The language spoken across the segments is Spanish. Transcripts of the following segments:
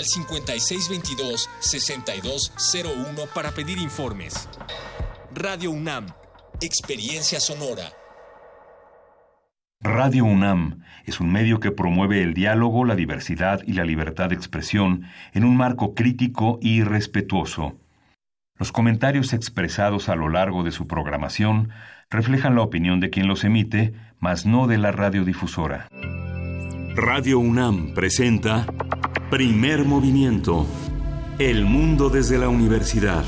al 5622-6201 para pedir informes. Radio UNAM, Experiencia Sonora. Radio UNAM es un medio que promueve el diálogo, la diversidad y la libertad de expresión en un marco crítico y respetuoso. Los comentarios expresados a lo largo de su programación reflejan la opinión de quien los emite, mas no de la radiodifusora. Radio UNAM presenta Primer Movimiento. El mundo desde la universidad.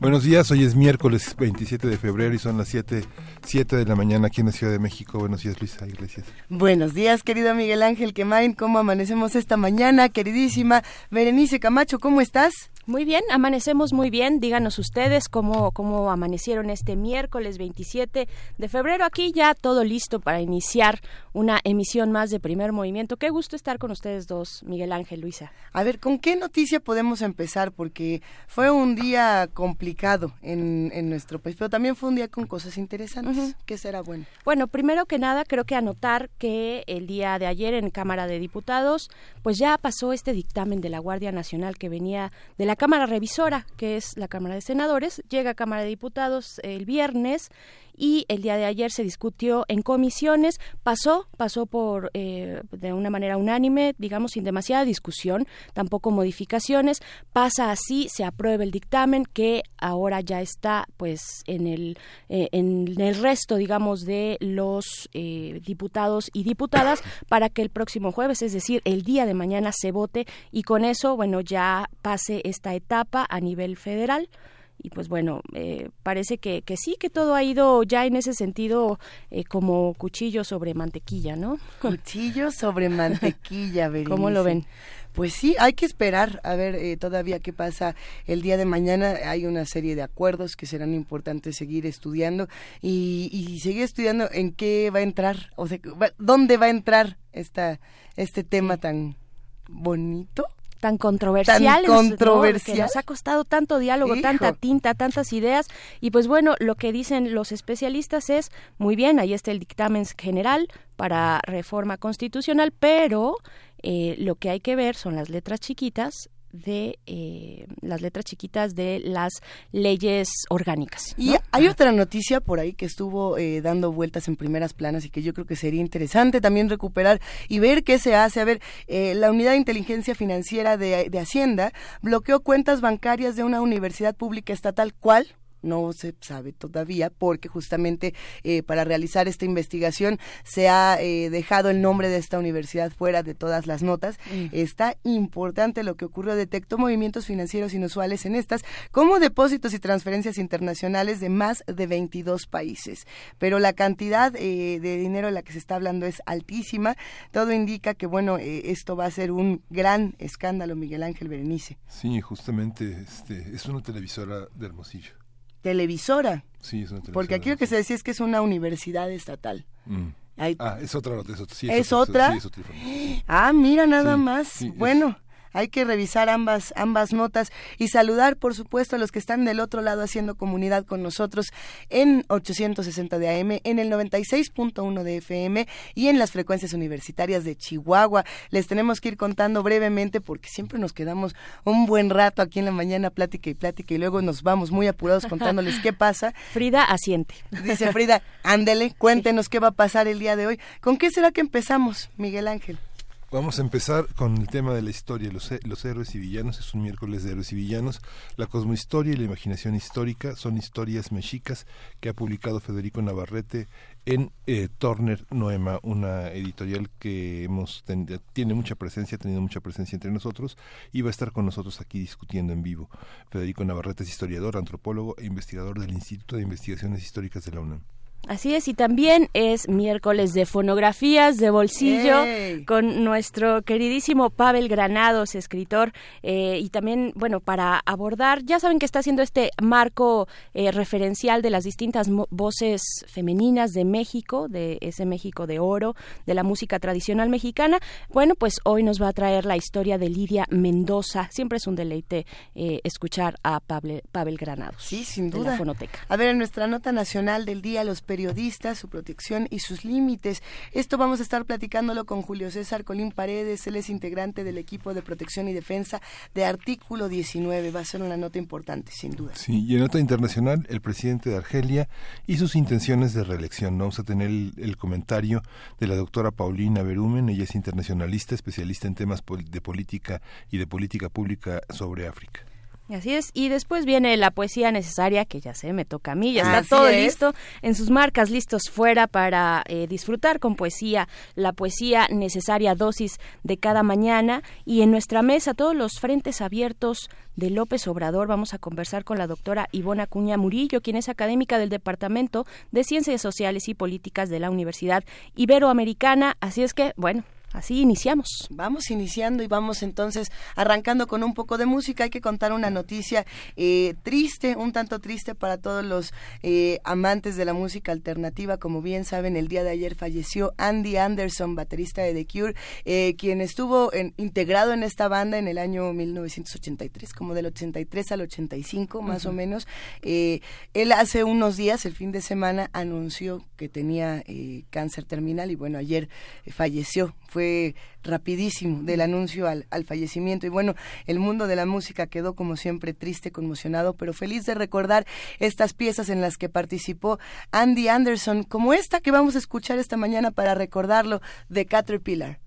Buenos días, hoy es miércoles 27 de febrero y son las 7, 7 de la mañana aquí en la Ciudad de México. Buenos días, Luisa Iglesias. Buenos días, querido Miguel Ángel Quemain. ¿Cómo amanecemos esta mañana? Queridísima Berenice Camacho, ¿cómo estás? Muy bien, amanecemos muy bien. Díganos ustedes cómo, cómo amanecieron este miércoles 27 de febrero. Aquí ya todo listo para iniciar una emisión más de primer movimiento. Qué gusto estar con ustedes dos, Miguel Ángel, Luisa. A ver, ¿con qué noticia podemos empezar? Porque fue un día complicado en, en nuestro país, pero también fue un día con cosas interesantes. ¿Qué será bueno? Bueno, primero que nada, creo que anotar que el día de ayer en Cámara de Diputados, pues ya pasó este dictamen de la Guardia Nacional que venía de la Cámara Revisora, que es la Cámara de Senadores, llega a Cámara de Diputados el viernes y el día de ayer se discutió en comisiones, pasó, pasó por eh, de una manera unánime, digamos sin demasiada discusión, tampoco modificaciones, pasa así, se aprueba el dictamen que ahora ya está pues en el eh, en el resto, digamos, de los eh, diputados y diputadas para que el próximo jueves, es decir, el día de mañana se vote y con eso, bueno, ya pase esta etapa a nivel federal y pues bueno, eh, parece que, que, sí, que todo ha ido ya en ese sentido eh, como cuchillo sobre mantequilla, ¿no? Cuchillo sobre mantequilla, Berenice. ¿Cómo lo ven? Pues sí, hay que esperar a ver eh, todavía qué pasa el día de mañana. Hay una serie de acuerdos que serán importantes seguir estudiando y, y seguir estudiando en qué va a entrar, o sea, dónde va a entrar esta, este tema tan bonito tan controversial, tan controversial. que nos ha costado tanto diálogo, tanta tinta, tantas ideas y pues bueno, lo que dicen los especialistas es muy bien, ahí está el dictamen general para reforma constitucional, pero eh, lo que hay que ver son las letras chiquitas de eh, las letras chiquitas de las leyes orgánicas. Y hay otra noticia por ahí que estuvo eh, dando vueltas en primeras planas y que yo creo que sería interesante también recuperar y ver qué se hace. A ver, eh, la Unidad de Inteligencia Financiera de, de Hacienda bloqueó cuentas bancarias de una universidad pública estatal. ¿Cuál? No se sabe todavía porque justamente eh, para realizar esta investigación se ha eh, dejado el nombre de esta universidad fuera de todas las notas. Mm. Está importante lo que ocurrió. Detectó movimientos financieros inusuales en estas, como depósitos y transferencias internacionales de más de 22 países. Pero la cantidad eh, de dinero de la que se está hablando es altísima. Todo indica que, bueno, esto va a ser un gran escándalo, Miguel Ángel Berenice. Sí, justamente este, es una televisora de Hermosillo televisora. Sí, es una televisora. Porque aquí lo que se decía es que es una universidad estatal. Mm. ah, es otra, es otra. Sí, ¿Es, ¿Es otra? Sí, es otra ah, mira nada más. bueno hay que revisar ambas, ambas notas y saludar, por supuesto, a los que están del otro lado haciendo comunidad con nosotros en 860 de AM, en el 96.1 de FM y en las frecuencias universitarias de Chihuahua. Les tenemos que ir contando brevemente porque siempre nos quedamos un buen rato aquí en la mañana, plática y plática, y luego nos vamos muy apurados contándoles qué pasa. Frida asiente. Dice Frida, ándele, cuéntenos qué va a pasar el día de hoy. ¿Con qué será que empezamos, Miguel Ángel? Vamos a empezar con el tema de la historia, los, héroes y villanos. Es un miércoles de héroes y villanos. La cosmohistoria y la imaginación histórica son historias mexicas que ha publicado Federico Navarrete en eh, Turner Noema, una editorial que hemos tiene mucha presencia, ha tenido mucha presencia entre nosotros y va a estar con nosotros aquí discutiendo en vivo. Federico Navarrete es historiador, antropólogo e investigador del Instituto de Investigaciones Históricas de la UNAM. Así es, y también es miércoles de fonografías de bolsillo con nuestro queridísimo Pavel Granados, escritor, eh, y también, bueno, para abordar, ya saben que está haciendo este marco eh, referencial de las distintas voces femeninas de México, de ese México de oro, de la música tradicional mexicana. Bueno, pues hoy nos va a traer la historia de Lidia Mendoza. Siempre es un deleite eh, escuchar a Pavel, Pavel Granados. Sí, sin duda. De la fonoteca. A ver, en nuestra nota nacional del día, los periodistas, su protección y sus límites. Esto vamos a estar platicándolo con Julio César Colín Paredes, él es integrante del equipo de protección y defensa de Artículo 19. Va a ser una nota importante, sin duda. Sí, y en nota internacional, el presidente de Argelia y sus intenciones de reelección. Vamos a tener el, comentario de la doctora Paulina Berumen, ella es internacionalista, especialista en temas de política y de política pública sobre África. Así es, y después viene la poesía necesaria, que ya sé, me toca a mí, ya está todo listo en sus marcas, listos fuera para eh, disfrutar con poesía, la poesía necesaria dosis de cada mañana, y en nuestra mesa todos los frentes abiertos de López Obrador vamos a conversar con la doctora Ivona Cuña Murillo, quien es académica del Departamento de Ciencias Sociales y Políticas de la Universidad Iberoamericana, así es que, bueno, Así iniciamos. Vamos iniciando y vamos entonces arrancando con un poco de música. Hay que contar una noticia eh, triste, un tanto triste para todos los eh, amantes de la música alternativa. Como bien saben, el día de ayer falleció Andy Anderson, baterista de The Cure, eh, quien estuvo integrado en esta banda en el año 1983, como del 83 al 85 más o menos. él hace unos días, el fin de semana, anunció que tenía cáncer terminal y bueno, ayer falleció. Fue rapidísimo del anuncio al, al, fallecimiento. Y bueno, el mundo de la música quedó como siempre triste, conmocionado, pero feliz de recordar estas piezas en las que participó Andy Anderson, como esta que vamos a escuchar esta mañana para recordarlo, de Caterpillar.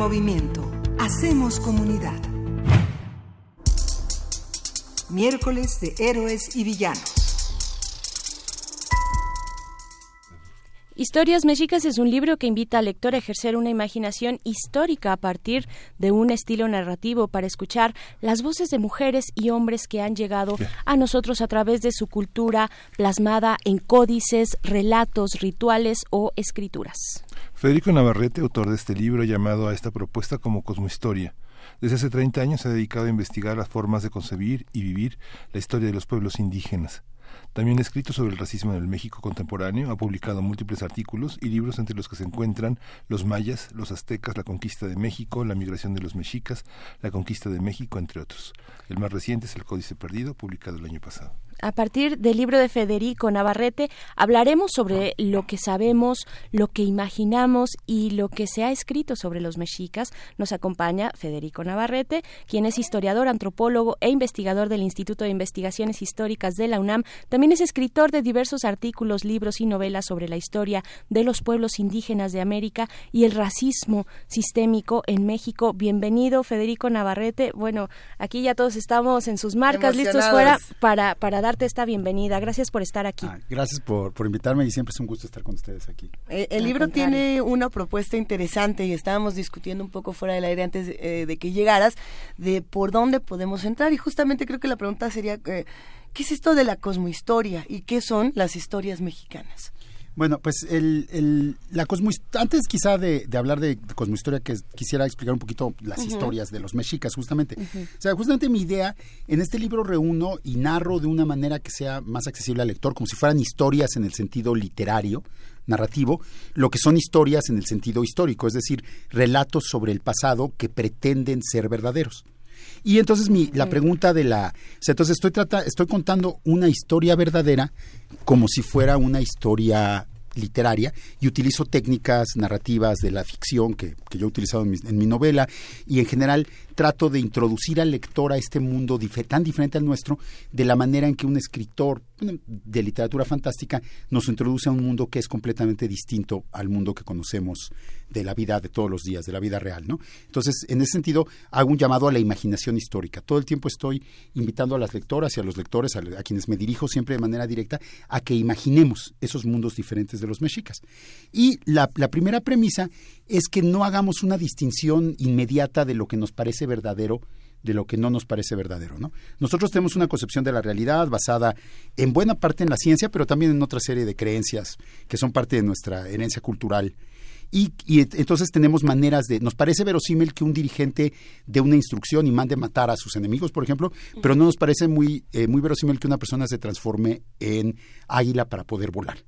Movimiento. Hacemos comunidad. Miércoles de Héroes y Villanos. Historias Mexicas es un libro que invita al lector a ejercer una imaginación histórica a partir de un estilo narrativo para escuchar las voces de mujeres y hombres que han llegado a nosotros a través de su cultura plasmada en códices, relatos, rituales o escrituras. Federico Navarrete, autor de este libro, ha llamado a esta propuesta como Cosmohistoria. Desde hace 30 años se ha dedicado a investigar las formas de concebir y vivir la historia de los pueblos indígenas. También ha escrito sobre el racismo en el México contemporáneo, ha publicado múltiples artículos y libros entre los que se encuentran Los mayas, los aztecas, la conquista de México, la migración de los mexicas, la conquista de México, entre otros. El más reciente es El Códice Perdido, publicado el año pasado a partir del libro de Federico Navarrete hablaremos sobre lo que sabemos, lo que imaginamos y lo que se ha escrito sobre los mexicas. Nos acompaña Federico Navarrete, quien es historiador, antropólogo e investigador del Instituto de Investigaciones Históricas de la UNAM. También es escritor de diversos artículos, libros y novelas sobre la historia de los pueblos indígenas de América y el racismo sistémico en México. Bienvenido, Federico Navarrete. Bueno, aquí ya todos estamos en sus marcas, listos fuera para, para dar esta bienvenida. Gracias por estar aquí. Ah, gracias por, invitarme y siempre es un gusto estar con ustedes aquí. Eh, el libro tiene una propuesta interesante y estábamos discutiendo un poco fuera del aire antes de, eh, que llegaras de por dónde podemos entrar y justamente creo que la pregunta sería... Eh, ¿Qué es esto de la cosmohistoria y qué son las historias mexicanas? Bueno, pues el, la antes quizá de, hablar de, cosmohistoria, que quisiera explicar un poquito las historias de los mexicas, justamente. O sea, justamente mi idea, en este libro reúno y narro de una manera que sea más accesible al lector, como si fueran historias en el sentido literario, narrativo, lo que son historias en el sentido histórico, es decir, relatos sobre el pasado que pretenden ser verdaderos. Y entonces mi, la pregunta de la... O sea, entonces estoy, trata, estoy contando una historia verdadera como si fuera una historia literaria y utilizo técnicas narrativas de la ficción que, yo he utilizado en mi, en mi, novela y en general trato de introducir al lector a este mundo tan diferente al nuestro de la manera en que un escritor de literatura fantástica nos introduce a un mundo que es completamente distinto al mundo que conocemos de la vida de todos los días, de la vida real, ¿no? Entonces, en ese sentido, hago un llamado a la imaginación histórica. Todo el tiempo estoy invitando a las lectoras y a los lectores, a, quienes me dirijo siempre de manera directa, a que imaginemos esos mundos diferentes de los mexicas. Y la, la primera premisa es que no hagamos una distinción inmediata de lo que nos parece verdadero de lo que no nos parece verdadero. ¿no? Nosotros tenemos una concepción de la realidad basada en buena parte en la ciencia, pero también en otra serie de creencias que son parte de nuestra herencia cultural. Y, entonces tenemos maneras de, nos parece verosímil que un dirigente dé una instrucción y mande matar a sus enemigos, por ejemplo, pero no nos parece muy, eh, muy verosímil que una persona se transforme en águila para poder volar.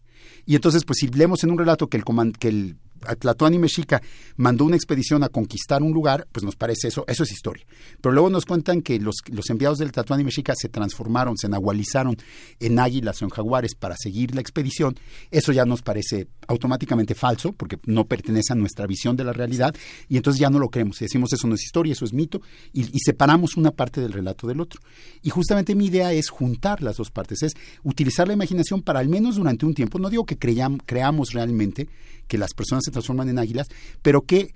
Y entonces, pues si leemos en un relato que el, que el Tlatoani Mexica mandó una expedición a conquistar un lugar, pues nos parece eso, eso es historia. Pero luego nos cuentan que los, los enviados del Tlatoani Mexica se transformaron, se nahualizaron en águilas o en jaguares para seguir la expedición. Eso ya nos parece automáticamente falso, porque no pertenece a nuestra visión de la realidad, y entonces ya no lo creemos. Y decimos eso no es historia, eso es mito, y, y separamos una parte del relato del otro. Y justamente mi idea es juntar las dos partes, es utilizar la imaginación para al menos durante un tiempo, no digo que creamos realmente que las personas se transforman en águilas, pero que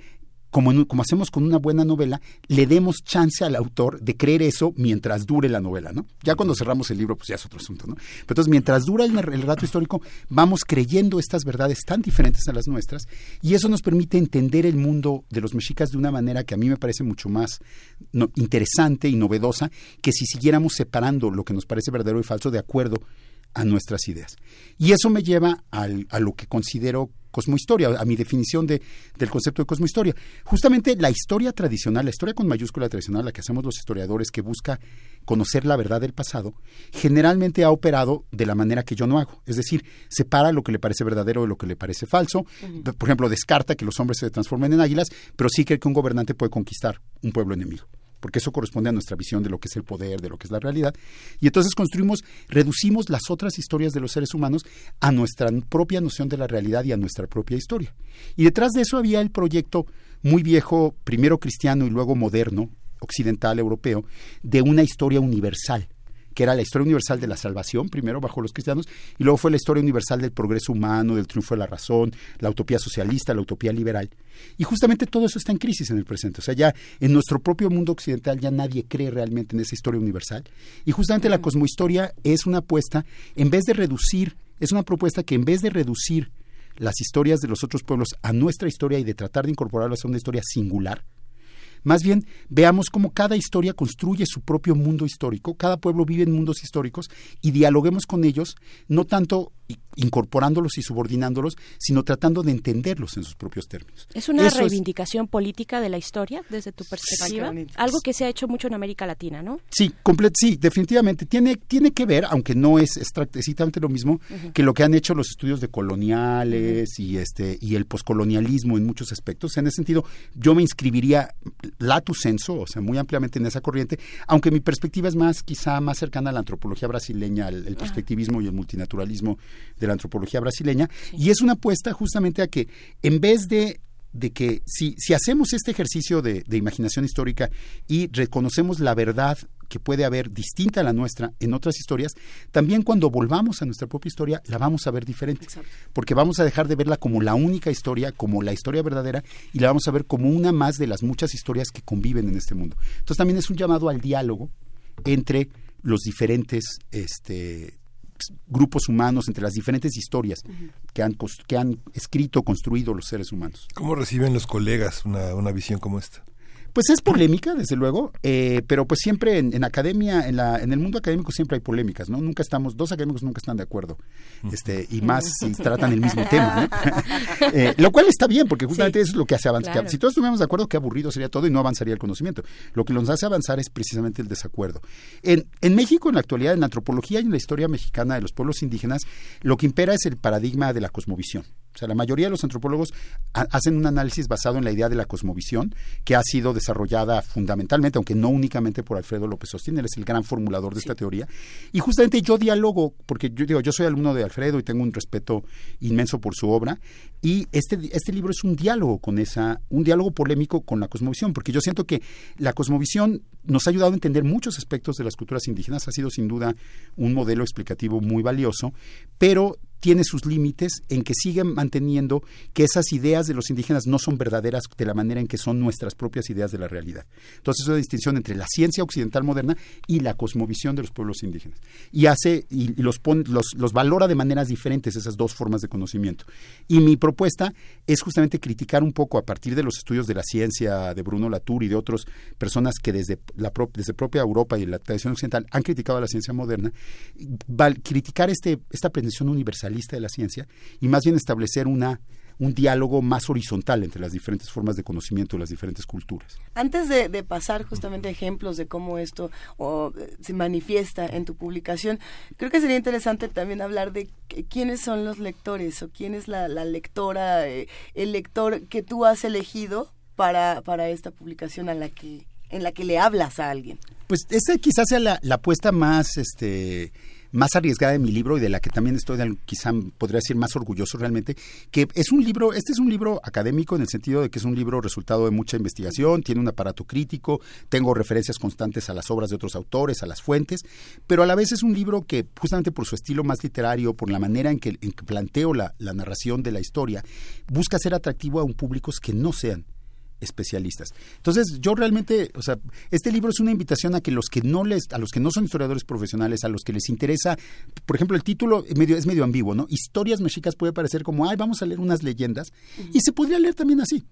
como, como, hacemos con una buena novela, le demos chance al autor de creer eso mientras dure la novela, ¿no? Ya cuando cerramos el libro, pues ya es otro asunto, ¿no? Pero entonces, mientras dura el, relato histórico, vamos creyendo estas verdades tan diferentes a las nuestras, y eso nos permite entender el mundo de los mexicas de una manera que a mí me parece mucho más interesante y novedosa que si siguiéramos separando lo que nos parece verdadero y falso de acuerdo a nuestras ideas. Y eso me lleva al, a lo que considero cosmohistoria, a mi definición de, del concepto de cosmohistoria. Justamente la historia tradicional, la historia con mayúscula tradicional, la que hacemos los historiadores, que busca conocer la verdad del pasado, generalmente ha operado de la manera que yo no hago. Es decir, separa lo que le parece verdadero de lo que le parece falso. Por ejemplo, descarta que los hombres se transformen en águilas, pero sí cree que un gobernante puede conquistar un pueblo enemigo porque eso corresponde a nuestra visión de lo que es el poder, de lo que es la realidad. Y entonces construimos, reducimos las otras historias de los seres humanos a nuestra propia noción de la realidad y a nuestra propia historia. Y detrás de eso había el proyecto muy viejo, primero cristiano y luego moderno, occidental, europeo, de una historia universal que era la historia universal de la salvación, primero bajo los cristianos, y luego fue la historia universal del progreso humano, del triunfo de la razón, la utopía socialista, la utopía liberal. Y justamente todo eso está en crisis en el presente. O sea, ya en nuestro propio mundo occidental ya nadie cree realmente en esa historia universal. Y justamente la cosmohistoria es una apuesta, en vez de reducir, es una propuesta que en vez de reducir las historias de los otros pueblos a nuestra historia y de tratar de incorporarlas a una historia singular, más bien, veamos cómo cada historia construye su propio mundo histórico, cada pueblo vive en mundos históricos y dialoguemos con ellos, no tanto incorporándolos y subordinándolos, sino tratando de entenderlos en sus propios términos. ¿Es una reivindicación política de la historia desde tu perspectiva? Algo que se ha hecho mucho en América Latina, ¿no? Sí, sí, definitivamente. Tiene, tiene que ver, aunque no es exactamente lo mismo, que lo que han hecho los estudios de coloniales y, este, y el poscolonialismo en muchos aspectos. En ese sentido, yo me inscribiría lato senso, o sea, muy ampliamente en esa corriente, aunque mi perspectiva es más, quizá más cercana a la antropología brasileña, el, perspectivismo y el multinaturalismo de la antropología brasileña, y es una apuesta justamente a que en vez de de que si, si hacemos este ejercicio de, imaginación histórica y reconocemos la verdad que puede haber distinta a la nuestra en otras historias, también cuando volvamos a nuestra propia historia la vamos a ver diferente. Porque vamos a dejar de verla como la única historia, como la historia verdadera, y la vamos a ver como una más de las muchas historias que conviven en este mundo. Entonces también es un llamado al diálogo entre los diferentes este, grupos humanos, entre las diferentes historias que, han, que han escrito, construido los seres humanos. ¿Cómo reciben los colegas una, una visión como esta? Pues es polémica, desde luego, eh, pero pues siempre en, academia, en, la, en el mundo académico siempre hay polémicas, ¿no? Nunca estamos, dos académicos nunca están de acuerdo, este, y más si tratan el mismo tema, ¿no? Eh, lo cual está bien, porque justamente eso es lo que hace avanzar. Si todos estuviéramos de acuerdo, qué aburrido sería todo y no avanzaría el conocimiento. Lo que nos hace avanzar es precisamente el desacuerdo. En, en México, en la actualidad, en la antropología y en la historia mexicana de los pueblos indígenas, lo que impera es el paradigma de la cosmovisión. O sea, la mayoría de los antropólogos hacen un análisis basado en la idea de la cosmovisión, que ha sido desarrollada fundamentalmente, aunque no únicamente por Alfredo López Sostín, él es el gran formulador de esta teoría. Y justamente yo dialogo, porque yo digo, yo soy alumno de Alfredo y tengo un respeto inmenso por su obra, y este, este libro es un diálogo con esa, un diálogo polémico con la cosmovisión, porque yo siento que la cosmovisión nos ha ayudado a entender muchos aspectos de las culturas indígenas, ha sido sin duda un modelo explicativo muy valioso, pero tiene sus límites en que sigue manteniendo que esas ideas de los indígenas no son verdaderas de la manera en que son nuestras propias ideas de la realidad. Entonces es una distinción entre la ciencia occidental moderna y la cosmovisión de los pueblos indígenas. Y hace y, los, los, los valora de maneras diferentes esas dos formas de conocimiento. Y mi propuesta es justamente criticar un poco a partir de los estudios de la ciencia de Bruno Latour y de otras personas que desde la desde propia Europa y la tradición occidental han criticado a la ciencia moderna, criticar este esta pretensión universal lista de la ciencia y más bien establecer una un diálogo más horizontal entre las diferentes formas de conocimiento de las diferentes culturas. Antes de, pasar justamente ejemplos de cómo esto se manifiesta en tu publicación, creo que sería interesante también hablar de quiénes son los lectores o quién es la, lectora, eh, el lector que tú has elegido para, para esta publicación a la que, en la que le hablas a alguien. Pues esa quizás sea la, la apuesta más este más arriesgada de mi libro y de la que también estoy quizá podría decir más orgulloso realmente, que es un libro, este es un libro académico en el sentido de que es un libro resultado de mucha investigación, tiene un aparato crítico, tengo referencias constantes a las obras de otros autores, a las fuentes, pero a la vez es un libro que justamente por su estilo más literario, por la manera en que, en que planteo la, la narración de la historia, busca ser atractivo a un público que no sean especialistas. Entonces, yo realmente, o sea, este libro es una invitación a que los que no les, a los que no son historiadores profesionales, a los que les interesa, por ejemplo, el título es medio, es medio ambiguo, ¿no? Historias mexicas puede parecer como, ay, vamos a leer unas leyendas, y se podría leer también así.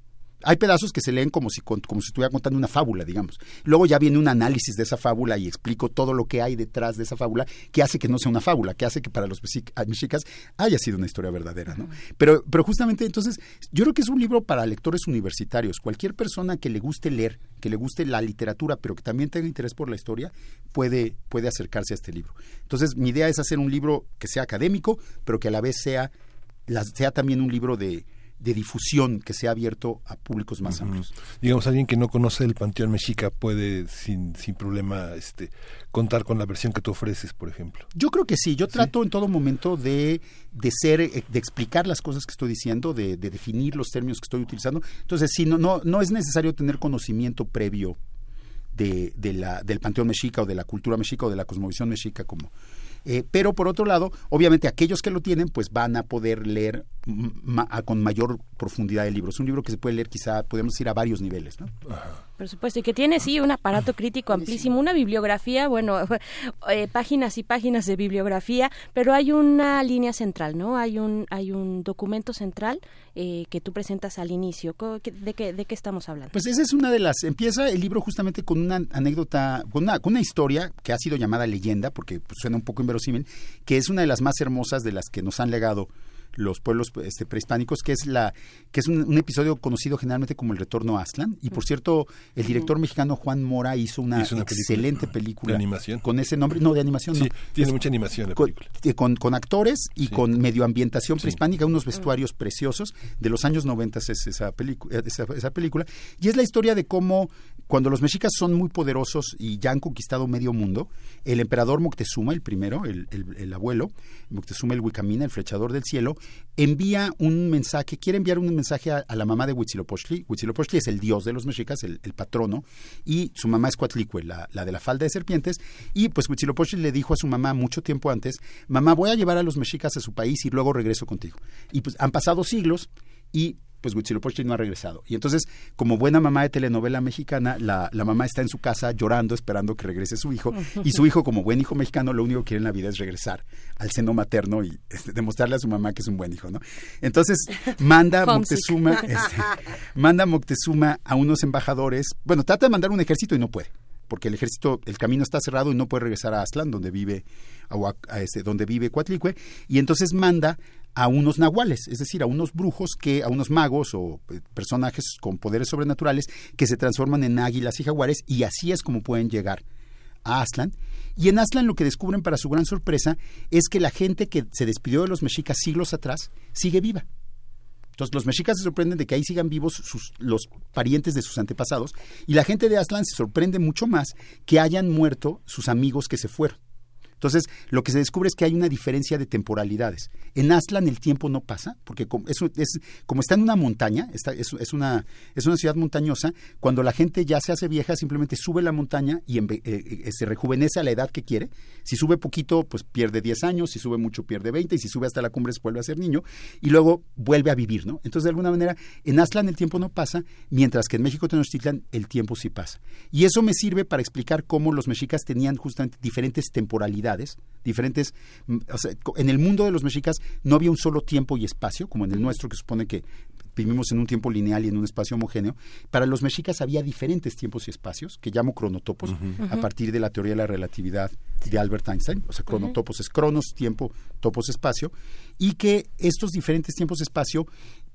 Hay pedazos que se leen como si, como si estuviera contando una fábula, digamos. Luego ya viene un análisis de esa fábula y explico todo lo que hay detrás de esa fábula que hace que no sea una fábula, que hace que para los mexicas haya sido una historia verdadera, ¿no? Pero, pero justamente entonces, yo creo que es un libro para lectores universitarios. Cualquier persona que le guste leer, que le guste la literatura, pero que también tenga interés por la historia, puede, puede acercarse a este libro. Entonces, mi idea es hacer un libro que sea académico, pero que a la vez sea, sea también un libro de, de difusión que sea abierto a públicos más amplios. Digamos, alguien que no conoce el Panteón Mexica puede sin, sin problema este, contar con la versión que tú ofreces, por ejemplo. Yo creo que sí, yo trato en todo momento de, de ser, eh, de explicar las cosas que estoy diciendo, de, de, definir los términos que estoy utilizando. Entonces, sí, no, no, no es necesario tener conocimiento previo de, la, del panteón mexica o de la cultura mexica o de la cosmovisión mexica como, eh, pero por otro lado, obviamente aquellos que lo tienen, pues van a poder leer con mayor profundidad el libro. Es un libro que se puede leer quizá, podemos ir a varios niveles. ¿no? Por supuesto, y que tiene sí un aparato crítico amplísimo, una bibliografía, bueno, eh, páginas y páginas de bibliografía, pero hay una línea central, ¿no? Hay un hay un documento central eh, que tú presentas al inicio. ¿De qué, ¿De qué estamos hablando? Pues esa es una de las... Empieza el libro justamente con una anécdota, con una, con una historia que ha sido llamada leyenda, porque pues, suena un poco inverosímil, que es una de las más hermosas de las que nos han legado los pueblos este, prehispánicos, que es la que es un, episodio conocido generalmente como el retorno a Aztlán. Y por cierto, el director mexicano Juan Mora hizo una, excelente película, de animación. con ese nombre, no de animación, sí, tiene mucha animación la película. Eh, con, con, actores y con medioambientación prehispánica, unos vestuarios preciosos. De los años 90 es esa, esa, esa película. Y es la historia de cómo cuando los mexicas son muy poderosos y ya han conquistado medio mundo, el emperador Moctezuma, el primero, el, el, abuelo, Moctezuma el Huicamina, el flechador del cielo, envía un mensaje, quiere enviar un mensaje a, la mamá de Huitzilopochtli. Huitzilopochtli es el dios de los mexicas, el, patrono, y su mamá es Coatlicue, la, la, de la falda de serpientes, y pues Huitzilopochtli le dijo a su mamá mucho tiempo antes, mamá, voy a llevar a los mexicas a su país y luego regreso contigo. Y pues han pasado siglos y pues Huitzilopochtli no ha regresado. Y entonces, como buena mamá de telenovela mexicana, la, la, mamá está en su casa llorando, esperando que regrese su hijo, y su hijo, como buen hijo mexicano, lo único que quiere en la vida es regresar al seno materno y este, demostrarle a su mamá que es un buen hijo, ¿no? Entonces, manda Moctezuma, este, manda Moctezuma a unos embajadores, bueno, trata de mandar un ejército y no puede porque el ejército, el camino está cerrado y no puede regresar a Aztlán, donde vive, a, a este, donde vive Coatlicue, y entonces manda a unos nahuales, es decir, a unos brujos que, a unos magos o eh, personajes con poderes sobrenaturales que se transforman en águilas y jaguares y así es como pueden llegar a Aztlán. Y en Aztlán lo que descubren para su gran sorpresa es que la gente que se despidió de los mexicas siglos atrás sigue viva. Entonces los mexicas se sorprenden de que ahí sigan vivos los parientes de sus antepasados y la gente de Aztlán se sorprende mucho más que hayan muerto sus amigos que se fueron. Entonces, lo que se descubre es que hay una diferencia de temporalidades. En Aztlán el tiempo no pasa, porque como, es, como está en una montaña, es, una, es una ciudad montañosa, cuando la gente ya se hace vieja, simplemente sube la montaña y eh, eh, se rejuvenece a la edad que quiere. Si sube poquito, pues pierde 10 años, si sube mucho, pierde 20, y si sube hasta la cumbre, vuelve a ser niño, y luego vuelve a vivir, ¿no? Entonces, de alguna manera, en Aztlán el tiempo no pasa, mientras que en México Tenochtitlan el tiempo sí pasa. Y eso me sirve para explicar cómo los mexicas tenían justamente diferentes temporalidades diferentes, mm, en el mundo de los mexicas no había un solo tiempo y espacio, como en el nuestro, que supone que vivimos en un tiempo lineal y en un espacio homogéneo. Para los mexicas había diferentes tiempos y espacios, que llamo cronotopos, a partir de la teoría de la relatividad de Albert Einstein. O sea, cronotopos es cronos, tiempo, topos, espacio. Y que estos diferentes tiempos y espacio,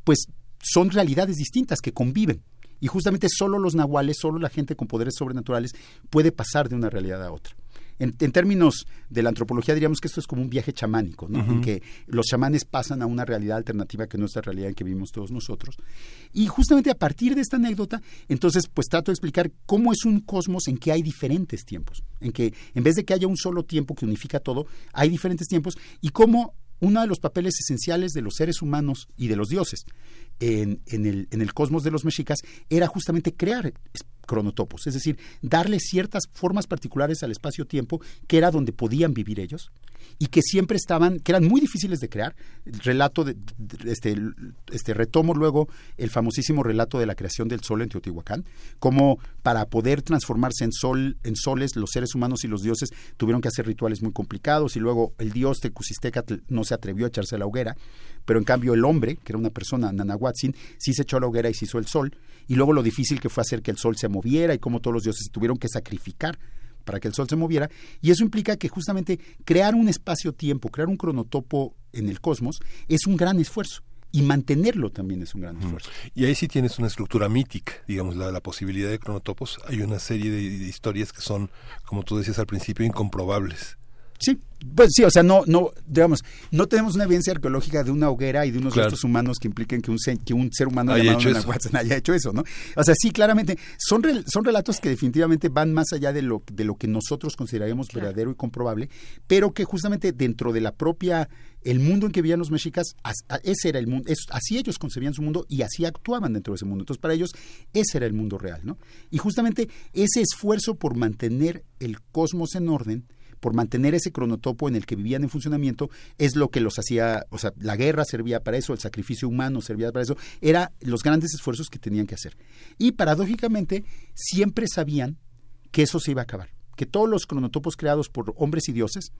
pues son realidades distintas que conviven. Y justamente solo los nahuales, solo la gente con poderes sobrenaturales puede pasar de una realidad a otra. En, términos de la antropología diríamos que esto es como un viaje chamánico, ¿no? en que los chamanes pasan a una realidad alternativa que no es la realidad en que vivimos todos nosotros. Y justamente a partir de esta anécdota, entonces pues trato de explicar cómo es un cosmos en que hay diferentes tiempos, en que en vez de que haya un solo tiempo que unifica todo, hay diferentes tiempos y cómo uno de los papeles esenciales de los seres humanos y de los dioses en, en, el, en el cosmos de los mexicas era justamente crear cronotopos, es decir, darle ciertas formas particulares al espacio-tiempo que era donde podían vivir ellos y que siempre estaban, que eran muy difíciles de crear. El relato de, este, este retomo luego el famosísimo relato de la creación del sol en Teotihuacán, como para poder transformarse en sol, en soles, los seres humanos y los dioses tuvieron que hacer rituales muy complicados y luego el dios Tecusistecatl no se atrevió a echarse a la hoguera, pero en cambio el hombre, que era una persona, Nanahuatzin, sí se echó a la hoguera y se hizo el sol, y luego lo difícil que fue hacer que el sol se moviera y cómo todos los dioses tuvieron que sacrificar para que el Sol se moviera, y eso implica que justamente crear un espacio-tiempo, crear un cronotopo en el cosmos, es un gran esfuerzo y mantenerlo también es un gran esfuerzo. Y ahí sí tienes una estructura mítica, digamos, la, la posibilidad de cronotopos. Hay una serie de, historias que son, como tú decías al principio, incomprobables. Sí, pues sí, o sea, no, no, digamos, no tenemos una evidencia arqueológica de una hoguera y de unos Claro. restos humanos que impliquen que un, que un ser humano Haya llamado hecho eso. Nahuatl haya hecho eso, ¿no? O sea, sí, claramente, son, rel- son relatos que definitivamente van más allá de lo, de lo que nosotros consideraríamos verdadero y comprobable, pero que justamente dentro de la propia, el mundo en que vivían los mexicas, as- a- ese era el mundo, es- así ellos concebían su mundo y así actuaban dentro de ese mundo. Entonces, para ellos, ese era el mundo real, ¿no? Y justamente ese esfuerzo por mantener el cosmos en orden, por mantener ese cronotopo en el que vivían en funcionamiento, es lo que los hacía, o sea, la guerra servía para eso, el sacrificio humano servía para eso, era los grandes esfuerzos que tenían que hacer. Y paradójicamente, siempre sabían que eso se iba a acabar, que todos los cronotopos creados por hombres y dioses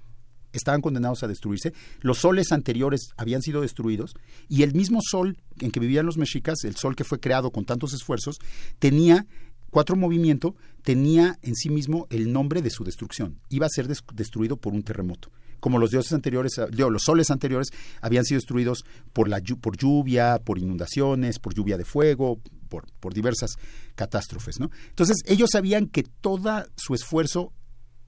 estaban condenados a destruirse, los soles anteriores habían sido destruidos y el mismo sol en que vivían los mexicas, el sol que fue creado con tantos esfuerzos, tenía cuatro movimiento, tenía en sí mismo el nombre de su destrucción, iba a ser des- destruido por un terremoto. Como los dioses anteriores, digo, los soles anteriores habían sido destruidos por, la, por lluvia, por inundaciones, por lluvia de fuego, por, por diversas catástrofes. ¿no? Entonces ellos sabían que todo su esfuerzo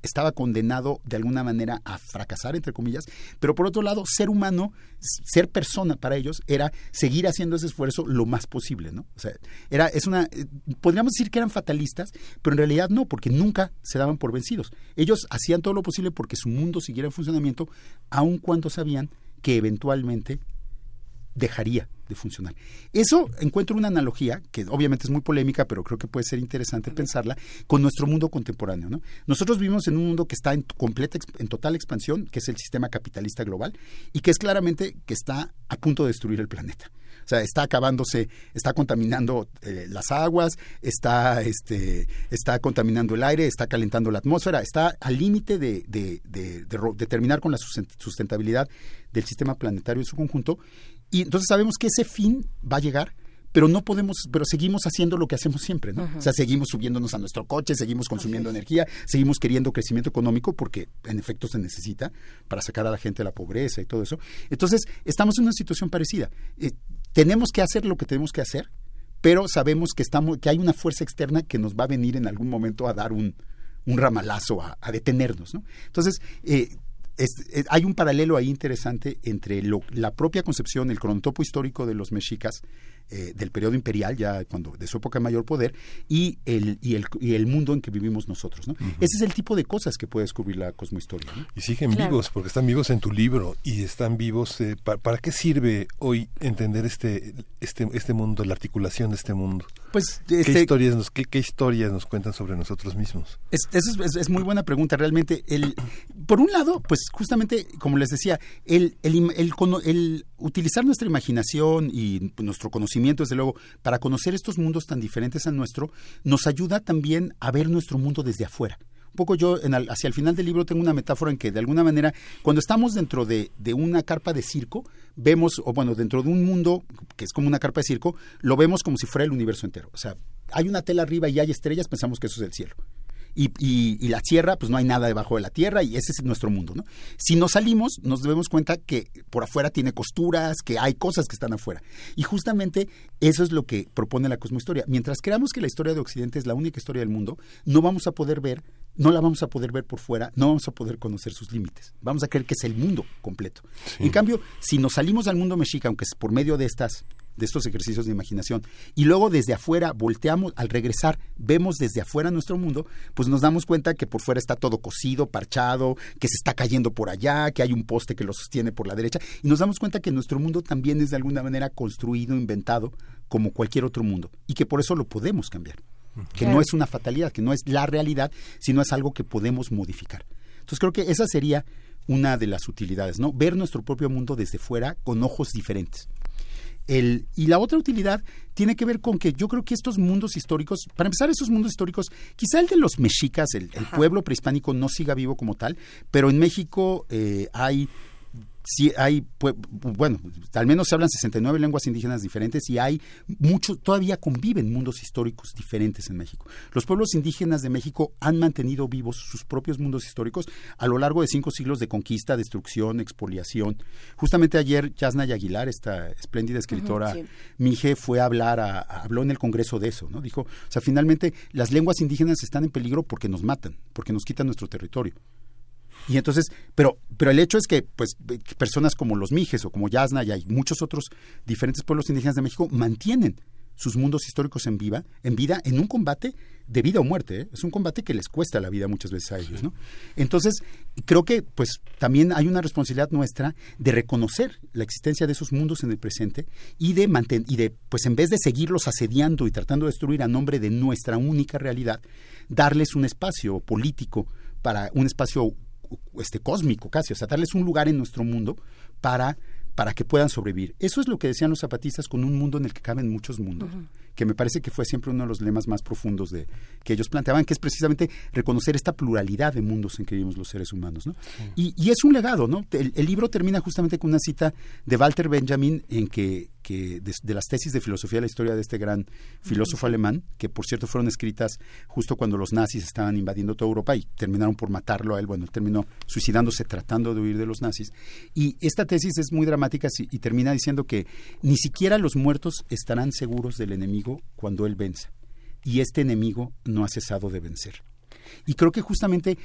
estaba condenado de alguna manera a fracasar, entre comillas, pero por otro lado, ser humano, ser persona para ellos era seguir haciendo ese esfuerzo lo más posible, ¿no? O sea, era, es una, podríamos decir que eran fatalistas, pero en realidad no, porque nunca se daban por vencidos. Ellos hacían todo lo posible porque su mundo siguiera en funcionamiento, aun cuando sabían que eventualmente dejaría de funcionar. Eso encuentro una analogía, que obviamente es muy polémica, pero creo que puede ser interesante pensarla, con nuestro mundo contemporáneo. ¿no? Nosotros vivimos en un mundo que está en completa, en total expansión, que es el sistema capitalista global, y que es claramente que está a punto de destruir el planeta. O sea, está acabándose, está contaminando eh, las aguas, está, este, está contaminando el aire, está calentando la atmósfera, está al límite de, de- de- de terminar con la susten- sustentabilidad del sistema planetario en su conjunto. Y entonces sabemos que ese fin va a llegar, pero no podemos, pero seguimos haciendo lo que hacemos siempre, ¿no? O sea, seguimos subiéndonos a nuestro coche, seguimos consumiendo energía, seguimos queriendo crecimiento económico porque en efecto se necesita para sacar a la gente de la pobreza y todo eso. Entonces, estamos en una situación parecida. Eh, tenemos que hacer lo que tenemos que hacer, pero sabemos que estamos, que hay una fuerza externa que nos va a venir en algún momento a dar un, un ramalazo, a, a detenernos, ¿no? Entonces, eh, es- es- hay un paralelo ahí interesante entre lo- la propia concepción, el cronotopo histórico de los mexicas eh, del periodo imperial, ya cuando de su época de mayor poder, y el, y el, y el mundo en que vivimos nosotros. ¿no? Ese es el tipo de cosas que puede descubrir la cosmohistoria. ¿no? Y siguen Claro. vivos, porque están vivos en tu libro y están vivos. eh, pa- ¿Para qué sirve hoy entender este, este, este mundo, la articulación de este mundo? Pues ¿Qué, este, historias nos, qué, qué historias nos cuentan sobre nosotros mismos? Es, eso es, es- es muy buena pregunta, realmente. El, por un lado, pues justamente, como les decía, el, el, el cono- el utilizar nuestra imaginación y nuestro conocimiento, desde luego, para conocer estos mundos tan diferentes al nuestro, nos ayuda también a ver nuestro mundo desde afuera. Un poco yo, en hacia el final del libro, tengo una metáfora en que, de alguna manera, cuando estamos dentro de, de una carpa de circo, vemos, o bueno, dentro de un mundo que es como una carpa de circo, lo vemos como si fuera el universo entero. O sea, hay una tela arriba y hay estrellas, pensamos que eso es el cielo y, y- y la tierra, pues no hay nada debajo de la tierra y ese es nuestro mundo, ¿no? Si nos salimos, nos damos cuenta que por afuera tiene costuras, que hay cosas que están afuera. Y justamente eso es lo que propone la cosmohistoria. Mientras creamos que la historia de Occidente es la única historia del mundo, no vamos a poder ver, no la vamos a poder ver por fuera, no vamos a poder conocer sus límites. Vamos a creer que es el mundo completo. En cambio, si nos salimos al mundo mexica, aunque es por medio de estas de estos ejercicios de imaginación. Y luego desde afuera volteamos al regresar vemos desde afuera nuestro mundo pues nos damos cuenta que por fuera está todo cosido parchado que se está cayendo por allá que hay un poste que lo sostiene por la derecha. Y nos damos cuenta que nuestro mundo también es de alguna manera construido inventado como cualquier otro mundo y que por eso lo podemos cambiar. Que Claro. no es una fatalidad que no es la realidad sino es algo que podemos modificar. Entonces creo que esa sería una de las utilidades no ver nuestro propio mundo desde fuera con ojos diferentes el, y la otra utilidad tiene que ver con que yo creo que estos mundos históricos, para empezar, esos mundos históricos, quizá el de los mexicas, el, el pueblo prehispánico no siga vivo como tal, pero en México eh, hay sí hay, pue- bueno, al menos se hablan 69 lenguas indígenas diferentes y hay muchos, todavía conviven mundos históricos diferentes en México. Los pueblos indígenas de México han mantenido vivos sus propios mundos históricos a lo largo de cinco siglos de conquista, destrucción, expoliación. Justamente ayer Yasna Aguilar, esta espléndida escritora sí. Mije, fue a hablar, a- a- habló en el Congreso de eso, ¿no? Dijo, o sea, finalmente las lenguas indígenas están en peligro porque nos matan, porque nos quitan nuestro territorio. Y entonces, pero, pero el hecho es que, pues, personas como los Mijes o como Yasna y muchos otros diferentes pueblos indígenas de México mantienen sus mundos históricos en viva, en vida, en un combate de vida o muerte. ¿eh? Es un combate que les cuesta la vida muchas veces a ellos, ¿no? Entonces, creo que pues también hay una responsabilidad nuestra de reconocer la existencia de esos mundos en el presente y de mantener, y de, pues en vez de seguirlos asediando y tratando de destruir a nombre de nuestra única realidad, darles un espacio político para un espacio este cósmico casi, o sea, darles un lugar en nuestro mundo para para que puedan sobrevivir. Eso es lo que decían los zapatistas con un mundo en el que caben muchos mundos, que me parece que fue siempre uno de los lemas más profundos de que ellos planteaban, que es precisamente reconocer esta pluralidad de mundos en que vivimos los seres humanos. ¿no? Y, es un legado, ¿no? El, el, libro termina justamente con una cita de Walter Benjamin en que que de, las tesis de filosofía de la historia de este gran filósofo alemán, que por cierto fueron escritas justo cuando los nazis estaban invadiendo toda Europa y terminaron por matarlo a él, bueno, él terminó suicidándose tratando de huir de los nazis. Y esta tesis es muy dramática y termina diciendo que ni siquiera los muertos estarán seguros del enemigo cuando él vence. Y este enemigo no ha cesado de vencer. Y creo que justamente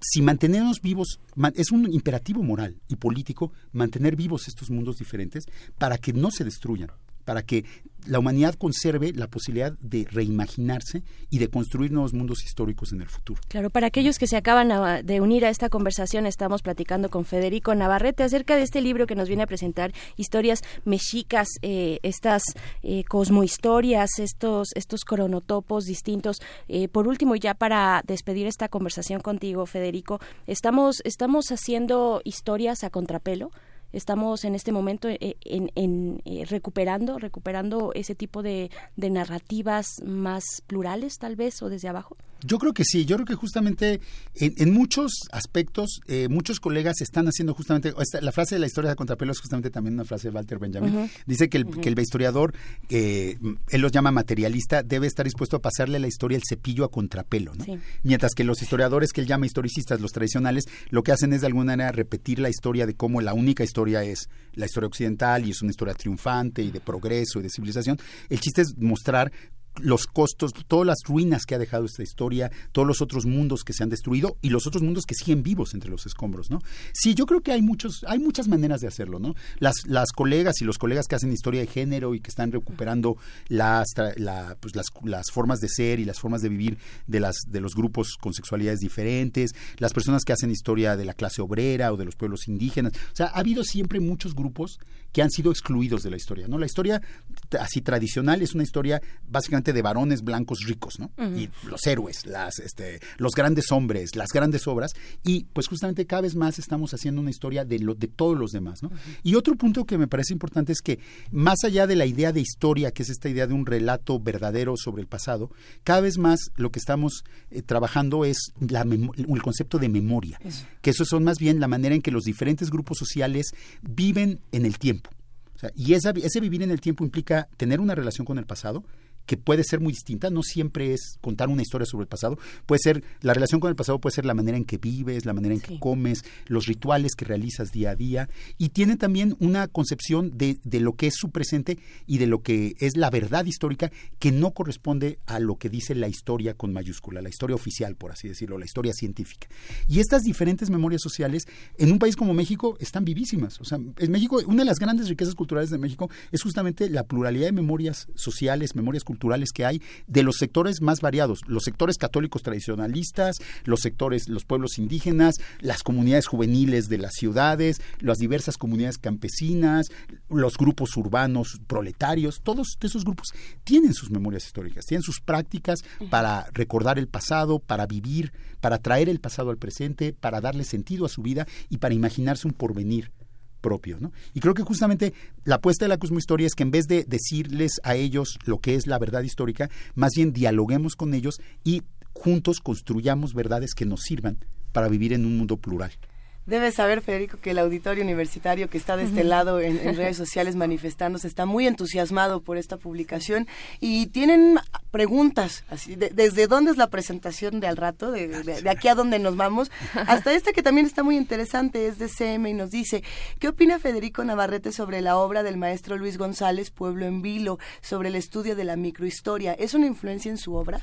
si mantenernos vivos, es un imperativo moral y político mantener vivos estos mundos diferentes para que no se destruyan, para que la humanidad conserve la posibilidad de reimaginarse y de construir nuevos mundos históricos en el futuro. Claro, para aquellos que se acaban de unir a esta conversación, estamos platicando con Federico Navarrete acerca de este libro que nos viene a presentar historias mexicas, eh, estas eh, cosmohistorias, estos, estos cronotopos distintos. Eh, por último, ya para despedir esta conversación contigo, Federico, estamos, estamos haciendo historias a contrapelo estamos en este momento eh, en, eh, recuperando recuperando ese tipo de, de narrativas más plurales tal vez o desde abajo yo creo que sí, yo creo que justamente en, muchos aspectos, eh, muchos colegas están haciendo justamente, la frase de la historia de contrapelo es justamente también una frase de Walter Benjamin. Dice que el, que el historiador, eh, él los llama materialista, debe estar dispuesto a pasarle la historia el cepillo a contrapelo, ¿no? Mientras que los historiadores que él llama historicistas, los tradicionales, lo que hacen es de alguna manera repetir la historia de cómo la única historia es la historia occidental y es una historia triunfante y de progreso y de civilización. El chiste es mostrar los costos, todas las ruinas que ha dejado esta historia, todos los otros mundos que se han destruido y los otros mundos que siguen vivos entre los escombros, ¿no? Sí, yo creo que hay muchos, hay muchas maneras de hacerlo, ¿no? Las, las colegas y los colegas que hacen historia de género y que están recuperando las, pues las, las, formas de ser y las formas de vivir de las de los grupos con sexualidades diferentes, las personas que hacen historia de la clase obrera o de los pueblos indígenas, o sea, ha habido siempre muchos grupos que han sido excluidos de la historia, ¿no? La historia así tradicional es una historia básicamente de varones blancos ricos, ¿no? Y los héroes, las, este, los grandes hombres, las grandes obras, y pues justamente cada vez más estamos haciendo una historia de, lo, de todos los demás, ¿no? Y otro punto que me parece importante es que más allá de la idea de historia, que es esta idea de un relato verdadero sobre el pasado, cada vez más lo que estamos eh, trabajando es la el concepto de memoria, que eso son más bien la manera en que los diferentes grupos sociales viven en el tiempo. Y ese vivir en el tiempo implica tener una relación con el pasado, que puede ser muy distinta, no siempre es contar una historia sobre el pasado, puede ser, la relación con el pasado puede ser la manera en que vives, la manera en que comes, los rituales que realizas día a día, y tiene también una concepción de, de, lo que es su presente y de lo que es la verdad histórica que no corresponde a lo que dice la historia con mayúscula, la historia oficial, por así decirlo, la historia científica. Y estas diferentes memorias sociales en un país como México están vivísimas. O sea, en México, una de las grandes riquezas culturales de México es justamente la pluralidad de memorias sociales, memorias culturales, culturales que hay de los sectores más variados, los sectores católicos tradicionalistas, los sectores, los pueblos indígenas, las comunidades juveniles de las ciudades, las diversas comunidades campesinas, los grupos urbanos proletarios, todos esos grupos tienen sus memorias históricas, tienen sus prácticas para recordar el pasado, para vivir, para traer el pasado al presente, para darle sentido a su vida y para imaginarse un porvenir propio. ¿no? Y creo que justamente la apuesta de la cosmohistoria es que en vez de decirles a ellos lo que es la verdad histórica, más bien dialoguemos con ellos y juntos construyamos verdades que nos sirvan para vivir en un mundo plural. Debes saber, Federico, que el auditorio universitario que está de este lado en, redes sociales manifestándose está muy entusiasmado por esta publicación y tienen preguntas, así, desde dónde es la presentación de al rato, de, aquí a dónde nos vamos, hasta esta que también está muy interesante, es de CM y nos dice, ¿qué opina Federico Navarrete sobre la obra del maestro Luis González, Pueblo en Vilo, sobre el estudio de la microhistoria? ¿Es una influencia en su obra?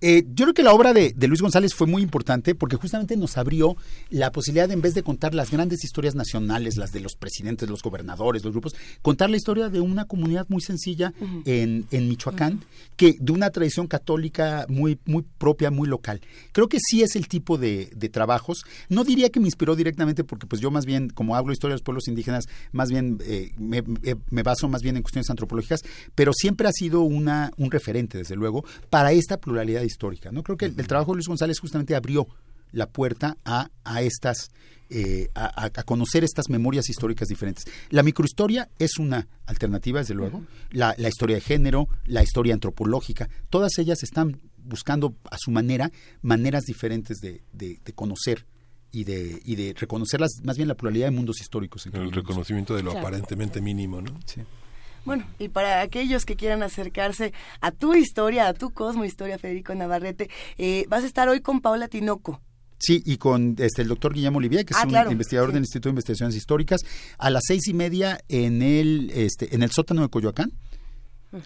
Eh, yo creo que la obra de, Luis González fue muy importante porque justamente nos abrió la posibilidad de, en vez de contar las grandes historias nacionales, las de los presidentes, los gobernadores, los grupos, contar la historia de una comunidad muy sencilla en, Michoacán, que de una tradición católica muy, muy propia, muy local. Creo que sí es el tipo de, trabajos. No diría que me inspiró directamente porque pues yo más bien, como hablo historia de los pueblos indígenas, más bien eh, me, me, baso más bien en cuestiones antropológicas, pero siempre ha sido una, un referente, desde luego, para esta pluralidad histórica. ¿no? Creo que el, trabajo de Luis González justamente abrió la puerta a, a estas eh, a, conocer estas memorias históricas diferentes. La microhistoria es una alternativa, desde luego, la, historia de género, la historia antropológica, todas ellas están buscando a su manera maneras diferentes de, de, conocer y de, y de reconocer más bien la pluralidad de mundos históricos. el reconocimiento de lo aparentemente mínimo, ¿no? Sí. Bueno, y para aquellos que quieran acercarse a tu historia, a tu Cosmo Historia, Federico Navarrete, eh, vas a estar hoy con Paula Tinoco. Sí, y con este, el doctor Guillermo Olivier, que es ah, un investigador del Instituto de Investigaciones Históricas, a las seis y media en el, este, en el sótano de Coyoacán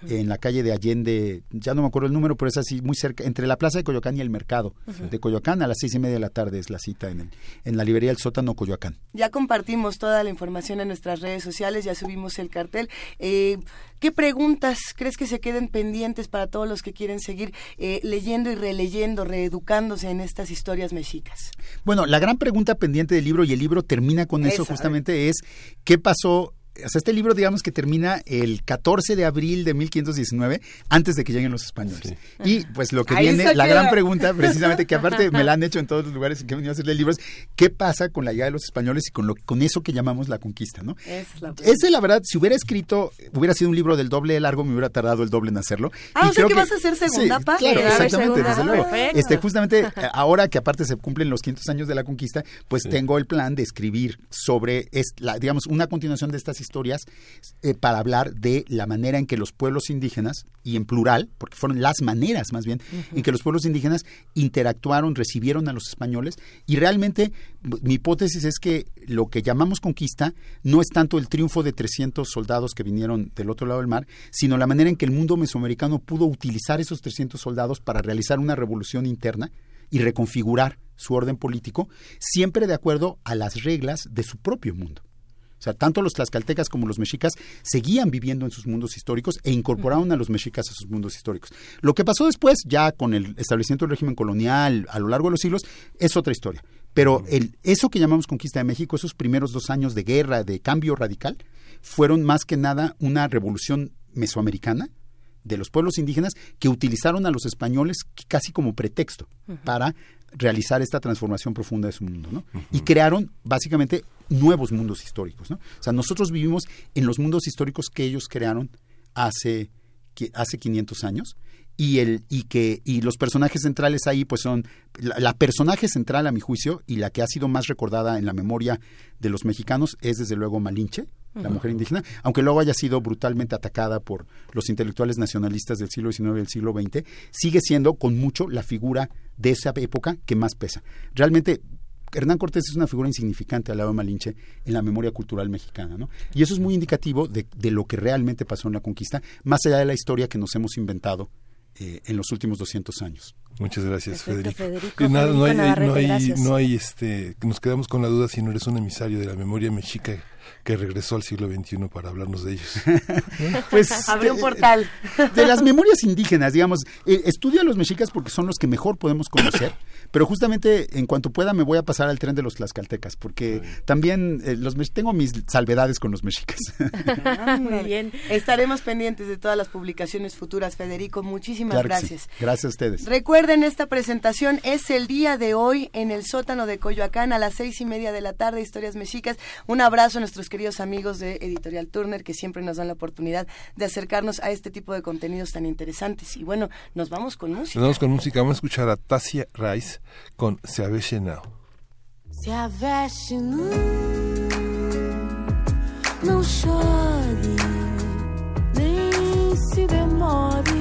en la calle de Allende, ya no me acuerdo el número, pero es así, muy cerca, entre la plaza de Coyoacán y el mercado de Coyoacán, a las seis y media de la tarde es la cita en, el, en la librería El Sótano Coyoacán. Ya compartimos toda la información en nuestras redes sociales, ya subimos el cartel. Eh, ¿Qué preguntas crees que se queden pendientes para todos los que quieren seguir eh, leyendo y releyendo, reeducándose en estas historias mexicas? Bueno, la gran pregunta pendiente del libro, y el libro termina con eso justamente, es ¿qué pasó este libro, digamos que termina el 14 de abril de 1519, antes de que lleguen los españoles. Y pues lo que viene, la gran pregunta, precisamente, que aparte me la han hecho en todos los lugares en que he venido a hacerle libros, ¿qué pasa con la llegada de los españoles y con, lo, con eso que llamamos la conquista? ¿no? Ese, la verdad, si hubiera escrito, hubiera sido un libro del doble largo, me hubiera tardado el doble en hacerlo. Ah, o sea que, vas a hacer segunda sí, Claro, exactamente, desde luego. Este, justamente eh, ahora que aparte se cumplen los 500 años de la conquista, pues tengo el plan de escribir sobre, es, la, digamos, una continuación de estas historias eh, para hablar de la manera en que los pueblos indígenas, y en plural, porque fueron las maneras más bien, en que los pueblos indígenas interactuaron, recibieron a los españoles, y realmente mi hipótesis es que lo que llamamos conquista no es tanto el triunfo de 300 soldados que vinieron del otro lado del mar, sino la manera en que el mundo mesoamericano pudo utilizar esos 300 soldados para realizar una revolución interna y reconfigurar su orden político, siempre de acuerdo a las reglas de su propio mundo. O sea, tanto los tlaxcaltecas como los mexicas seguían viviendo en sus mundos históricos e incorporaron a los mexicas a sus mundos históricos. Lo que pasó después, ya con el establecimiento del régimen colonial a lo largo de los siglos, es otra historia. Pero el, eso que llamamos conquista de México, esos primeros dos años de guerra, de cambio radical, fueron más que nada una revolución mesoamericana de los pueblos indígenas que utilizaron a los españoles casi como pretexto para realizar esta transformación profunda de su mundo, ¿no? Y crearon básicamente nuevos mundos históricos, ¿no? O sea, nosotros vivimos en los mundos históricos que ellos crearon hace, hace 500 años y el y que y los personajes centrales ahí pues son la, personaje central a mi juicio y la que ha sido más recordada en la memoria de los mexicanos es desde luego Malinche la mujer indígena, aunque luego haya sido brutalmente atacada por los intelectuales nacionalistas del siglo XIX y del siglo XX, sigue siendo con mucho la figura de esa época que más pesa. Realmente Hernán Cortés es una figura insignificante al lado de Malinche en la memoria cultural mexicana, ¿no? Y eso es muy indicativo de, de lo que realmente pasó en la conquista, más allá de la historia que nos hemos inventado eh, en los últimos 200 años. Muchas gracias, Federico. no, hay, no, hay, este, nos quedamos con la duda si no eres un emisario de la memoria mexica que regresó al siglo XXI para hablarnos de ellos. pues abrió un portal. De, las memorias indígenas, digamos, eh, estudio a los mexicas porque son los que mejor podemos conocer. Pero justamente en cuanto pueda me voy a pasar al tren de los tlaxcaltecas, porque también eh, los tengo mis salvedades con los mexicas. Ah, muy bien. Estaremos pendientes de todas las publicaciones futuras, Federico. Muchísimas gracias. Gracias a ustedes. Recuerden, esta presentación es el día de hoy en el sótano de Coyoacán a las seis y media de la tarde, Historias Mexicas. Un abrazo a nuestros queridos amigos de Editorial Turner que siempre nos dan la oportunidad de acercarnos a este tipo de contenidos tan interesantes. Y bueno, nos vamos con música. Nos vamos con música. Vamos a escuchar a Tasia Rice con Se avesse não. Se aveste não, não chore, nem se demore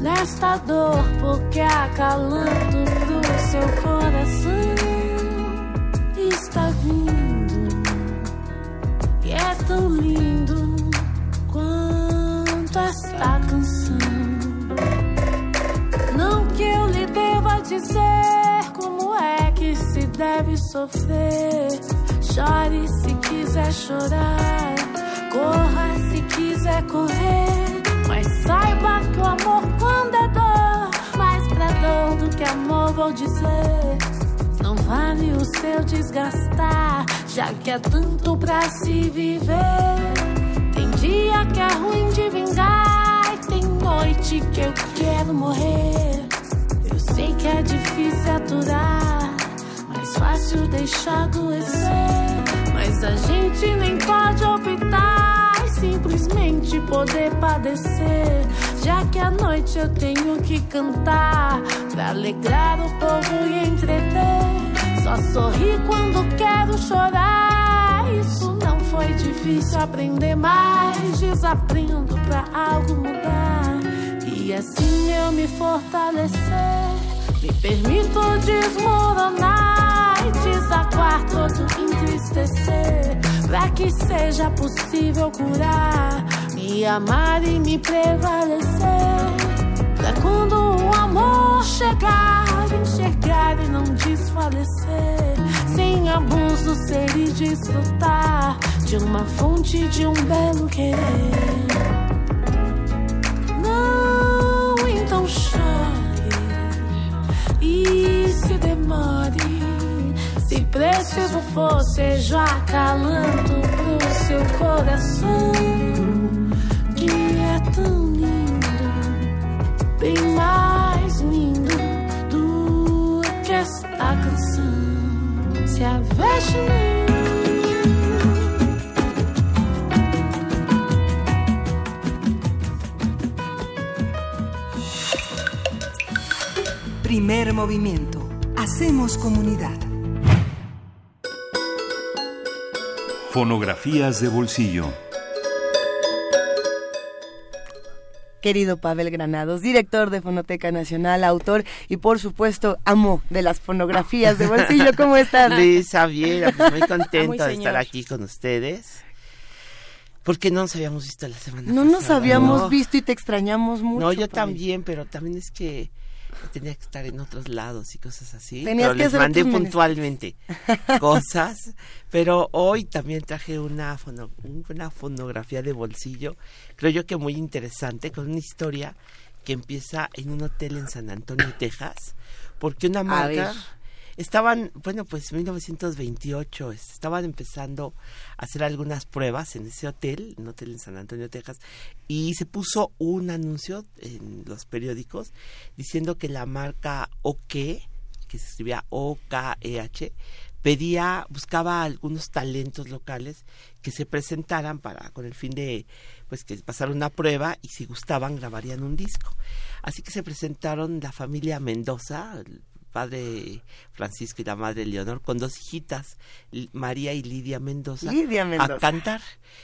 nesta dor, porque acalanto do seu coração está vindo e é tão lindo quanto esta canção. Dizer como é que se deve sofrer. Chore se quiser chorar, corra se quiser correr. Mas saiba que o amor quando é dor, mais pra dor do que amor vou dizer. Não vale o seu desgastar, já que é tanto pra se viver. Tem dia que é ruim de vingar, e tem noite que eu quero morrer. Sei que é difícil aturar, mais fácil deixar adoecer. Mas a gente nem pode optar, simplesmente poder padecer. Já que à noite eu tenho que cantar, pra alegrar o povo e entreter. Só sorri quando quero chorar. Isso não foi difícil aprender, mas desaprendo pra algo mudar. E assim eu me fortalecer. Me permito desmoronar e desaguar todo entristecer. Pra que seja possível curar, me amar e me prevalecer. Pra quando o amor chegar, enxergar e não desfalecer. Sem abuso, ser e desfrutar de uma fonte de um belo querer. Chore e se demore. Se preciso for, seja acalanto pro seu coração, que é tão lindo, bem mais lindo do que esta canção. Se aveste Primer movimiento. Hacemos comunidad. Fonografías de bolsillo. Querido Pavel Granados, director de Fonoteca Nacional, autor y por supuesto amo de las fonografías de bolsillo. ¿Cómo estás? Luisa, bien, pues muy contento Muy de estar aquí con ustedes. Porque no nos habíamos visto la semana No nos pasada, habíamos ¿no? visto y te extrañamos mucho. No, yo también, pero también es que tenía que estar en otros lados y cosas así. Tenías pero que les hacer mandé puntualmente cosas. Pero hoy también traje una, fono- una fonografía de bolsillo, creo yo que muy interesante, con una historia que empieza en un hotel en San Antonio, Texas, porque una marca... Estaban, bueno, pues 1928, es- estaban empezando a hacer algunas pruebas en ese hotel, un hotel en San Antonio, Texas, y se puso un anuncio en los periódicos diciendo que la marca OK, que se escribía O-K-E-H, pedía, buscaba algunos talentos locales que se presentaran para, con el fin de, pues que pasar una prueba y si gustaban grabarían un disco. Así que se presentaron la familia Mendoza, padre Francisco y la madre Leonor, con dos hijitas, María y Lidia Mendoza, Lidia Mendoza. a cantar.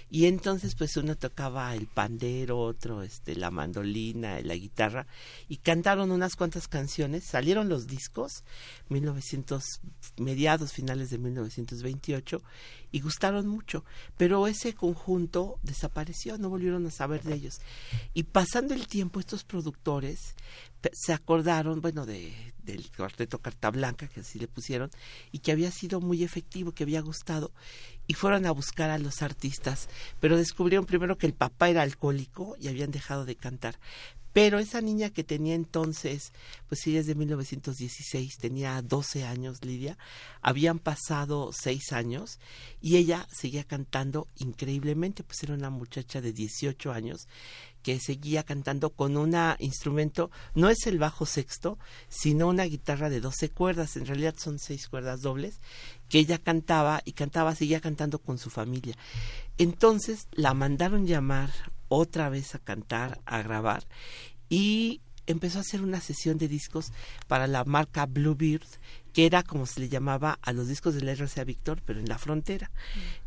Y entonces pues uno tocaba el pandero, otro este la mandolina, la guitarra y cantaron unas cuantas canciones, salieron los discos 1900 mediados finales de 1928 y gustaron mucho, pero ese conjunto desapareció, no volvieron a saber de ellos. Y pasando el tiempo estos productores se acordaron, bueno, de del cuarteto Carta Blanca, que así le pusieron, y que había sido muy efectivo, que había gustado, y fueron a buscar a los artistas, pero descubrieron primero que el papá era alcohólico y habían dejado de cantar. Pero esa niña que tenía entonces, pues ella es de 1916, tenía 12 años, Lidia, habían pasado 6 años y ella seguía cantando increíblemente, pues era una muchacha de 18 años que seguía cantando con un instrumento, no es el bajo sexto, sino una guitarra de 12 cuerdas, en realidad son 6 cuerdas dobles, que ella cantaba y cantaba, seguía cantando con su familia. Entonces la mandaron llamar otra vez a cantar, a grabar, y empezó a hacer una sesión de discos para la marca Bluebird, que era como se le llamaba a los discos del RCA Victor, pero en la frontera.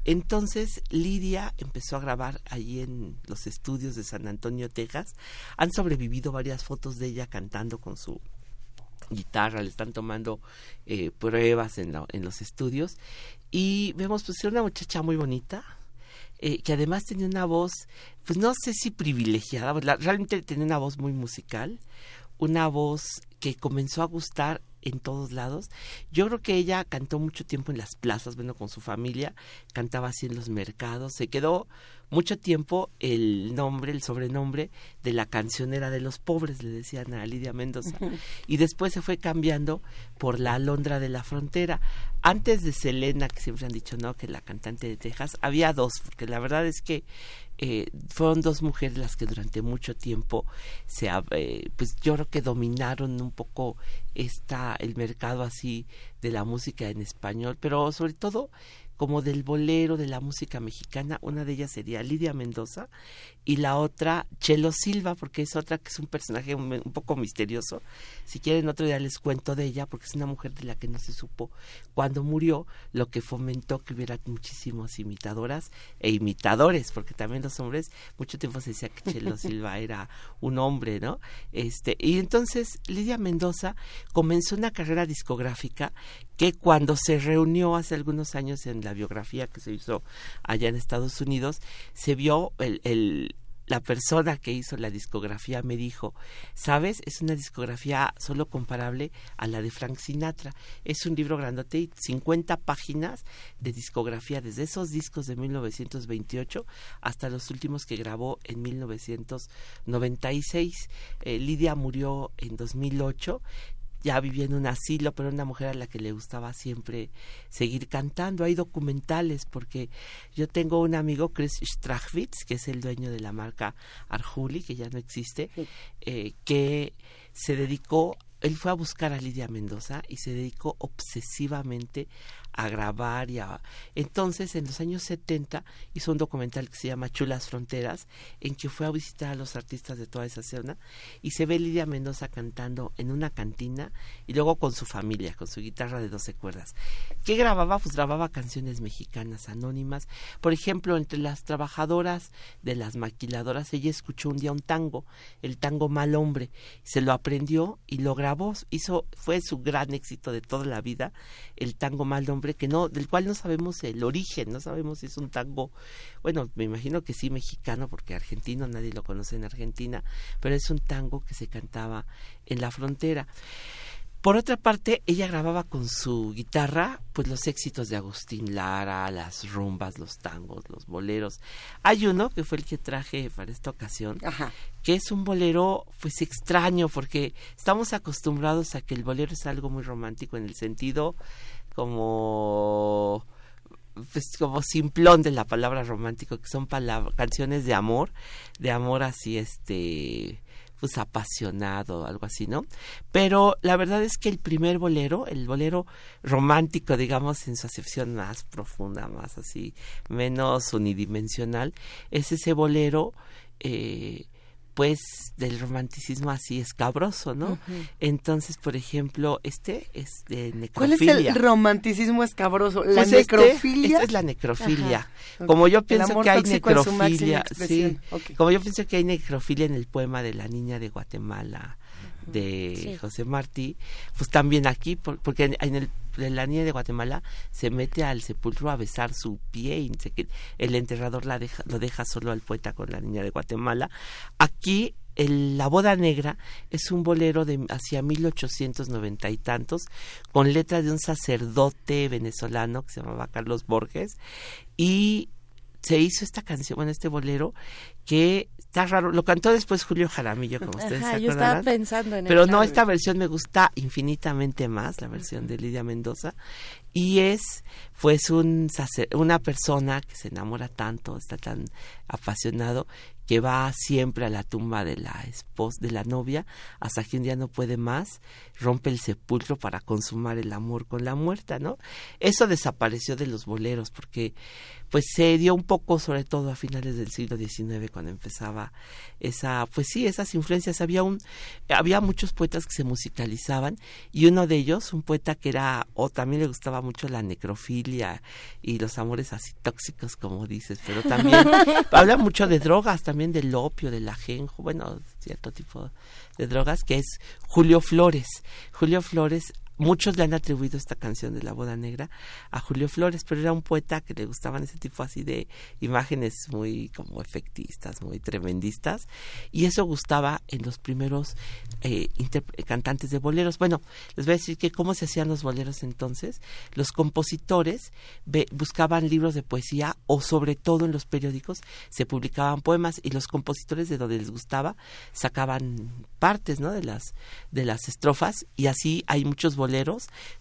Entonces Lidia empezó a grabar allí en los estudios de San Antonio, Texas. Han sobrevivido varias fotos de ella cantando con su guitarra, le están tomando eh, pruebas en, la- en los estudios y vemos pues era una muchacha muy bonita eh, que además tenía una voz pues no sé si privilegiada realmente tenía una voz muy musical una voz que comenzó a gustar en todos lados. Yo creo que ella cantó mucho tiempo en las plazas, bueno, con su familia, cantaba así en los mercados, se quedó mucho tiempo el nombre, el sobrenombre de la cancionera de los pobres, le decían a Lidia Mendoza, y después se fue cambiando por la Alondra de la Frontera. Antes de Selena, que siempre han dicho, no, que la cantante de Texas, había dos, porque la verdad es que eh, fueron dos mujeres las que durante mucho tiempo se eh, pues yo creo que dominaron un poco esta el mercado así de la música en español pero sobre todo como del bolero de la música mexicana. Una de ellas sería Lidia Mendoza y la otra Chelo Silva, porque es otra que es un personaje un, poco misterioso. Si quieren otro día les cuento de ella, porque es una mujer de la que no se supo cuando murió, lo que fomentó que hubiera muchísimas imitadoras e imitadores, porque también los hombres, mucho tiempo se decía que Chelo Silva era un hombre, ¿no? Este, y entonces Lidia Mendoza comenzó una carrera discográfica que cuando se reunió hace algunos años en la biografía que se hizo allá en Estados Unidos, se vio el, el la persona que hizo la discografía me dijo, sabes, es una discografía solo comparable a la de Frank Sinatra. Es un libro grandote, 50 páginas de discografía, desde esos discos de 1928 hasta los últimos que grabó en 1996. Eh, Lidia murió en 2008 ya vivía en un asilo, pero una mujer a la que le gustaba siempre seguir cantando. Hay documentales porque yo tengo un amigo, Chris Strachwitz, que es el dueño de la marca Arjuli, que ya no existe, eh, que se dedicó él fue a buscar a Lidia Mendoza y se dedicó obsesivamente a grabar y a... Entonces, en los años 70 hizo un documental que se llama Chulas Fronteras, en que fue a visitar a los artistas de toda esa zona y se ve Lidia Mendoza cantando en una cantina y luego con su familia, con su guitarra de 12 cuerdas. ¿Qué grababa? Pues grababa canciones mexicanas anónimas. Por ejemplo, entre las trabajadoras de las maquiladoras, ella escuchó un día un tango, el tango Mal Hombre, se lo aprendió y lo grabó, hizo, fue su gran éxito de toda la vida, el tango Mal Hombre que no, del cual no sabemos el origen, no sabemos si es un tango, bueno, me imagino que sí mexicano, porque argentino nadie lo conoce en Argentina, pero es un tango que se cantaba en la frontera. Por otra parte, ella grababa con su guitarra pues los éxitos de Agustín Lara, las rumbas, los tangos, los boleros. Hay uno que fue el que traje para esta ocasión, que es un bolero pues extraño porque estamos acostumbrados a que el bolero es algo muy romántico en el sentido como pues como simplón de la palabra romántico que son canciones de amor de amor así este pues apasionado algo así no pero la verdad es que el primer bolero el bolero romántico digamos en su acepción más profunda más así menos unidimensional es ese bolero eh, pues del romanticismo así escabroso, ¿no? Entonces, por ejemplo, este es de necrofilia. ¿Cuál es el romanticismo escabroso? La pues este, necrofilia. Esta es la necrofilia. Como yo pienso que hay necrofilia, sí. Como yo pienso que hay necrofilia en el poema de la niña de Guatemala de José Martí, pues también aquí, porque en, el de la niña de Guatemala se mete al sepulcro a besar su pie y el enterrador la deja, lo deja solo al poeta con la niña de Guatemala. Aquí el, la boda negra es un bolero de hacia 1890 y tantos con letra de un sacerdote venezolano que se llamaba Carlos Borges y se hizo esta canción, bueno, este bolero que está raro, lo cantó después Julio Jaramillo, como ustedes se yo estaba pensando en Pero no, esta versión me gusta infinitamente más, la versión de Lidia Mendoza, y es pues un una persona que se enamora tanto, está tan apasionado que va siempre a la tumba de la esposa, de la novia, hasta que un día no puede más, rompe el sepulcro para consumar el amor con la muerta, ¿no? Eso desapareció de los boleros porque pues se dio un poco sobre todo a finales del siglo XIX cuando empezaba esa pues sí esas influencias. Había un había muchos poetas que se musicalizaban y uno de ellos un poeta que era o también le gustaba mucho la necrofilia y los amores así tóxicos como dices pero también habla mucho de drogas también del opio del ajenjo bueno cierto tipo de drogas que es Julio Flores. Julio Flores muchos le han atribuido esta canción de la boda negra a Julio Flores, pero era un poeta que le gustaban ese tipo así de imágenes muy como efectistas, muy tremendistas, y eso gustaba en los primeros eh, cantantes de boleros. Bueno, les voy a decir que cómo se hacían los boleros entonces. Los compositores buscaban libros de poesía o sobre todo en los periódicos se publicaban poemas y los compositores de donde les gustaba sacaban partes, ¿no? De las de las estrofas y así hay muchos boleros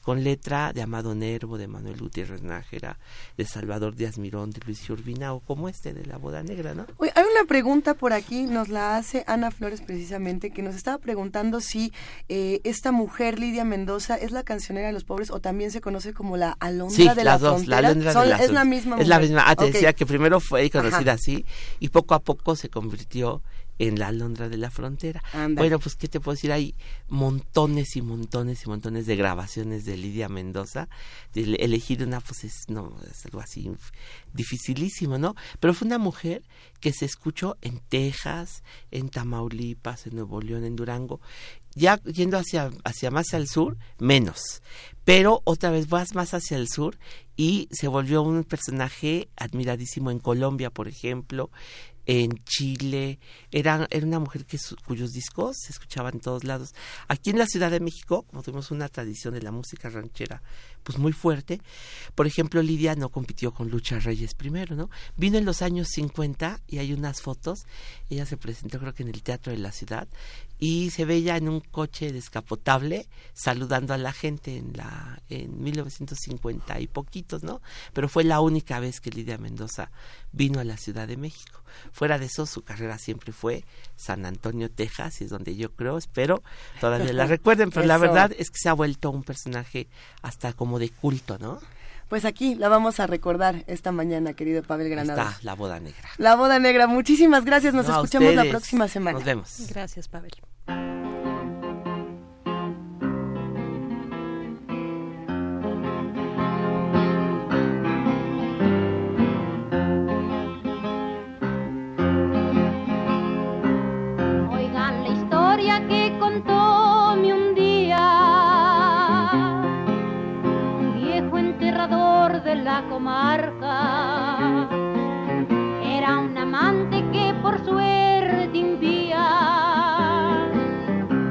con letra de Amado Nervo, de Manuel Gutiérrez Nájera, de Salvador Díaz Mirón, de Luis Urbina o como este de La Boda Negra, ¿no? hay una pregunta por aquí, nos la hace Ana Flores precisamente, que nos estaba preguntando si eh, esta mujer, Lidia Mendoza, es la cancionera de los pobres o también se conoce como la Alondra de la dos, la Alondra de la Es la misma Es la misma. Ah, te decía que primero fue conocida así y poco a poco se convirtió en la Alondra de la Frontera. Bueno, pues qué te puedo decir, hay montones y montones y montones de grabaciones de Lidia Mendoza. De elegir una, pues es, no, es algo así dificilísimo, ¿no? Pero fue una mujer que se escuchó en Texas, en Tamaulipas, en Nuevo León, en Durango. Ya yendo hacia, hacia más al sur, menos. Pero otra vez vas más hacia el sur y se volvió un personaje admiradísimo en Colombia, por ejemplo, en Chile, era, era una mujer que cuyos discos se escuchaban en todos lados. Aquí en la Ciudad de México, como tuvimos una tradición de la música ranchera pues muy fuerte, por ejemplo, Lidia no compitió con Lucha Reyes primero, ¿no? Vino en los años 50 y hay unas fotos, ella se presentó creo que en el Teatro de la Ciudad y se veía en un coche descapotable saludando a la gente en la en 1950 y poquitos, ¿no? Pero fue la única vez que Lidia Mendoza vino a la Ciudad de México. Fuera de eso, su carrera siempre fue San Antonio, Texas, y es donde yo creo, espero, todavía la recuerden, pero la verdad es que se ha vuelto un personaje hasta como de culto, ¿no? Pues aquí la vamos a recordar esta mañana, querido Pavel Granada. Está la boda negra. La boda negra. Muchísimas gracias. Nos escuchamos la próxima semana. Nos vemos. Gracias, Pavel. Oigan la historia que contó la comarca. Era un amante que por suerte impía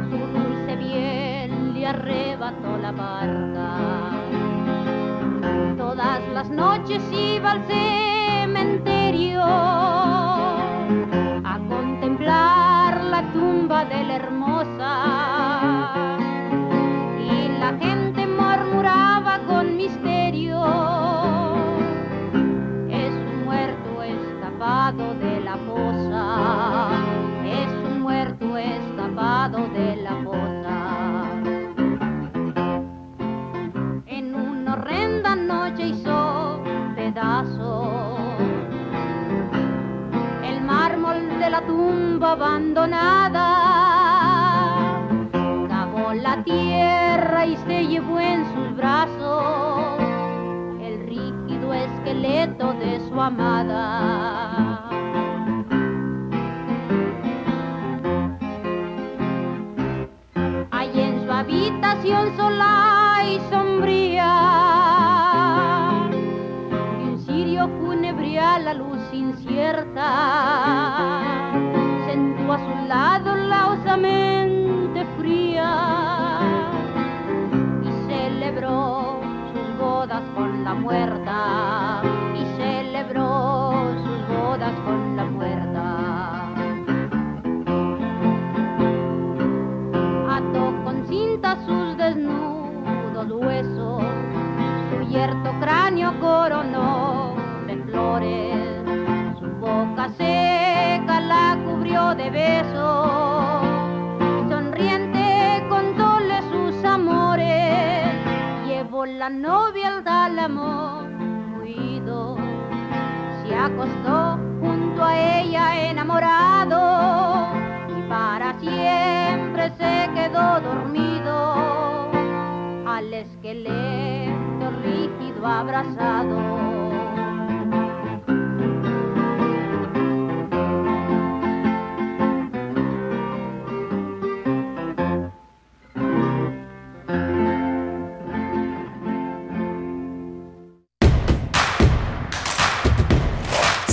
su dulce bien le arrebató la barca. Todas las noches iba al cementerio a contemplar la tumba de la hermosa y la gente murmuraba con misterio de la fosa. Es un muerto escapado de la fosa. En una horrenda noche hizo pedazos el mármol de la tumba abandonada. Cavó la tierra y se llevó en sus brazos esqueleto de su amada. Hay en su habitación sola y sombría y un cirio fúnebre a la luz incierta sentó a su lado lausamente fría con la muerta y celebró sus bodas con la muerta. Ató con cinta sus desnudos huesos su yerto cráneo coronó de flores su boca seca la cubrió de besos llevó la novia al tálamo huido se acostó junto a ella enamorado y para siempre se quedó dormido al esqueleto rígido abrazado.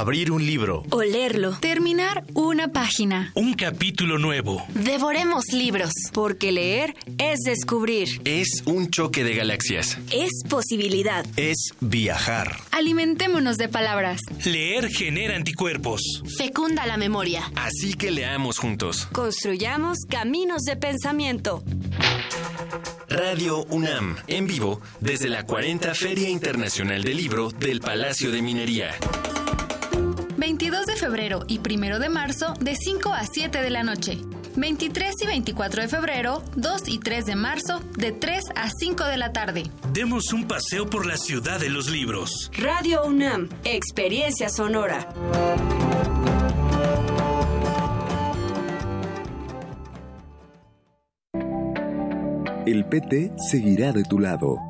Abrir un libro. Olerlo. Terminar una página. Un capítulo nuevo. Devoremos libros, porque leer es descubrir. Es un choque de galaxias. Es posibilidad. Es viajar. Alimentémonos de palabras. Leer genera anticuerpos. Fecunda la memoria. Así que leamos juntos. Construyamos caminos de pensamiento. Radio UNAM, en vivo, desde la 40 Feria Internacional del Libro del Palacio de Minería. 22 de febrero y 1 de marzo de 5 a 7 de la noche. 23 y 24 de febrero, 2 y 3 de marzo de 3 a 5 de la tarde. Demos un paseo por la ciudad de los libros. Radio UNAM, experiencia sonora. El PT seguirá de tu lado.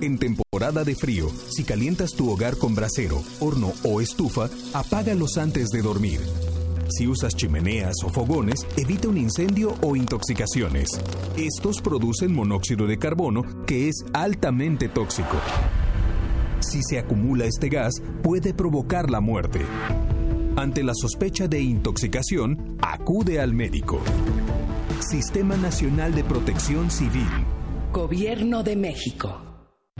En temporada de frío, si calientas tu hogar con brasero, horno o estufa, apágalos antes de dormir. Si usas chimeneas o fogones, evita un incendio o intoxicaciones. Estos producen monóxido de carbono, que es altamente tóxico. Si se acumula este gas, puede provocar la muerte. Ante la sospecha de intoxicación, acude al médico. Sistema Nacional de Protección Civil. Gobierno de México.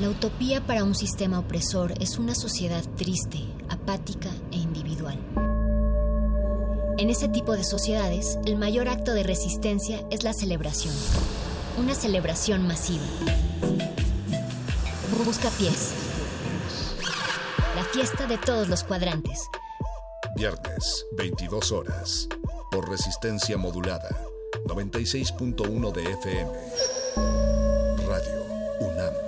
La utopía para un sistema opresor es una sociedad triste, apática e individual. En ese tipo de sociedades, el mayor acto de resistencia es la celebración. Una celebración masiva. Busca pies. La fiesta de todos los cuadrantes. Viernes, 22 horas. Por resistencia modulada. 96.1 de FM. Radio UNAM.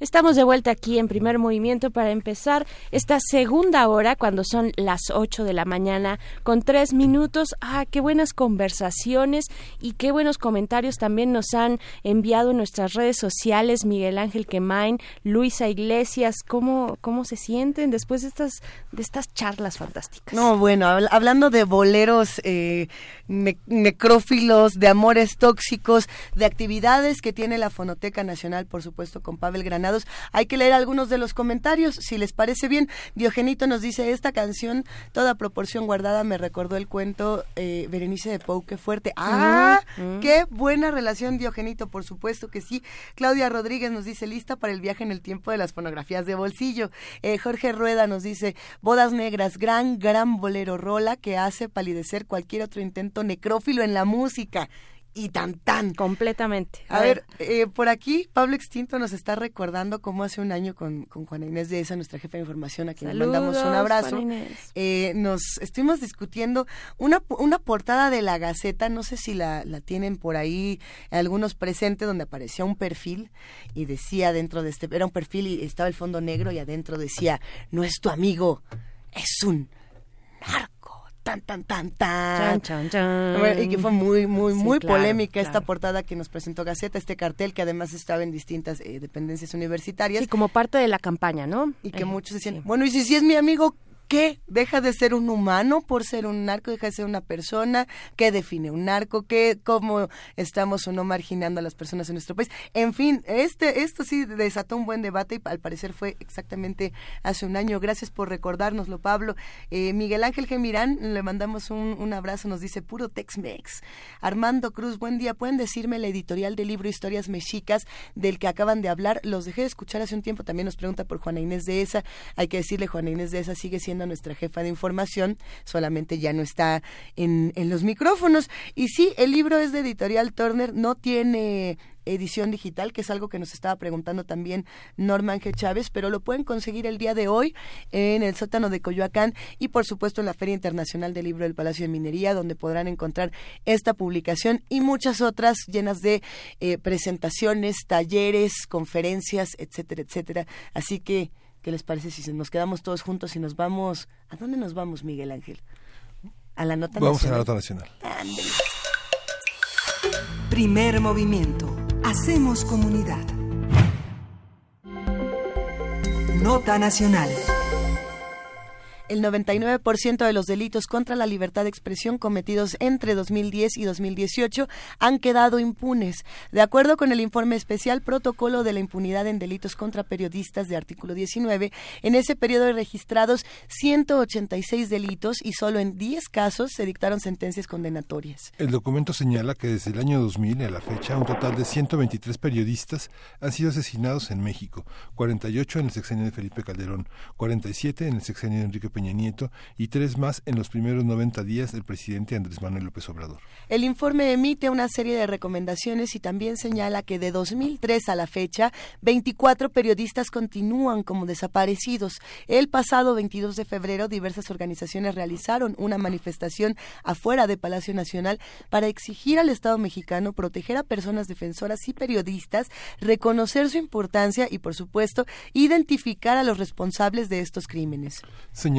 Estamos de vuelta aquí en primer movimiento para empezar esta segunda hora cuando son las 8 de la mañana con tres minutos. Ah, qué buenas conversaciones y qué buenos comentarios también nos han enviado en nuestras redes sociales. Miguel Ángel Quemain, Luisa Iglesias, ¿cómo, cómo se sienten después de estas, de estas charlas fantásticas? No, bueno, habl- hablando de boleros eh, ne- necrófilos, de amores tóxicos, de actividades que tiene la Fonoteca Nacional, por supuesto, con Pavel Granados. Hay que leer algunos de los comentarios, si les parece bien. Diogenito nos dice, esta canción, toda proporción guardada, me recordó el cuento eh, Berenice de Pou, qué fuerte. ¡Ah! Mm. ¡Qué buena relación, Diogenito! Por supuesto que sí. Claudia Rodríguez nos dice, lista para el viaje en el tiempo de las fonografías de bolsillo. Eh, Jorge Rueda nos dice, Bodas Negras, gran, gran bolero rola que hace palidecer cualquier otro intento necrófilo en la música. Y tan tan. Completamente. A ver, eh, por aquí Pablo Extinto nos está recordando cómo hace un año con, con Juana Inés de esa, nuestra jefa de información, a quien le mandamos un abrazo. Eh, nos estuvimos discutiendo una, una portada de la Gaceta, no sé si la, la tienen por ahí algunos presentes, donde aparecía un perfil y decía dentro de este, era un perfil y estaba el fondo negro y adentro decía, no es tu amigo, es un tan, tan, tan, tan. Y que fue muy, muy, muy polémica esta portada que nos presentó Gaceta, este cartel que además estaba en distintas eh, dependencias universitarias. Sí, como parte de la campaña, ¿no? Y que muchos decían, bueno, y si, si es mi amigo, ¿Qué? ¿Deja de ser un humano por ser un narco? ¿Deja de ser una persona? ¿Qué define un narco? ¿Qué, ¿Cómo estamos o no marginando a las personas en nuestro país? En fin, este, esto sí desató un buen debate y al parecer fue exactamente hace un año. Gracias por recordárnoslo, Pablo. Eh, Miguel Ángel Gemirán, le mandamos un, un abrazo, nos dice puro Tex-Mex. Armando Cruz, buen día. ¿Pueden decirme la editorial del libro Historias Mexicas del que acaban de hablar? Los dejé de escuchar hace un tiempo. También nos pregunta por Juana Inés de esa. Hay que decirle, Juana Inés de esa sigue siendo nuestra jefa de información, solamente ya no está en, en los micrófonos. Y sí, el libro es de Editorial Turner, no tiene edición digital, que es algo que nos estaba preguntando también Norman G. Chávez, pero lo pueden conseguir el día de hoy en el sótano de Coyoacán y por supuesto en la Feria Internacional del Libro del Palacio de Minería, donde podrán encontrar esta publicación y muchas otras llenas de eh, presentaciones, talleres, conferencias, etcétera, etcétera. Así que ¿Qué les parece si nos quedamos todos juntos y nos vamos? ¿A dónde nos vamos, Miguel Ángel? A la nota vamos nacional. Vamos a la nota nacional. Primer movimiento. Hacemos comunidad. Nota nacional. El 99% de los delitos contra la libertad de expresión cometidos entre 2010 y 2018 han quedado impunes. De acuerdo con el informe especial Protocolo de la Impunidad en Delitos contra Periodistas de artículo 19, en ese periodo registrados 186 delitos y solo en 10 casos se dictaron sentencias condenatorias. El documento señala que desde el año 2000 a la fecha un total de 123 periodistas han sido asesinados en México, 48 en el sexenio de Felipe Calderón, 47 en el sexenio de Enrique Peña Nieto y tres más en los primeros 90 días del presidente Andrés Manuel López Obrador. El informe emite una serie de recomendaciones y también señala que de 2003 a la fecha, 24 periodistas continúan como desaparecidos. El pasado 22 de febrero, diversas organizaciones realizaron una manifestación afuera de Palacio Nacional para exigir al Estado mexicano proteger a personas defensoras y periodistas, reconocer su importancia y, por supuesto, identificar a los responsables de estos crímenes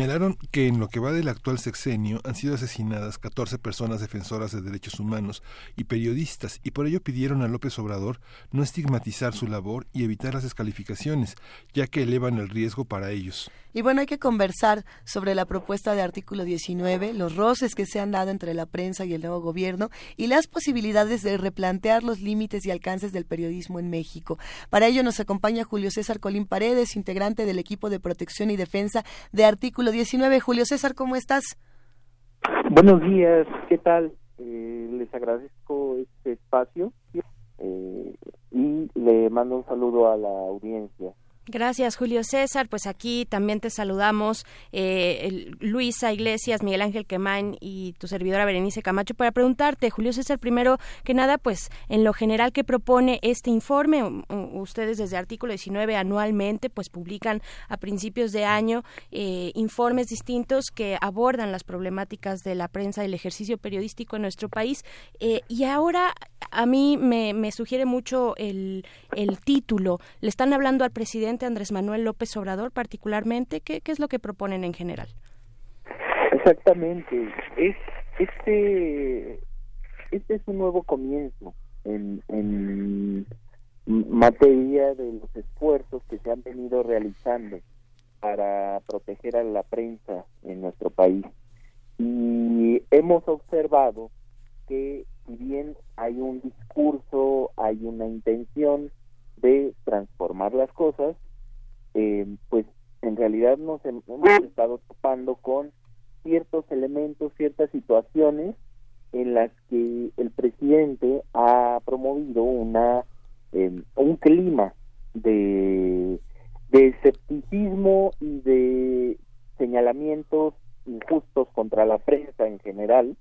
señalaron que en lo que va del actual sexenio han sido asesinadas 14 personas defensoras de derechos humanos y periodistas y por ello pidieron a López Obrador no estigmatizar su labor y evitar las descalificaciones, ya que elevan el riesgo para ellos. Y bueno, hay que conversar sobre la propuesta de artículo 19, los roces que se han dado entre la prensa y el nuevo gobierno y las posibilidades de replantear los límites y alcances del periodismo en México. Para ello nos acompaña Julio César Colín Paredes, integrante del equipo de protección y defensa de artículo 19. Julio César, ¿cómo estás? Buenos días, ¿qué tal? Eh, les agradezco este espacio eh, y le mando un saludo a la audiencia. Gracias, Julio César. Pues aquí también te saludamos, eh, Luisa Iglesias, Miguel Ángel Quemán y tu servidora Berenice Camacho para preguntarte, Julio César, primero que nada, pues en lo general, ¿qué propone este informe? Ustedes desde artículo 19 anualmente, pues publican a principios de año eh, informes distintos que abordan las problemáticas de la prensa y el ejercicio periodístico en nuestro país. Eh, y ahora a mí me, me sugiere mucho el, el título. Le están hablando al presidente Andrés Manuel López Obrador particularmente? ¿Qué, es lo que proponen en general? Exactamente. Es, este, este es un nuevo comienzo en, en materia de los esfuerzos que se han venido realizando para proteger a la prensa en nuestro país. Y hemos observado que si bien hay un discurso, hay una intención de transformar las cosas, eh, pues en realidad nos hemos estado topando con ciertos elementos, ciertas situaciones en las que el presidente ha promovido una em, un clima de, de escepticismo y de señalamientos injustos contra la prensa en general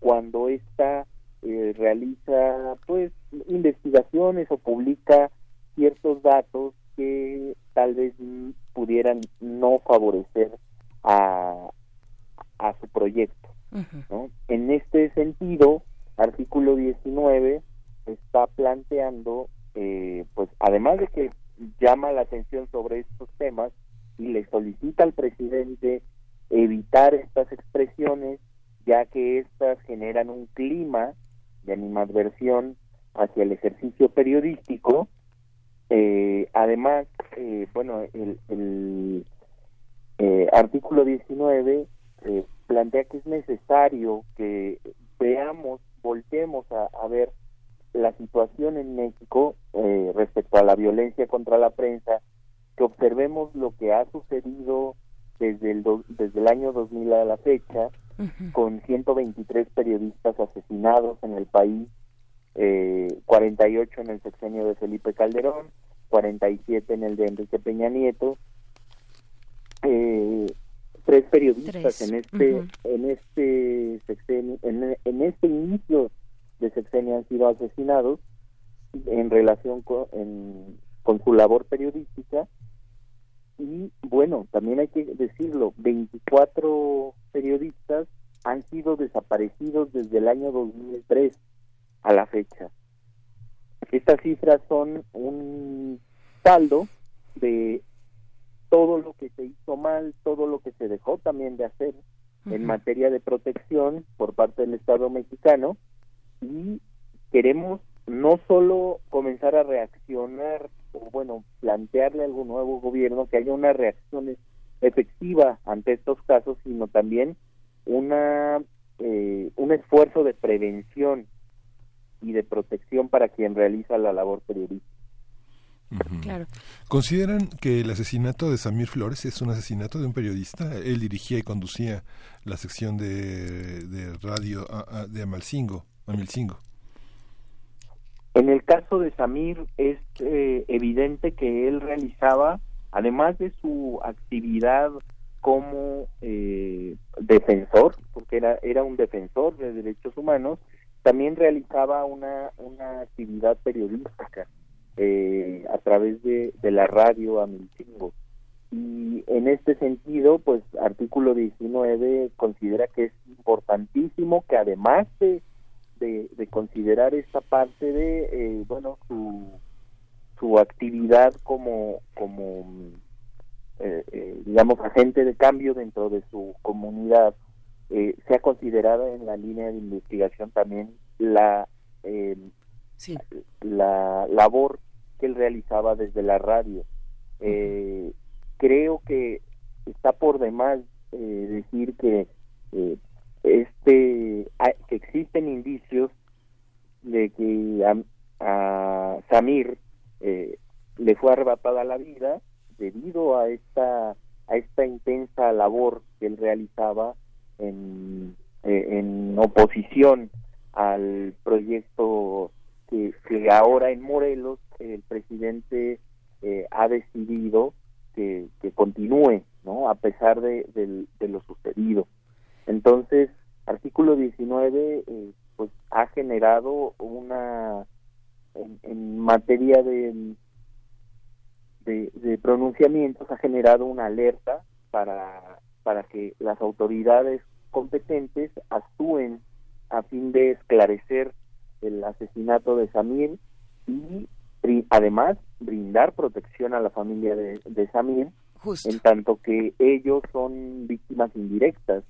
cuando ésta eh, realiza pues investigaciones o publica ciertos datos que tal vez pudieran no favorecer a, a su proyecto. En este sentido, artículo 19 está planteando, eh, pues además de que llama la atención sobre estos temas y le solicita al presidente evitar estas expresiones ya que éstas generan un clima de animadversión hacia el ejercicio periodístico. Eh, además, eh, bueno, el, el eh, artículo 19 eh, plantea que es necesario que veamos, voltemos a, a ver la situación en México eh, respecto a la violencia contra la prensa, que observemos lo que ha sucedido desde el, do- desde el año 2000 a la fecha, con 123 periodistas asesinados en el país, eh, 48 en el sexenio de Felipe Calderón, 47 en el de Enrique Peña Nieto, eh, tres periodistas Tres. en este en este sexenio, en, en este inicio de sexenio han sido asesinados en relación con, en- con su labor periodística y bueno, también hay que decirlo, 24 periodistas han sido desaparecidos desde el año 2003 a la fecha. Estas cifras son un saldo de todo lo que se hizo mal, todo lo que se dejó también de hacer en materia de protección por parte del Estado mexicano y queremos no solo comenzar a reaccionar o bueno, plantearle a algún nuevo gobierno que haya una reacción efectiva ante estos casos, sino también una eh, un esfuerzo de prevención y de protección para quien realiza la labor periodística. Claro. ¿Consideran que el asesinato de Samir Flores es un asesinato de un periodista? Él dirigía y conducía la sección de, de radio a- a- de Amalcingo. Amilcingo. En el caso de Samir es eh, evidente que él realizaba, además de su actividad como eh, defensor, porque era, era un defensor de derechos humanos, también realizaba una, una actividad periodística eh, a través de, de la radio Amilcingo. Y en este sentido, pues artículo 19 considera que es importantísimo que además de de, de considerar esta parte de eh, bueno su su actividad como como eh, eh, digamos agente de cambio dentro de su comunidad eh, sea considerada en la línea de investigación también la eh, la labor que él realizaba desde la radio. Eh, creo que está por demás eh, decir que eh, este hay- que existen indicios de que a, a Samir eh, le fue arrebatada la vida debido a esta a esta intensa labor que él realizaba en, eh, en oposición al proyecto que, que ahora en Morelos el presidente eh, ha decidido que, que continúe, ¿no? A pesar de, de lo sucedido. Entonces, artículo 19, eh, pues ha generado una, en, materia de, de pronunciamientos, ha generado una alerta para, para que las autoridades competentes actúen a fin de esclarecer el asesinato de Samir y además brindar protección a la familia de, de Samir en tanto que ellos son víctimas indirectas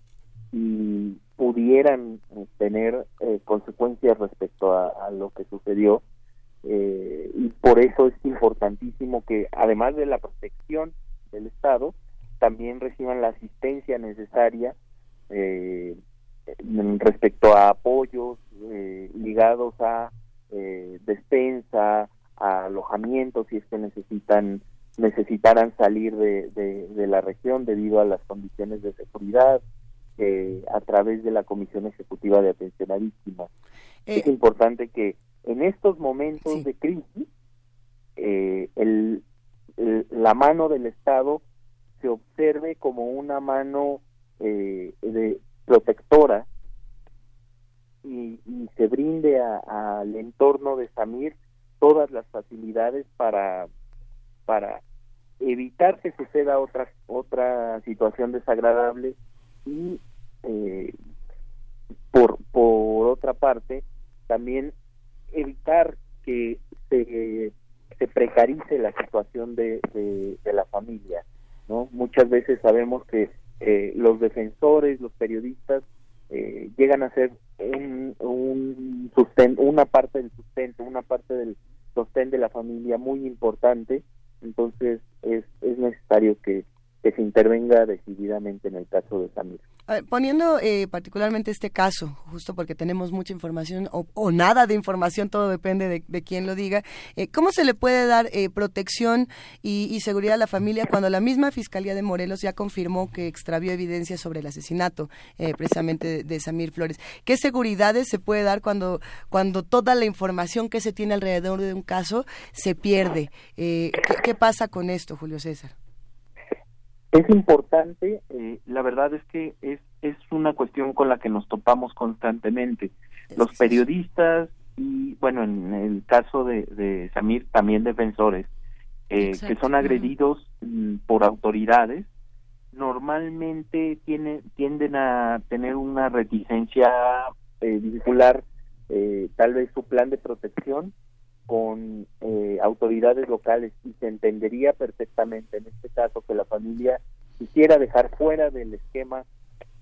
y pudieran eh, tener eh, consecuencias respecto a, a lo que sucedió eh, y por eso es importantísimo que además de la protección del Estado también reciban la asistencia necesaria eh, respecto a apoyos eh, ligados a eh, despensa, a alojamiento si es que necesitan necesitaran salir de, de, de la región debido a las condiciones de seguridad eh, a través de la Comisión Ejecutiva de Atención a Víctimas. es importante que en estos momentos de crisis eh, el, el- la mano del Estado se observe como una mano eh, de protectora y, se brinde al entorno de Samir todas las facilidades para para evitar que suceda otra otra situación desagradable y eh, por por otra parte también evitar que se, se precarice la situación de, de la familia no muchas veces sabemos que eh, los defensores los periodistas eh, llegan a ser un, un sustento, una parte del sustento, una parte del sostén de la familia muy importante, entonces es, es necesario que, que se intervenga decididamente en el caso de Samir. poniendo eh, particularmente este caso, justo porque tenemos mucha información o, nada de información, todo depende de, de quién lo diga, eh, ¿cómo se le puede dar eh, protección y, seguridad a la familia cuando la misma Fiscalía de Morelos ya confirmó que extravió evidencia sobre el asesinato precisamente de, Samir Flores? ¿Qué seguridades se puede dar cuando, cuando toda la información que se tiene alrededor de un caso se pierde? ¿Qué pasa con esto, Julio César? Es importante, eh, la verdad es que es, es una cuestión con la que nos topamos constantemente. Los periodistas y, bueno, en el caso de, Samir, también defensores, eh, que son agredidos mm, por autoridades, normalmente tiene, tienden a tener una reticencia eh, vincular eh, tal vez su plan de protección con eh, autoridades locales y se entendería perfectamente en este caso que la familia quisiera dejar fuera del esquema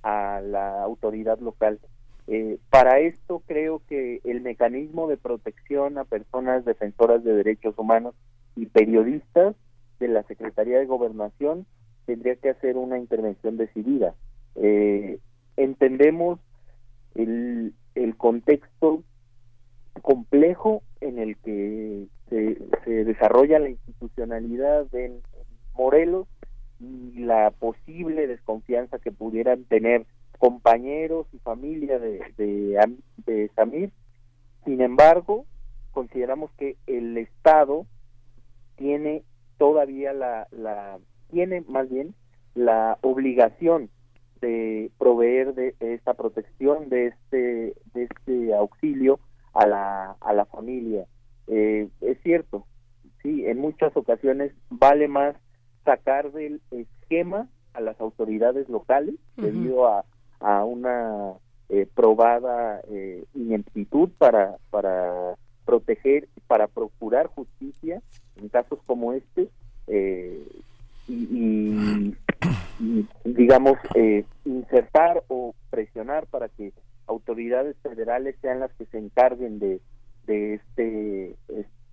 a la autoridad local. Eh, para esto creo que el mecanismo de protección a personas defensoras de derechos humanos y periodistas de la Secretaría de Gobernación tendría que hacer una intervención decidida. Eh, entendemos el, el contexto complejo en el que se, desarrolla la institucionalidad en, Morelos y la posible desconfianza que pudieran tener compañeros y familia de, de, Samir. Sin embargo, consideramos que el Estado tiene todavía la, la tiene más bien la obligación de proveer de esta protección, de este, de este auxilio a la, a la familia. Eh, es cierto, sí, en muchas ocasiones vale más sacar del esquema a las autoridades locales debido a, a una eh, probada eh, ineptitud para, para proteger, para procurar justicia en casos como este eh, y, y, digamos, insertar o presionar para que autoridades federales sean las que se encarguen de, de este,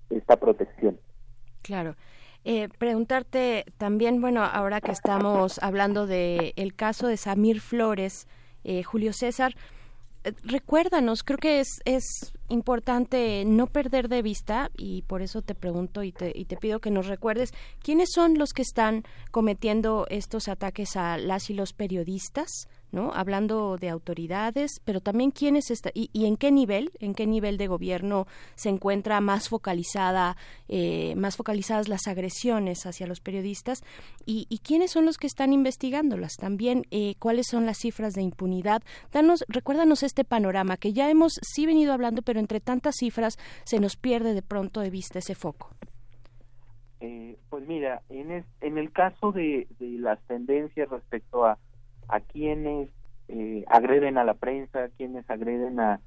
esta protección. Claro. Eh, preguntarte también, bueno, ahora que estamos hablando del el caso de Samir Flores, eh, Julio César, eh, recuérdanos, creo que es, es importante no perder de vista, y por eso te pregunto y te, y te pido que nos recuerdes, ¿quiénes son los que están cometiendo estos ataques a las y los periodistas? ¿No? Hablando de autoridades, pero también quiénes está y, en qué nivel, en qué nivel de gobierno se encuentra más focalizada, eh, más focalizadas las agresiones hacia los periodistas y, y quiénes son los que están investigándolas. También eh, cuáles son las cifras de impunidad. Danos, recuérdanos este panorama que ya hemos sí venido hablando, pero entre tantas cifras se nos pierde de pronto de vista ese foco. Eh, pues mira, en, el caso de las tendencias respecto a a quienes eh, agreden a la prensa, a quienes agreden a,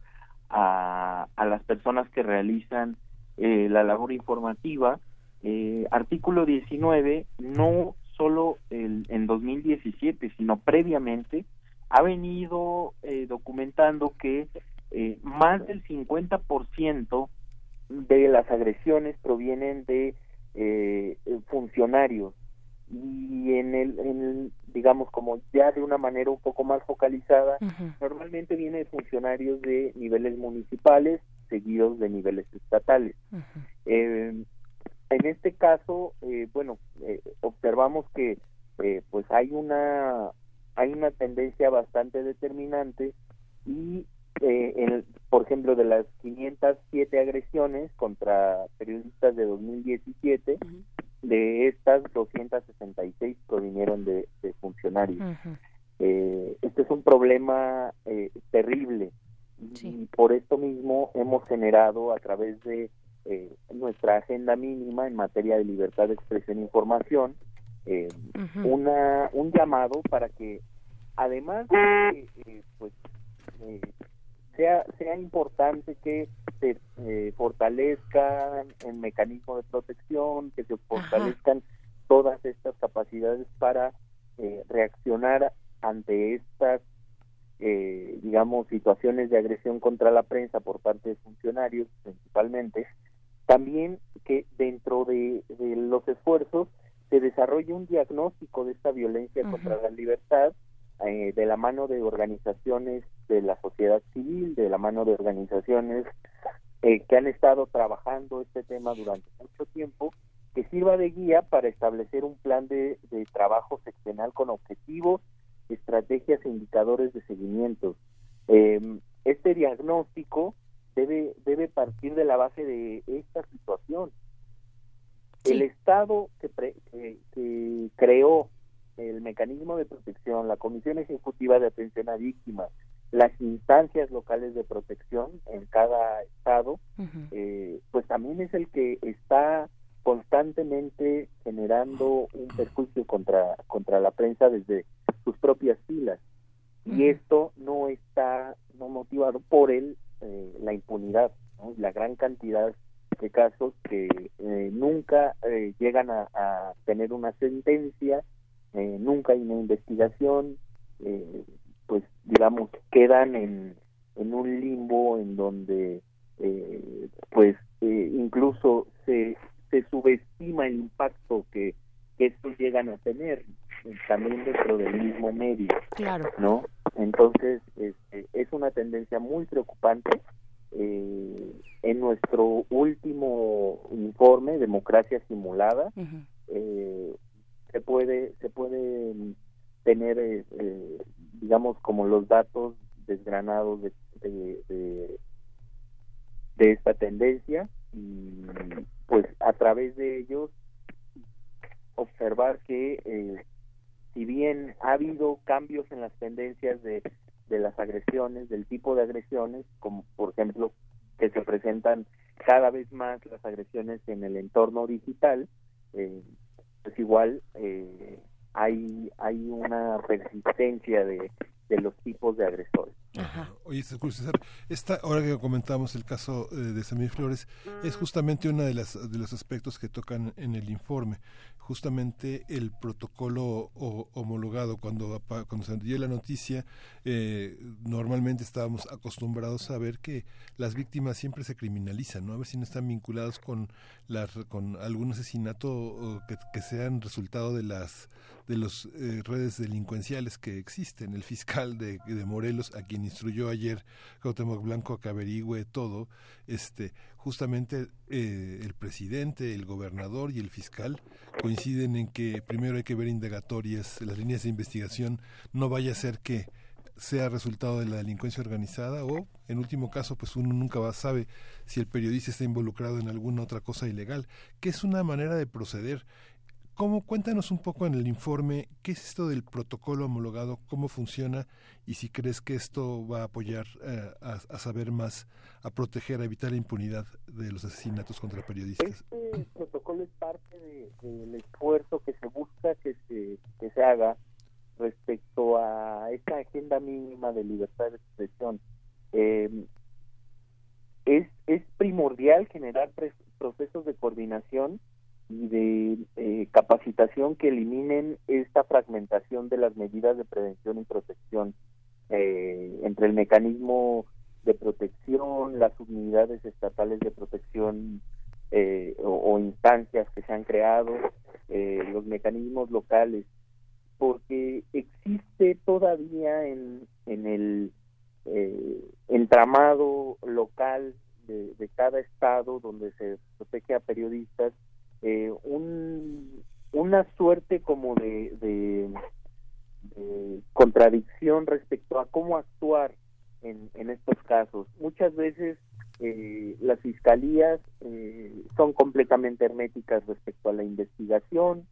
a, las personas que realizan eh, la labor informativa. Eh, artículo 19, no solo el, en 2017, sino previamente, ha venido documentando que más del 50% de las agresiones provienen de funcionarios y en el, en digamos como ya de una manera un poco más focalizada normalmente viene de funcionarios de niveles municipales seguidos de niveles estatales. Eh, en este caso eh, bueno eh, observamos que pues hay una hay una tendencia bastante determinante y en, por ejemplo de las 507 agresiones contra periodistas de 2017 de estas 266 provinieron de, funcionarios. eh, este es un problema eh, terrible. Y por esto mismo hemos generado a través de eh, nuestra agenda mínima en materia de libertad de expresión e información eh, una un llamado para que además de eh, pues sea sea importante que se eh, fortalezcan en mecanismo de protección, que se fortalezcan todas estas capacidades para eh, reaccionar ante estas eh, digamos, situaciones de agresión contra la prensa por parte de funcionarios principalmente, también que dentro de, los esfuerzos se desarrolle un diagnóstico de esta violencia contra la libertad eh, de la mano de organizaciones de la sociedad civil, de la mano de organizaciones eh, que han estado trabajando este tema durante mucho tiempo, que sirva de guía para establecer un plan de, de trabajo seccional con objetivos estrategias e indicadores de seguimiento. Em, este diagnóstico debe, debe partir de la base de esta situación. El Estado que, que, creó el mecanismo de protección, la Comisión Ejecutiva de Atención a Víctimas, las instancias locales de protección en cada estado, eh, pues también es el que está constantemente generando un perjuicio contra, contra la prensa desde sus propias filas. Y esto no está no motivado por él eh, la impunidad, la gran cantidad de casos que eh, nunca eh, llegan a, tener una sentencia, nunca hay una investigación, pues digamos quedan en, en un limbo en donde pues incluso se, se subestima el impacto que, que estos llegan a tener también dentro del mismo medio. Claro. ¿No? Entonces, este, es una tendencia muy preocupante. Eh, en nuestro último informe, Democracia Simulada, eh, se puede se puede tener, eh, digamos, como los datos desgranados de, de, de esta tendencia y pues a través de ellos observar que eh, si bien ha habido cambios en las tendencias de, de las agresiones, del tipo de agresiones, como por ejemplo que se presentan cada vez más las agresiones en el entorno digital, eh, pues igual eh, hay, hay una persistencia de, de los tipos de agresores. Oye, César, esta, ahora que comentamos el caso eh, de Samir Flores, es justamente uno de, las, de los aspectos que tocan en el informe, justamente el protocolo homologado. Cuando, cuando se dio la noticia, eh, normalmente estábamos acostumbrados a ver que las víctimas siempre se criminalizan, ¿no? A ver si no están vinculados con, la, con algún asesinato que, que sean resultado de las de las eh, redes delincuenciales que existen. El fiscal de, de Morelos, a quien instruyó ayer Cuauhtémoc Blanco a que averigüe todo, este, justamente eh, el presidente, el gobernador y el fiscal coinciden en que primero hay que ver indagatorias, las líneas de investigación, no vaya a ser que sea resultado de la delincuencia organizada o, en último caso, pues uno nunca va, sabe si el periodista está involucrado en alguna otra cosa ilegal, que es una manera de proceder ¿Cómo, cuéntanos un poco en el informe qué es esto del protocolo homologado, cómo funciona y si crees que esto va a apoyar eh, a, saber más, a proteger, a evitar la impunidad de los asesinatos contra periodistas. Este protocolo es parte del esfuerzo que se busca que se, que se haga respecto a esta agenda mínima de libertad de expresión. Eh, es, es primordial generar procesos de coordinación y de eh, capacitación que eliminen esta fragmentación de las medidas de prevención y protección eh, entre el mecanismo de protección, las unidades estatales de protección eh, o, instancias que se han creado, los mecanismos locales, porque existe todavía en, en el entramado local de, de cada estado donde se protege a periodistas eh, un, una suerte como de, contradicción respecto a cómo actuar en, en estos casos. Muchas veces eh, las fiscalías eh, son completamente herméticas respecto a la investigación.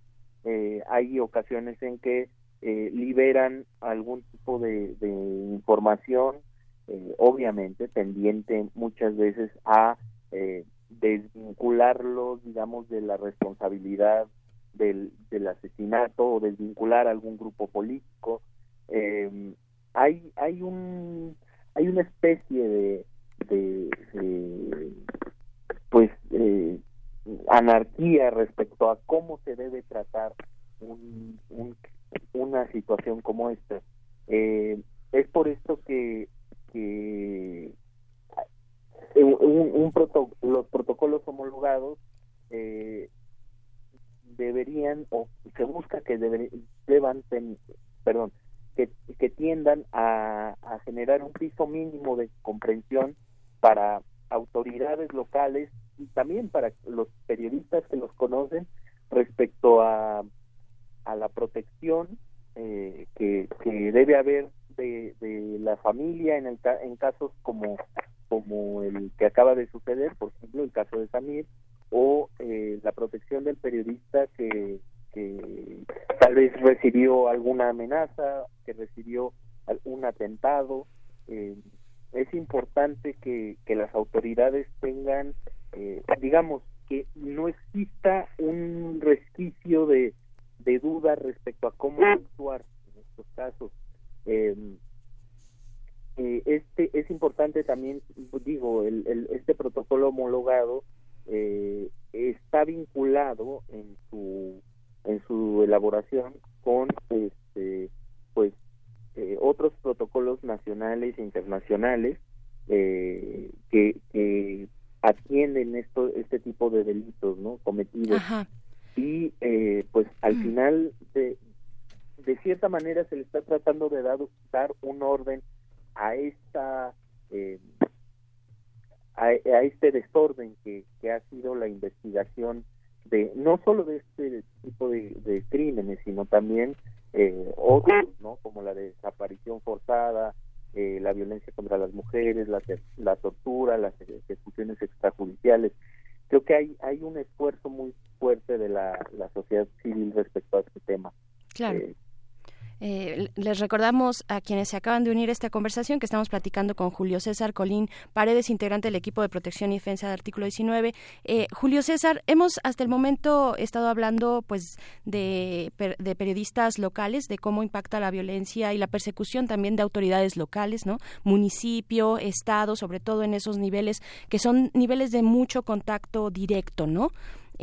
Eh, hay ocasiones en que liberan algún tipo de, de información, obviamente pendiente muchas veces a desvincularlos, digamos, de la responsabilidad del, del asesinato o desvincular a algún grupo político. Eh, hay, hay, un, hay una especie de, de, pues, eh, anarquía respecto a cómo se debe tratar un, una situación como esta. Eh, es por esto que, que un, un proto- los protocolos homologados eh, deberían o se busca que debe- deban perdón que, que tiendan a, a generar un piso mínimo de comprensión para autoridades locales y también para los periodistas que los conocen respecto a, a la protección eh, que, que debe haber de, de la familia en, el, en casos como, como el que acaba de suceder, por ejemplo, el caso de Samir, o eh, la protección del periodista que, que tal vez recibió alguna amenaza, que recibió al- un atentado. Eh, es importante que, que las autoridades tengan, eh, digamos, que no exista un resquicio de, de duda respecto a cómo actuar en estos casos. Eh, eh, este es importante también, digo, el, el- este protocolo homologado eh, está vinculado en su en su elaboración con este pues eh, otros protocolos nacionales e internacionales eh, que, que atienden esto este tipo de delitos no cometidos. Ajá. y eh, pues al final de de cierta manera se le está tratando de dar, dar un orden a esta eh, a, a este desorden que, que ha sido la investigación de no solo de este tipo de, de crímenes sino también eh, otros no como la desaparición forzada eh, la violencia contra las mujeres la, la tortura las ejecuciones extrajudiciales. Creo que hay hay un esfuerzo muy fuerte de la, la sociedad civil respecto a este tema. Claro. Eh, Eh, les recordamos a quienes se acaban de unir a esta conversación que estamos platicando con Julio César Colín Paredes, integrante del equipo de protección y defensa del artículo 19. Eh, Julio César, hemos hasta el momento estado hablando pues de, de periodistas locales, de cómo impacta la violencia y la persecución también de autoridades locales, ¿no? Municipio, estado, sobre todo en esos niveles que son niveles de mucho contacto directo, ¿no?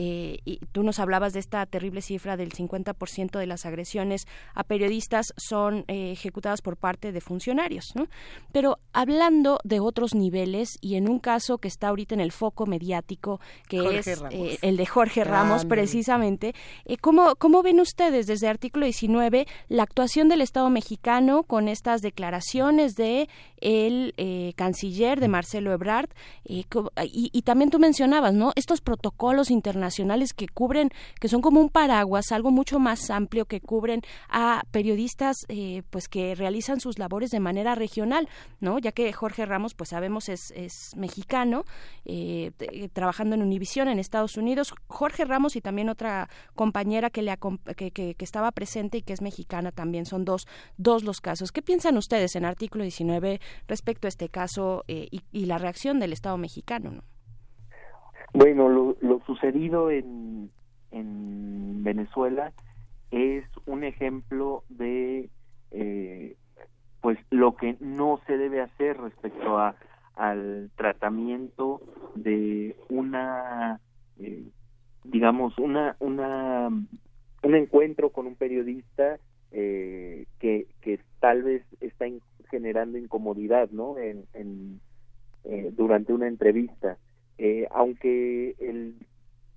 Eh, y tú nos hablabas de esta terrible cifra del 50% de las agresiones a periodistas son eh, ejecutadas por parte de funcionarios, ¿no? Pero hablando de otros niveles y en un caso que está ahorita en el foco mediático, que Jorge es eh, el de Jorge Ramos, Grande. precisamente, ¿cómo, ¿cómo ven ustedes desde artículo 19 la actuación del Estado mexicano con estas declaraciones de el canciller de Marcelo Ebrard y también tú mencionabas, ¿no? Estos protocolos internacionales que cubren, que son como un paraguas, algo mucho más amplio que cubren a periodistas, eh, pues que realizan sus labores de manera regional, ¿no? Ya que Jorge Ramos, pues sabemos es, es mexicano, eh, t- trabajando en Univisión en Estados Unidos. Jorge Ramos y también otra compañera que le que, que- que estaba presente y que es mexicana también. Son dos, dos los casos. ¿Qué piensan ustedes en artículo 19 respecto a este caso eh, y, y la reacción del Estado mexicano? ¿no? Bueno, lo, lo sucedido en, en Venezuela es un ejemplo de eh, pues lo que no se debe hacer respecto a al tratamiento de una eh, digamos una una un encuentro con un periodista eh, que que tal vez está generando incomodidad no en, en eh, durante una entrevista eh, aunque el,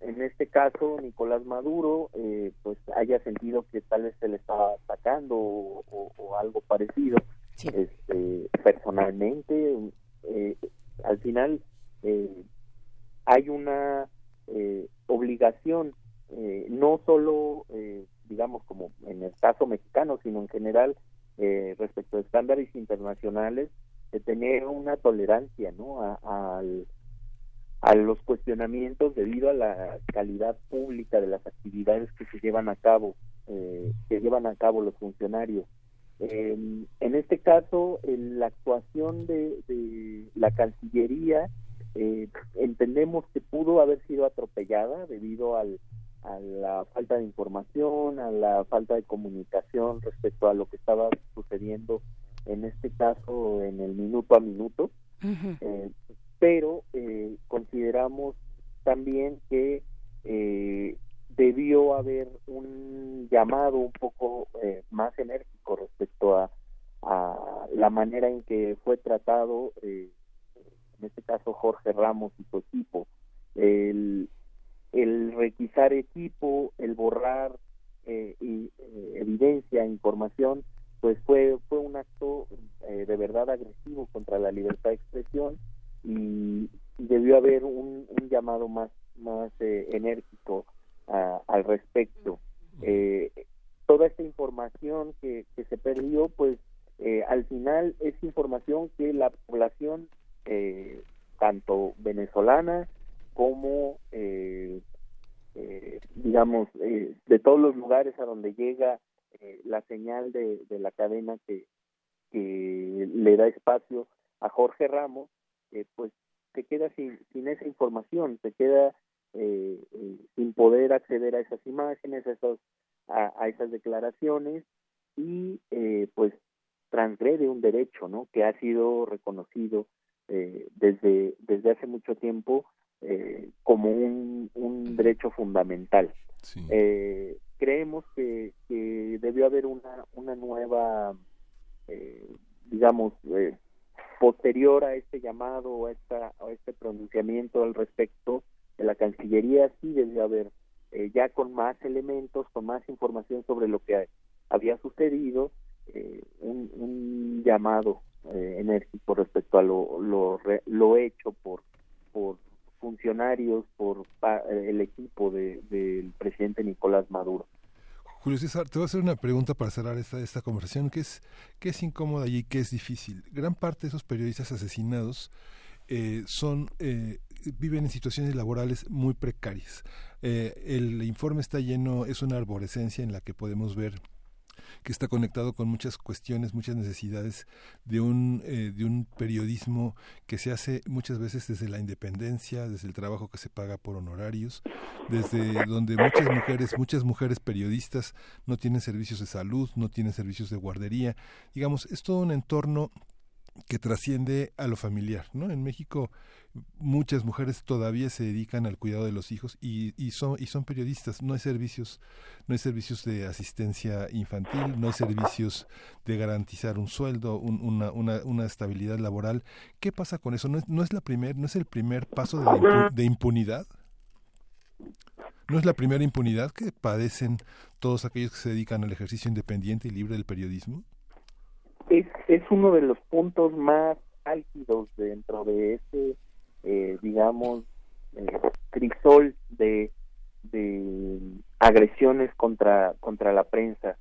en este caso Nicolás Maduro eh, pues haya sentido que tal vez se le estaba atacando o, o- o algo parecido este, personalmente eh, al final eh, hay una eh, obligación eh, no solo eh, digamos como en el caso mexicano sino en general eh, respecto a estándares internacionales de tener una tolerancia no a, al a los cuestionamientos debido a la calidad pública de las actividades que se llevan a cabo eh, que llevan a cabo los funcionarios Eh, en este caso en la actuación de, de la Cancillería eh, entendemos que pudo haber sido atropellada debido al, a la falta de información, a la falta de comunicación respecto a lo que estaba sucediendo en este caso en el minuto a minuto. Eh, pero eh, consideramos también que eh, debió haber un llamado un poco eh, más enérgico respecto a, a la manera en que fue tratado, eh, en este caso Jorge Ramos y su equipo, el, el requisar equipo, el borrar eh, y, evidencia, información, pues fue fue un acto de verdad agresivo contra la libertad de expresión y, debió haber un, un, llamado más más enérgico al respecto. toda esta información que, que se perdió, pues al final es información que la población, tanto venezolana como eh, eh, digamos, eh, de todos los lugares a donde llega eh, la señal de, la cadena que, que le da espacio a Jorge Ramos, pues se queda sin, sin esa información, se queda sin poder acceder a esas imágenes, a, esos, a, esas declaraciones y pues transgrede un derecho, ¿no? Que ha sido reconocido desde desde hace mucho tiempo eh, como un, un, derecho fundamental. Eh, creemos que, que, debió haber una, una nueva, eh, digamos, eh, posterior a este llamado, a, a este pronunciamiento al respecto de la Cancillería, sí debió haber ya con más elementos, con más información sobre lo que había sucedido, un, un, llamado enérgico respecto a lo, lo, lo hecho por, por funcionarios, por el equipo del de, presidente Nicolás Maduro. Julio César, te voy a hacer una pregunta para cerrar esta, esta conversación, que es, que es incómoda y que es difícil. Gran parte de esos periodistas asesinados eh, son eh, viven en situaciones laborales muy precarias. Eh, el informe está lleno, es una arborescencia en la que podemos ver que está conectado con muchas cuestiones, muchas necesidades de un, eh, de un periodismo que se hace muchas veces desde la independencia, desde el trabajo que se paga por honorarios, desde donde muchas mujeres, muchas mujeres periodistas no tienen servicios de salud, no tienen servicios de guardería. Digamos, es todo un entorno que trasciende a lo familiar, ¿no? En México muchas mujeres todavía se dedican al cuidado de los hijos y, son y son periodistas. No hay servicios no hay servicios de asistencia infantil no hay servicios de garantizar un sueldo una, estabilidad laboral. Qué pasa con eso no es, no es la primer no es el primer paso de, de impunidad no es la primera impunidad que padecen todos aquellos que se dedican al ejercicio independiente y libre del periodismo es, es uno de los puntos más álgidos dentro de ese eh, digamos, eh, crisol de, de agresiones contra, contra la prensa.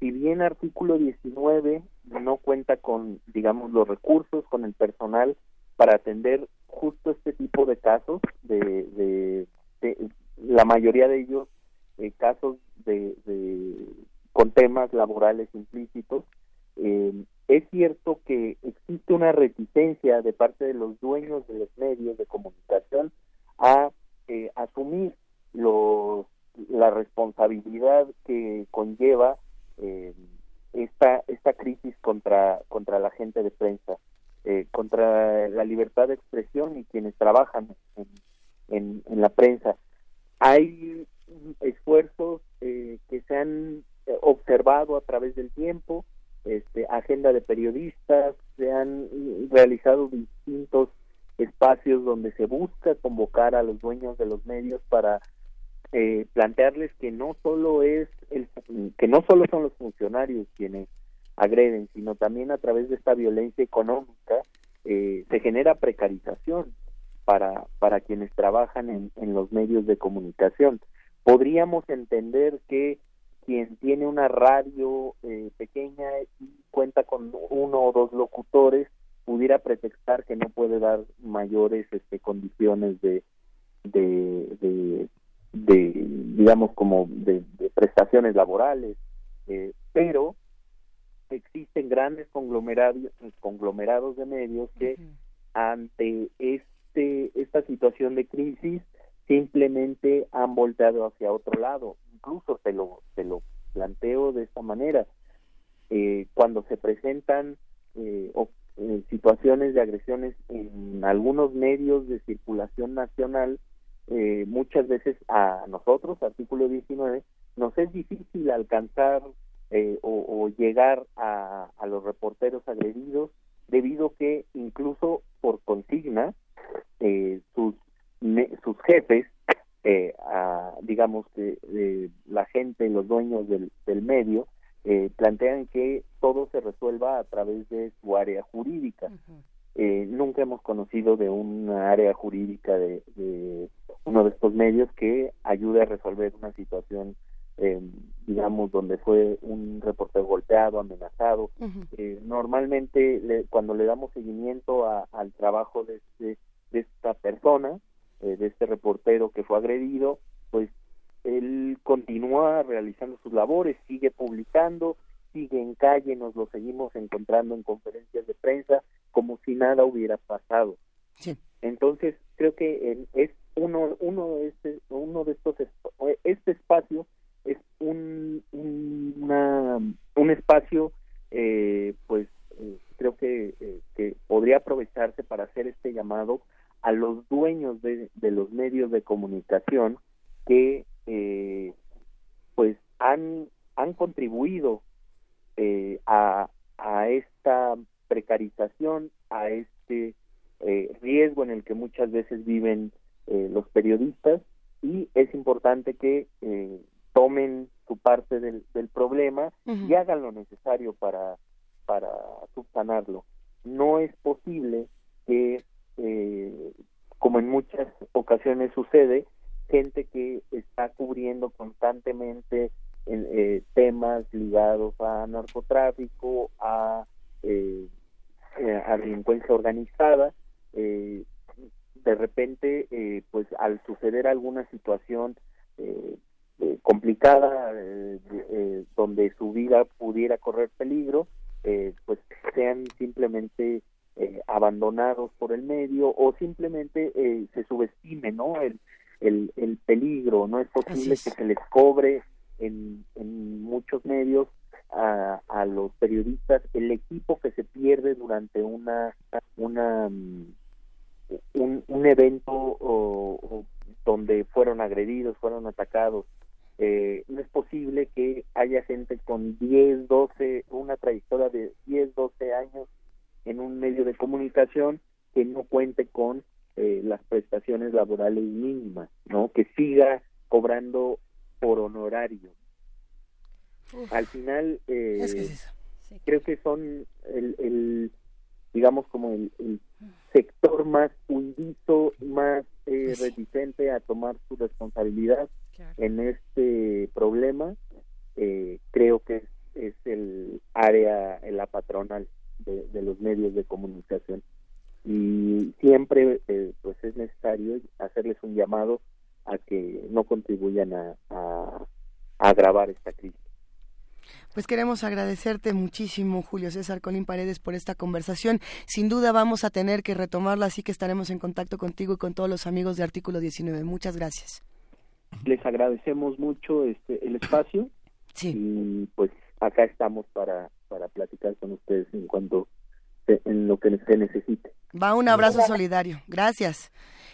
Si bien artículo 19 no cuenta con, digamos, los recursos, con el personal para atender justo este tipo de casos, de, de, la mayoría de ellos eh, casos de, de, con temas laborales implícitos, eh, es cierto que existe una reticencia de parte de los dueños de los medios de comunicación a eh, asumir los, la responsabilidad que conlleva eh, esta esta crisis contra contra la gente de prensa, eh, contra la libertad de expresión y quienes trabajan en, en, la prensa. Hay esfuerzos que se han observado a través del tiempo, este, agenda de periodistas, se han realizado distintos espacios donde se busca convocar a los dueños de los medios para eh, plantearles que no solo es el que no solo son los funcionarios quienes agreden sino también a través de esta violencia económica eh, se genera precarización para para quienes trabajan en, en los medios de comunicación. Podríamos entender que quien tiene una radio eh, pequeña y cuenta con uno o dos locutores pudiera pretextar que no puede dar mayores este, condiciones de, de, de, digamos como de, prestaciones laborales. Eh, pero existen grandes conglomerados conglomerados de medios que ante este esta situación de crisis simplemente han volteado hacia otro lado incluso te lo, te lo planteo de esta manera. Eh, cuando se presentan eh, eh, situaciones de agresiones en algunos medios de circulación nacional, muchas veces a nosotros, artículo 19, nos es difícil alcanzar eh, o, llegar a, los reporteros agredidos, debido que incluso por consigna eh, sus, sus jefes, eh, digamos que la gente, los dueños del, del medio, plantean que todo se resuelva a través de su área jurídica. nunca hemos conocido de una área jurídica de, de, uno de estos medios que ayude a resolver una situación eh, digamos, donde fue un reportero golpeado, amenazado. eh, normalmente, cuando le damos seguimiento al trabajo de, este, de esta persona, eh, de este reportero que fue agredido, pues él continúa realizando sus labores, sigue publicando, sigue en calle, nos lo seguimos encontrando en conferencias de prensa, como si nada hubiera pasado. Entonces, creo que es uno, uno, de este, uno de estos, este espacio es un, un espacio, eh, pues eh, creo que, eh, que podría aprovecharse para hacer este llamado a los dueños de, de los medios de comunicación que pues han, han contribuido a, a esta precarización, a este riesgo en el que muchas veces viven los periodistas y es importante que tomen su parte del, del problema y hagan lo necesario para, para subsanarlo. No es posible que, eh, como en muchas ocasiones sucede, gente que está cubriendo constantemente eh, temas ligados a narcotráfico, a, eh, a delincuencia organizada, de repente, pues al suceder alguna situación eh, complicada eh, eh, donde su vida pudiera correr peligro pues sean simplemente abandonados por el medio o simplemente se subestime no el, el, peligro no es posible que se les cobre en, en muchos medios a, a los periodistas. El equipo que se pierde durante una una mm, un, un evento o donde fueron agredidos, fueron atacados, eh, no es posible que haya gente con 10, 12, una trayectoria de 10, 12 años en un medio de comunicación que no cuente con eh, las prestaciones laborales mínimas, ¿no? Que siga cobrando por honorario. Al final, eh, creo que son el, digamos, como el, sector más hundido, más eh, pues reticente a tomar su responsabilidad en este problema, eh, creo que es, el área, la patronal de, los medios de comunicación. Y siempre eh, pues es necesario hacerles un llamado a que no contribuyan a, a agravar esta crisis. Pues queremos agradecerte muchísimo, Julio César Colín Paredes, por esta conversación. Sin duda vamos a tener que retomarla, así que estaremos en contacto contigo y con todos los amigos de Artículo 19. Muchas gracias. Les agradecemos mucho este el espacio. Sí. Y pues acá estamos para, para platicar con ustedes en cuanto en lo que se necesite. Va un abrazo solidario. Gracias.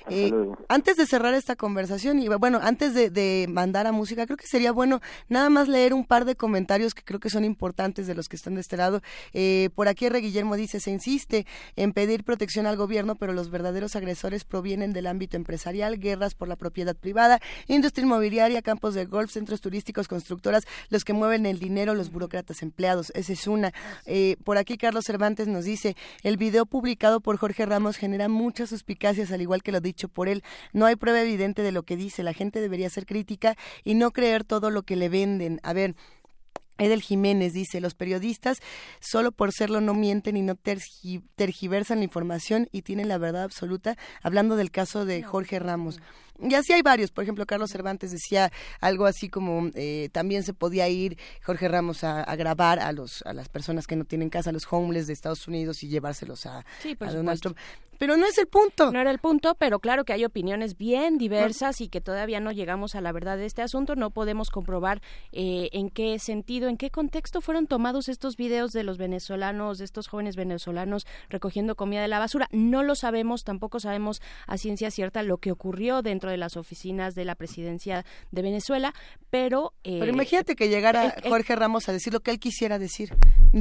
Eh, antes de cerrar esta conversación y bueno, antes de, mandar a música, creo que sería bueno nada más leer un par de comentarios que creo que son importantes de los que están de este lado. Eh, por aquí R. Guillermo dice, se insiste en pedir protección al gobierno, pero los verdaderos agresores provienen del ámbito empresarial, guerras por la propiedad privada, industria inmobiliaria, campos de golf, centros turísticos, constructoras, los que mueven el dinero, los burócratas empleados. Esa es una. Eh, por aquí Carlos Cervantes nos dice, el video publicado por Jorge Ramos genera muchas suspicacias, al igual que lo dicho por él. No hay prueba evidente de lo que dice. La gente debería ser crítica y no creer todo lo que le venden. A ver, Edel Jiménez dice, los periodistas solo por serlo no mienten y no tergiversan la información y tienen la verdad absoluta, hablando del caso de Jorge Ramos. Y así hay varios. Por ejemplo, Carlos Cervantes decía algo así como eh, también se podía ir Jorge Ramos a, grabar a los a las personas que no tienen casa, a los homeless de Estados Unidos y llevárselos a, Donald Trump. Pero no es el punto. No era el punto, pero claro que hay opiniones bien diversas y que todavía no llegamos a la verdad de este asunto. No podemos comprobar eh, en qué sentido, en qué contexto fueron tomados estos videos de los venezolanos, de estos jóvenes venezolanos recogiendo comida de la basura. No lo sabemos, tampoco sabemos a ciencia cierta lo que ocurrió dentro de las oficinas de la presidencia de Venezuela, pero... Eh, pero imagínate que llegara Jorge Ramos a decir lo que él quisiera decir.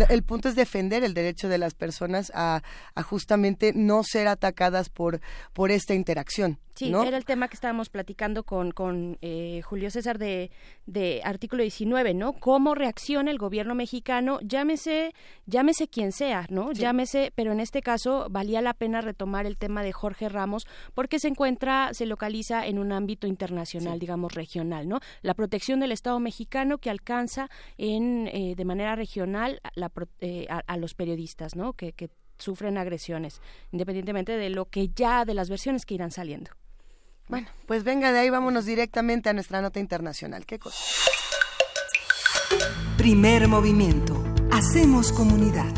El punto es defender el derecho de las personas a, a justamente no ser atacadas por, por esta interacción. Sí, era el tema que estábamos platicando con, con eh, Julio César de, de artículo 19, ¿no? Cómo reacciona el gobierno mexicano, llámese, llámese quien sea, ¿no? Llámese, pero en este caso valía la pena retomar el tema de Jorge Ramos porque se encuentra, se localiza en un ámbito internacional, digamos regional, ¿no? La protección del Estado mexicano que alcanza en, eh, de manera regional la, eh, a, los periodistas, ¿no? Que, que sufren agresiones, independientemente de lo que ya, de las versiones que irán saliendo. Bueno, pues venga de ahí, vámonos directamente a nuestra nota internacional. ¿Qué cosa? Primer movimiento. Hacemos comunidad.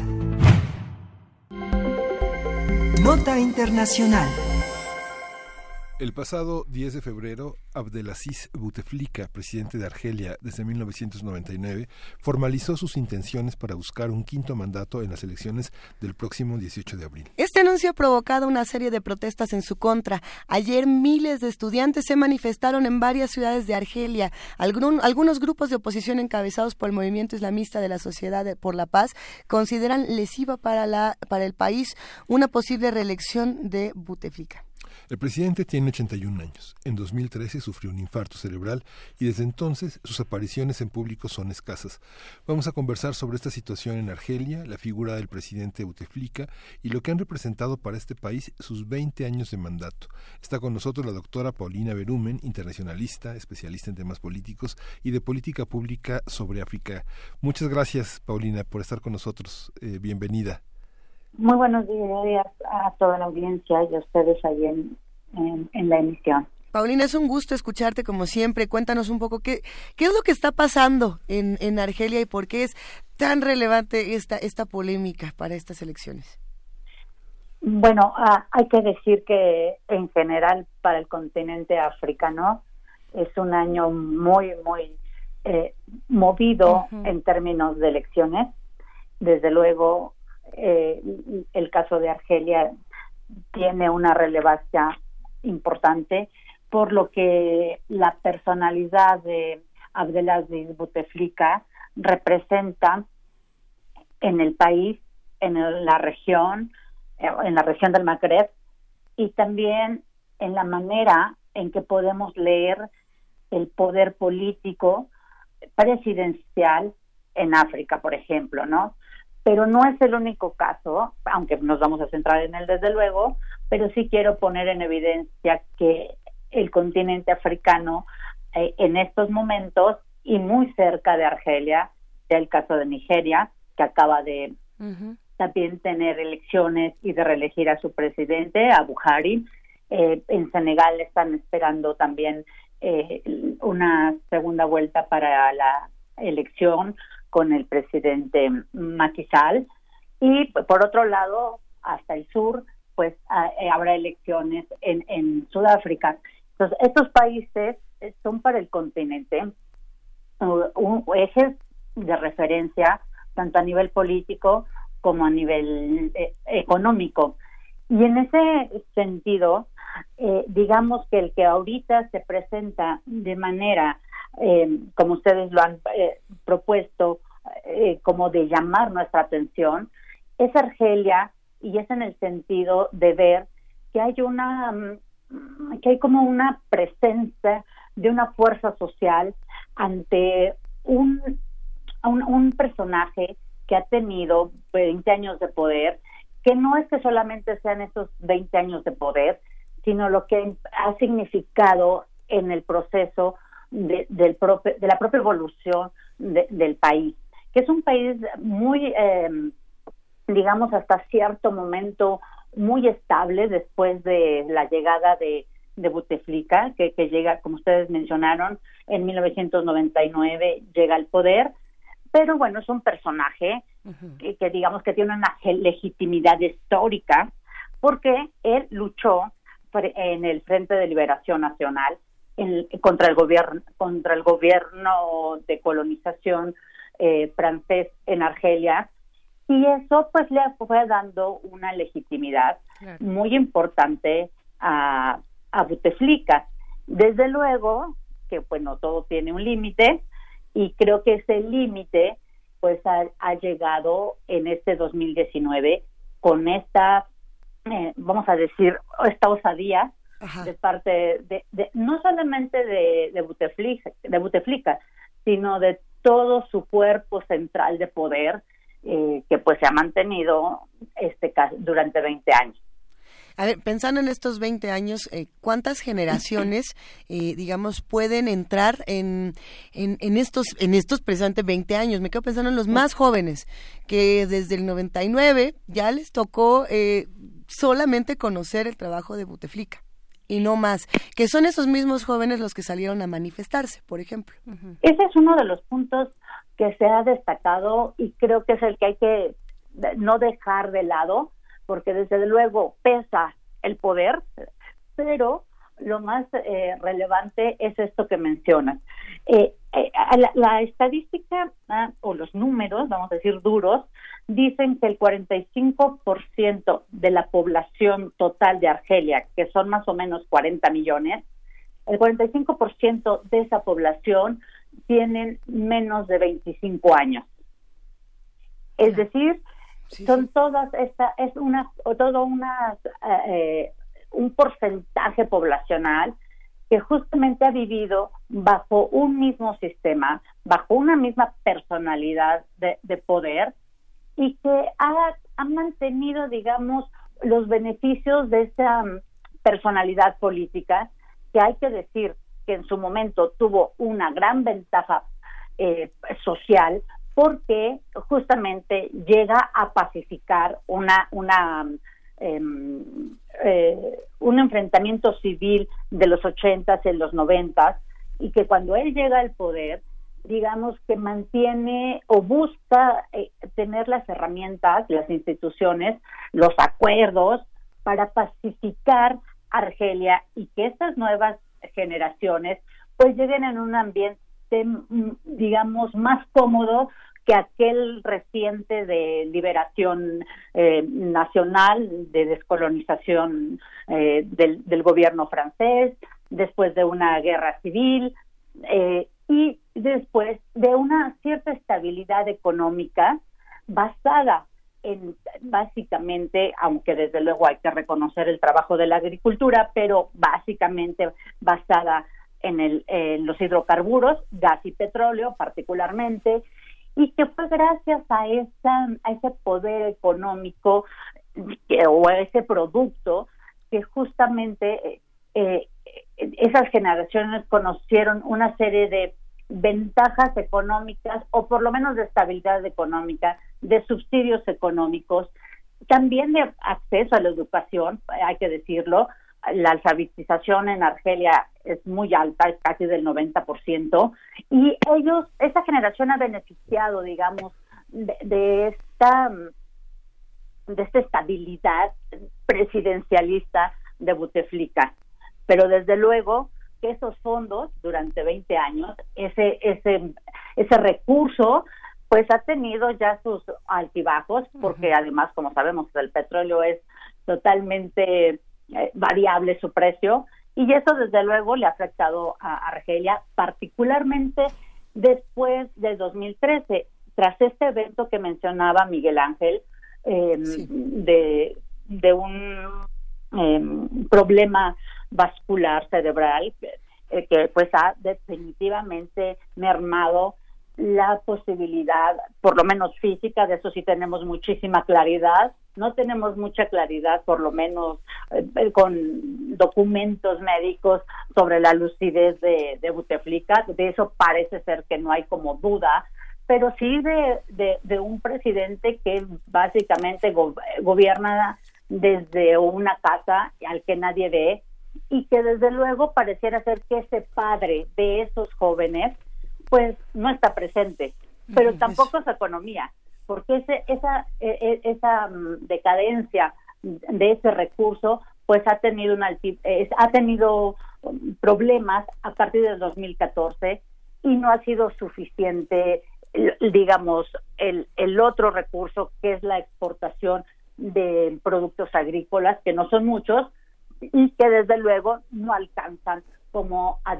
Nota internacional. El pasado 10 de febrero, Abdelaziz Bouteflika, presidente de Argelia desde 1999, formalizó sus intenciones para buscar un quinto mandato en las elecciones del próximo 18 de abril. Este anuncio ha provocado una serie de protestas en su contra. Ayer miles de estudiantes se manifestaron en varias ciudades de Argelia. algunos grupos de oposición encabezados por el movimiento islamista de la Sociedad por la Paz consideran lesiva para, la, para el país una posible reelección de Bouteflika. El presidente tiene 81 años. En 2013 sufrió un infarto cerebral y desde entonces sus apariciones en público son escasas. Vamos a conversar sobre esta situación en Argelia, la figura del presidente Bouteflika y lo que han representado para este país sus 20 años de mandato. Está con nosotros la doctora Paulina Berumen, internacionalista, especialista en temas políticos y de política pública sobre África. Muchas gracias, Paulina, por estar con nosotros. Eh, bienvenida. Muy buenos días a toda la audiencia y a ustedes ahí en, en, la emisión. Paulina, es un gusto escucharte como siempre. Cuéntanos un poco qué, qué es lo que está pasando en, en Argelia y por qué es tan relevante esta, esta polémica para estas elecciones. Bueno, ah, hay que decir que en general para el continente africano es un año muy, muy eh, movido en términos de elecciones. Desde luego, eh, el caso de Argelia tiene una relevancia importante, por lo que la personalidad de Abdelaziz Bouteflika representa en el país, en la región, en la región del Magreb, y también en la manera en que podemos leer el poder político presidencial en África, por ejemplo, ¿no? Pero no es el único caso, aunque nos vamos a centrar en él desde luego, pero sí quiero poner en evidencia que el continente africano eh, en estos momentos y muy cerca de Argelia, el caso de Nigeria, que acaba de también tener elecciones y de reelegir a su presidente, a Buhari. Eh, en Senegal están esperando también eh, una segunda vuelta para la elección con el presidente Sall y por otro lado hasta el sur pues eh, habrá elecciones en, en Sudáfrica. Entonces estos países son para el continente un, ejes de referencia tanto a nivel político como a nivel eh, económico. Y en ese sentido, eh, digamos que el que ahorita se presenta de manera eh, como ustedes lo han eh, propuesto, eh, como de llamar nuestra atención, es Argelia y es en el sentido de ver que hay una, mm, que hay como una presencia de una fuerza social ante un, un, personaje que ha tenido 20 años de poder, que no es que solamente sean esos 20 años de poder, sino lo que ha significado en el proceso de, del de la propia evolución del país, que es un país muy, em, digamos, hasta cierto momento muy estable después de la llegada de, de Buteflika, que, que llega, como ustedes mencionaron, en 1999 llega al poder, pero bueno, es un personaje que, que, digamos que tiene una legitimidad histórica porque él luchó en el Frente de Liberación Nacional contra el gobierno contra el gobierno de colonización eh, francés en Argelia. Y eso pues le fue dando una legitimidad muy importante a, a Bouteflika. Desde luego que, bueno, todo tiene un límite y creo que ese límite pues ha, llegado en este 2019 con esta, eh, vamos a decir, esta osadía de parte de, no solamente de, de, Buteflika, de Buteflika, sino de todo su cuerpo central de poder eh, que pues se ha mantenido este durante 20 años. A ver, pensando en estos 20 años, eh, ¿cuántas generaciones, eh, digamos, pueden entrar en, en, estos, en estos precisamente 20 años? Me quedo pensando en los más jóvenes, que desde el 99 ya les tocó eh, solamente conocer el trabajo de Buteflika y no más, que son esos mismos jóvenes los que salieron a manifestarse, por ejemplo. Ese es uno de los puntos que se ha destacado y creo que es el que hay que no dejar de lado, porque desde luego pesa el poder, pero lo más eh, relevante es esto que mencionas. Eh, eh, la, estadística ah, o los números, vamos a decir duros, dicen que el 45% de la población total de Argelia, que son más o menos 40 millones, el 45% de esa población tienen menos de 25 años. Es decir, son todas esta es una todo una eh, un porcentaje poblacional que justamente ha vivido bajo un mismo sistema, bajo una misma personalidad de, poder y que ha, ha, mantenido, digamos, los beneficios de esa mm, personalidad política que hay que decir que en su momento tuvo una gran ventaja eh, social porque justamente llega a pacificar una una em, eh, un enfrentamiento civil de los ochentas y los noventas y que cuando él llega al poder digamos que mantiene o busca eh, tener las herramientas las instituciones los acuerdos para pacificar Argelia y que estas nuevas generaciones pues lleguen en un ambiente mm, digamos más cómodo que aquel reciente de liberación eh, nacional, de descolonización eh, del, gobierno francés, después de una guerra civil eh, y después de una cierta estabilidad económica basada en básicamente, aunque desde luego hay que reconocer el trabajo de la agricultura, pero básicamente basada en, el, en los hidrocarburos, gas y petróleo particularmente, y que fue gracias a esa a ese poder económico o a ese producto que justamente eh, esas generaciones conocieron una serie de ventajas económicas o por lo menos de estabilidad económica, de subsidios económicos, también de acceso a la educación, hay que decirlo, la alfabetización en Argelia es muy alta, es casi del 90%, y ellos, esa generación ha beneficiado, digamos, de, esta de esta estabilidad presidencialista de Buteflika. Pero desde luego que esos fondos durante 20 años, ese ese ese recurso pues ha tenido ya sus altibajos porque además como sabemos el petróleo es totalmente eh, variable su precio y eso desde luego le ha afectado a Argelia, particularmente después del 2013, tras este evento que mencionaba Miguel Ángel, em, de, de un em, problema vascular cerebral eh, que pues ha definitivamente mermado la posibilidad, por lo menos física, de eso sí tenemos muchísima claridad, no tenemos mucha claridad, por lo menos eh, con documentos médicos sobre la lucidez de, de Buteflika, de eso parece ser que no hay como duda, pero sí de, de, un presidente que básicamente gobierna desde una casa al que nadie ve y que desde luego pareciera ser que ese padre de esos jóvenes pues no está presente, pero tampoco su economía, porque ese, esa, e, e, esa mm, decadencia de ese recurso pues ha tenido una ha tenido mm, problemas a partir del 2014 y no ha sido suficiente digamos el, el otro recurso que es la exportación de productos agrícolas que no son muchos y que desde luego no alcanzan como a,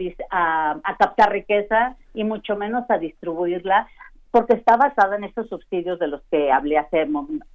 a, captar riqueza y mucho menos a distribuirla, porque está basada en estos subsidios de los que hablé hace,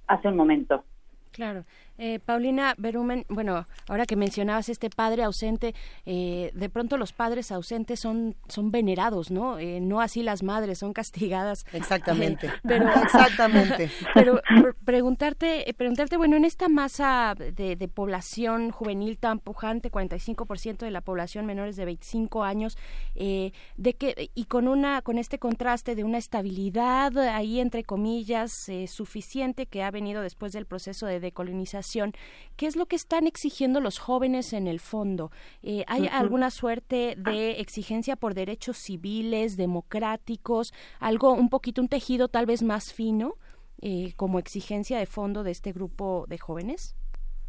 hace un momento. Claro. Eh, Paulina Berumen, bueno, ahora que mencionabas este padre ausente, eh, de pronto los padres ausentes son, son venerados, ¿no? Eh, no así las madres, son castigadas. Exactamente. pero, Exactamente. Pero preguntarte, preguntarte, bueno, en esta masa de, de población juvenil tan pujante, 45% de la población menores de 25 años, de que, y con una, con este contraste de una estabilidad ahí entre comillas suficiente que ha venido después del proceso de decolonización ¿Qué es lo que están exigiendo los jóvenes en el fondo? Eh, ¿Hay alguna suerte de exigencia por derechos civiles, democráticos, algo un poquito, un tejido tal vez más fino eh, como exigencia de fondo de este grupo de jóvenes?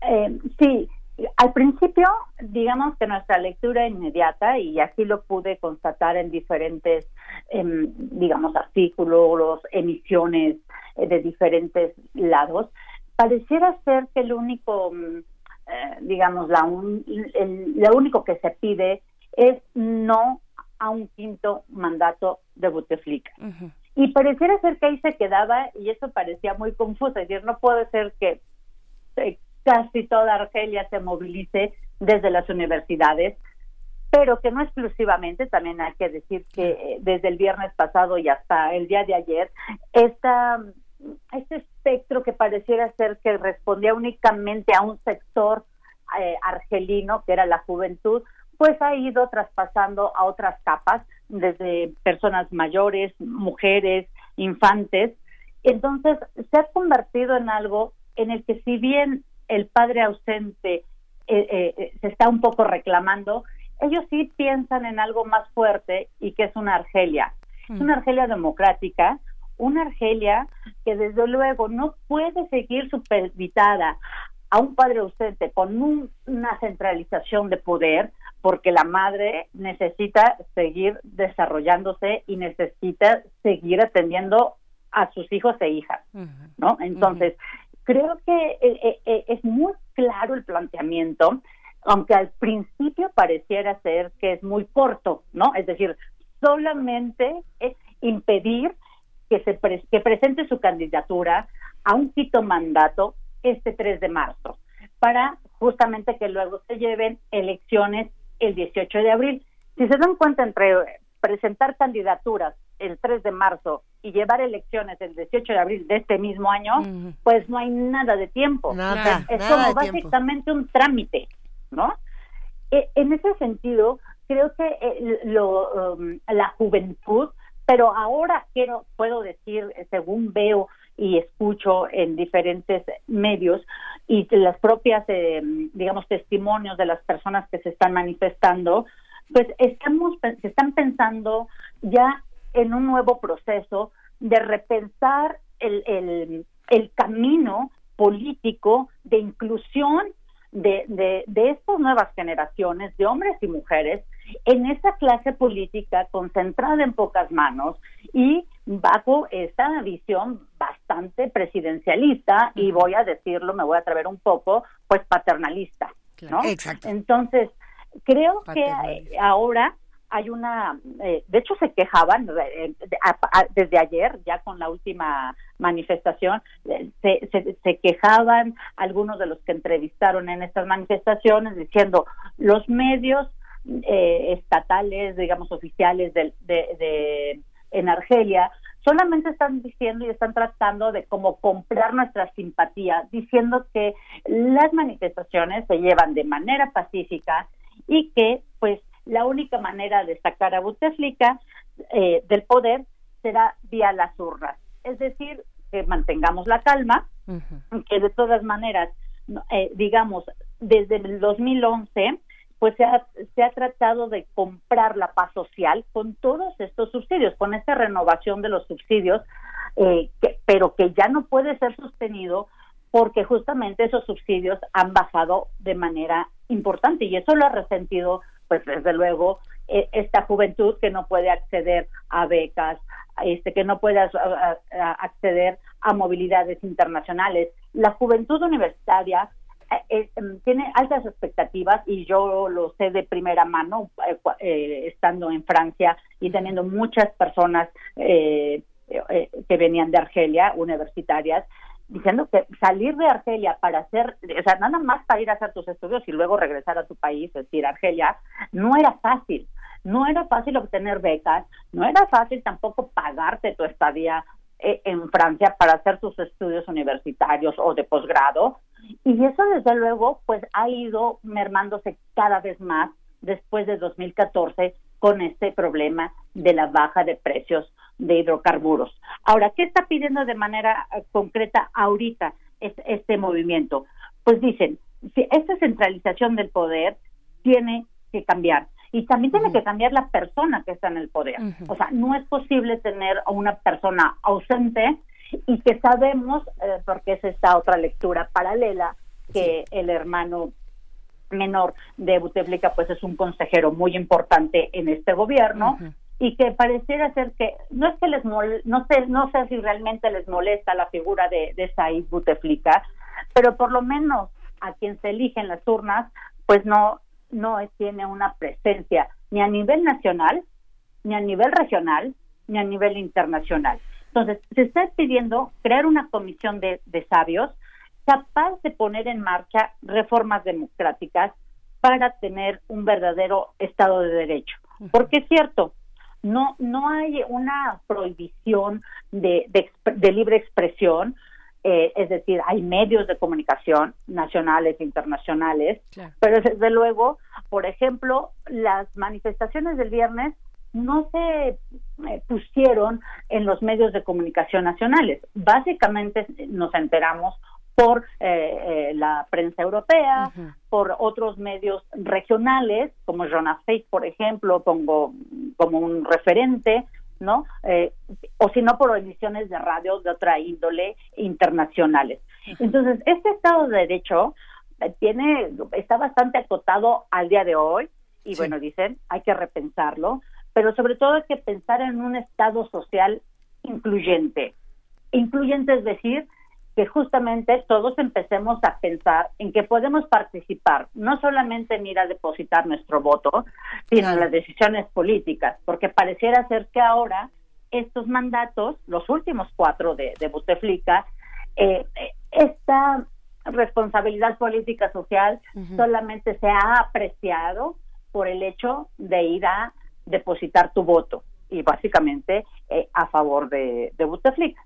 Eh, sí, al principio, digamos que nuestra lectura inmediata, y así lo pude constatar en diferentes, em, digamos, artículos, emisiones de diferentes lados, pareciera ser que el único, mm, eh, digamos, la lo único que se pide es no a un quinto mandato de Bouteflika. Y pareciera ser que ahí se quedaba y eso parecía muy confuso, es decir, no puede ser que eh, casi toda Argelia se movilice desde las universidades, pero que no exclusivamente, también hay que decir que eh, desde el viernes pasado y hasta el día de ayer, esta este espectro que pareciera ser que respondía únicamente a un sector eh, argelino, que era la juventud, pues ha ido traspasando a otras capas, desde personas mayores, mujeres, infantes. Entonces, se ha convertido en algo en el que si bien el padre ausente eh, eh, se está un poco reclamando, ellos sí piensan en algo más fuerte y que es una Argelia. Es una Argelia democrática, una Argelia que desde luego no puede seguir supervisada a un padre ausente con una centralización de poder porque la madre necesita seguir desarrollándose y necesita seguir atendiendo a sus hijos e hijas, ¿no? Entonces, creo que eh, eh, es muy claro el planteamiento, aunque al principio pareciera ser que es muy corto, ¿no? Es decir, solamente es impedir que, se que presente su candidatura a un quito mandato este 3 de marzo, para justamente que luego se lleven elecciones el 18 de abril. Si se dan cuenta entre presentar candidaturas el 3 de marzo y llevar elecciones el 18 de abril de este mismo año, pues no hay nada de tiempo. Nada, es como básicamente un trámite, ¿no? E, en ese sentido, creo que eh, lo, um, la juventud pero ahora quiero, puedo decir, según veo y escucho en diferentes medios y las propias, eh, digamos, testimonios de las personas que se están manifestando, pues estamos, se están pensando ya en un nuevo proceso de repensar el, el, el camino político de inclusión de, de, de estas nuevas generaciones de hombres y mujeres en esa clase política concentrada en pocas manos y bajo esta visión bastante presidencialista y voy a decirlo, me voy a atrever un poco, pues paternalista, ¿no? Exacto. Entonces, creo que ahora hay una, eh, de hecho se quejaban eh, desde ayer, ya con la última manifestación, eh, se, se, quejaban algunos de los que entrevistaron en estas manifestaciones diciendo los medios estatales, digamos oficiales de, de, en Argelia, solamente están diciendo y están tratando de como comprar nuestra simpatía, diciendo que las manifestaciones se llevan de manera pacífica y que pues la única manera de sacar a Bouteflika eh, del poder será vía las urnas. Es decir, que mantengamos la calma, que de todas maneras, eh, digamos, desde el 2011, pues se ha, se ha tratado de comprar la paz social con todos estos subsidios, con esta renovación de los subsidios, eh, pero que ya no puede ser sostenido porque justamente esos subsidios han bajado de manera importante y eso lo ha resentido pues desde luego e, esta juventud que no puede acceder a becas, este que no puede acceder a movilidades internacionales. La juventud universitaria eh, em, tiene altas expectativas y yo lo sé de primera mano, estando en Francia y teniendo muchas personas que venían de Argelia, universitarias, diciendo que salir de Argelia para hacer, o sea, nada más para ir a hacer tus estudios y luego regresar a tu país, es decir, Argelia, no era fácil. No era fácil obtener becas, no era fácil tampoco pagarte tu estadía eh, en Francia para hacer tus estudios universitarios o de posgrado. Y eso, desde luego, pues ha ido mermándose cada vez más después de 2014 con este problema de la baja de precios de hidrocarburos. Ahora, ¿qué está pidiendo de manera eh, concreta ahorita este, movimiento? Pues dicen, si esta centralización del poder tiene que cambiar y también tiene que cambiar la persona que está en el poder. O sea, no es posible tener a una persona ausente y que sabemos, eh, porque es esta otra lectura paralela, que el hermano menor de Buteflika pues es un consejero muy importante en este gobierno y que pareciera ser que no es que les no sé no sé si realmente les molesta la figura de, de Said Buteflika pero por lo menos a quien se elige en las urnas pues no no tiene una presencia ni a nivel nacional ni a nivel regional ni a nivel internacional entonces se está pidiendo crear una comisión de, de sabios capaz de poner en marcha reformas democráticas para tener un verdadero Estado de Derecho. Porque es cierto, no, no hay una prohibición de, de, libre expresión, eh, es decir, hay medios de comunicación nacionales e internacionales, pero desde luego, por ejemplo, las manifestaciones del viernes no se eh, pusieron en los medios de comunicación nacionales. Básicamente nos enteramos por eh, la prensa europea, por otros medios regionales, como Jonas Fake, por ejemplo, pongo como un referente, ¿no? Eh, o si no, por emisiones de radio de otra índole internacionales. Entonces, este Estado de Derecho eh, tiene, está bastante acotado al día de hoy, y bueno, dicen, hay que repensarlo, pero sobre todo hay que pensar en un Estado social incluyente. Incluyente es decir, que justamente todos empecemos a pensar en que podemos participar, no solamente en ir a depositar nuestro voto, sino en las decisiones políticas, porque pareciera ser que ahora estos mandatos, los últimos cuatro de, de Buteflika, eh, esta responsabilidad política social solamente se ha apreciado por el hecho de ir a depositar tu voto y básicamente eh, a favor de, de Buteflika.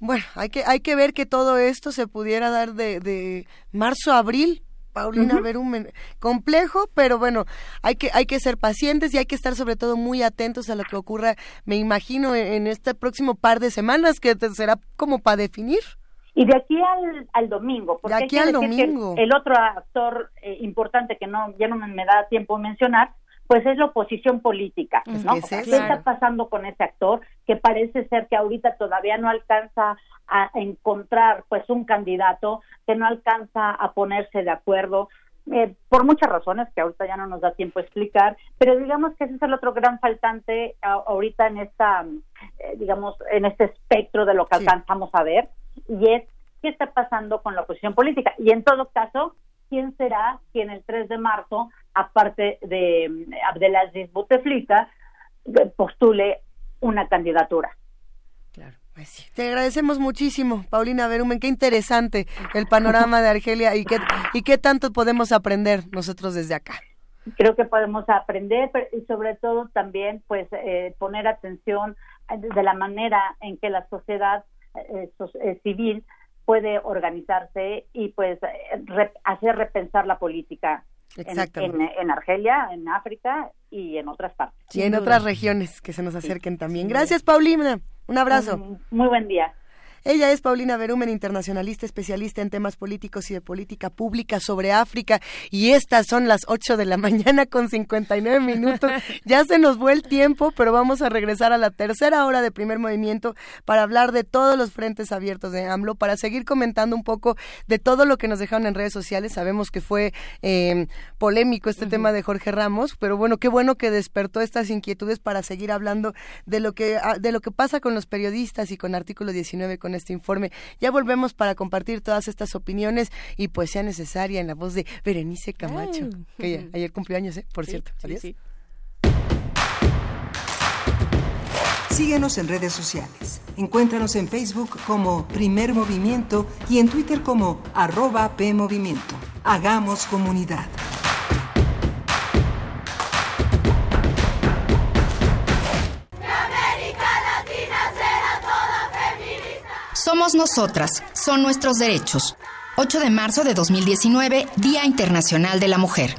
Bueno, hay que, hay que ver que todo esto se pudiera dar de, de marzo a abril. Paulina uh Verumen, complejo, pero bueno, hay que, hay que ser pacientes y hay que estar sobre todo muy atentos a lo que ocurra, me imagino, en, este próximo par de semanas, que será como para definir. Y de aquí al, al domingo, porque de aquí al domingo. el otro actor eh, importante que no ya no me da tiempo mencionar pues es la oposición política, ¿no? ¿Qué está pasando con ese actor que parece ser que ahorita todavía no alcanza a encontrar pues un candidato, que no alcanza a ponerse de acuerdo? Eh, por muchas razones que ahorita ya no nos da tiempo a explicar, pero digamos que ese es el otro gran faltante ahorita en esta, eh, digamos, en este espectro de lo que alcanzamos a ver, y es qué está pasando con la oposición política. Y en todo caso, quién será quien el 3 de marzo, aparte de mm, Abdelaziz Bouteflika, postule una candidatura. Claro. Pues Te agradecemos muchísimo, Paulina Berumen. Qué interesante el panorama de Argelia y qué, y qué tanto podemos aprender nosotros desde acá. Creo que podemos aprender y sobre todo también pues eh, poner atención de la manera en que la sociedad eh, eh, civil puede organizarse y pues hacer repensar la política en, en, Argelia, en África y en otras partes. Y en otras regiones que se nos acerquen también. Gracias, Paulina. Un abrazo. muy buen día. Ella es Paulina Berumen, internacionalista especialista en temas políticos y de política pública sobre África. Y estas son las 8 de la mañana con 59 minutos. Ya se nos fue el tiempo, pero vamos a regresar a la tercera hora de primer movimiento para hablar de todos los frentes abiertos de AMLO, para seguir comentando un poco de todo lo que nos dejaron en redes sociales. Sabemos que fue eh, polémico este tema de Jorge Ramos, pero bueno, qué bueno que despertó estas inquietudes para seguir hablando de lo que, ah, de lo que pasa con los periodistas y con artículo 19, con con este informe. Ya volvemos para compartir todas estas opiniones y pues sea necesaria en la voz de Berenice Camacho, que ayer cumplió años, ¿eh? por cierto. Adiós. Síguenos en redes sociales. Encuéntranos en Facebook como Primer Movimiento y en Twitter como arroba PMovimiento. Hagamos comunidad. Somos nosotras, son nuestros derechos. 8 de marzo de 2019, Día Internacional de la Mujer.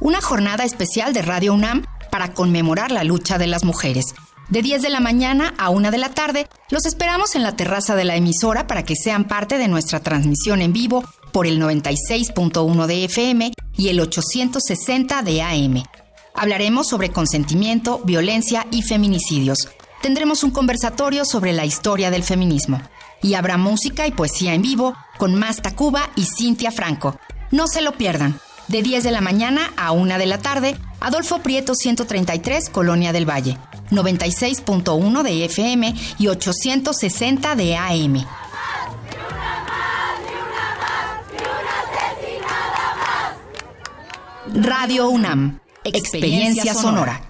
Una jornada especial de Radio UNAM para conmemorar la lucha de las mujeres. De 10 de la mañana a 1 de la tarde, los esperamos en la terraza de la emisora para que sean parte de nuestra transmisión en vivo por el 96.1 de FM y el 860 de AM. Hablaremos sobre consentimiento, violencia y feminicidios. Tendremos un conversatorio sobre la historia del feminismo. Y habrá música y poesía en vivo con Masta Cuba y Cintia Franco. No se lo pierdan. De 10 de la mañana a 1 de la tarde, Adolfo Prieto 133, Colonia del Valle. 96.1 de FM y 860 de AM. Radio UNAM, experiencia sonora.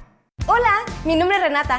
Hola, mi nombre es Renata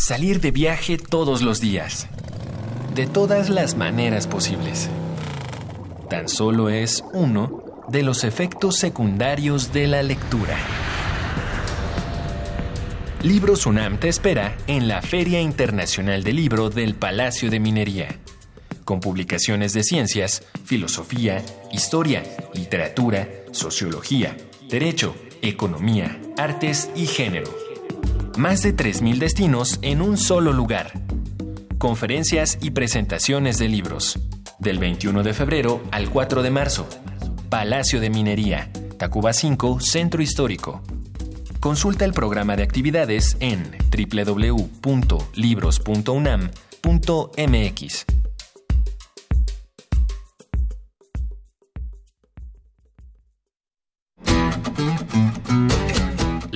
Salir de viaje todos los días. De todas las maneras posibles. Tan solo es uno de los efectos secundarios de la lectura. Libros UNAM te espera en la Feria Internacional del Libro del Palacio de Minería, con publicaciones de ciencias, filosofía, historia, literatura, sociología, derecho, economía, artes y género. Más de 3.000 destinos en un solo lugar. Conferencias y presentaciones de libros. Del 21 de febrero al 4 de marzo. Palacio de Minería, Tacuba 5, Centro Histórico. Consulta el programa de actividades en www.libros.unam.mx.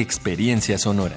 experiencia sonora.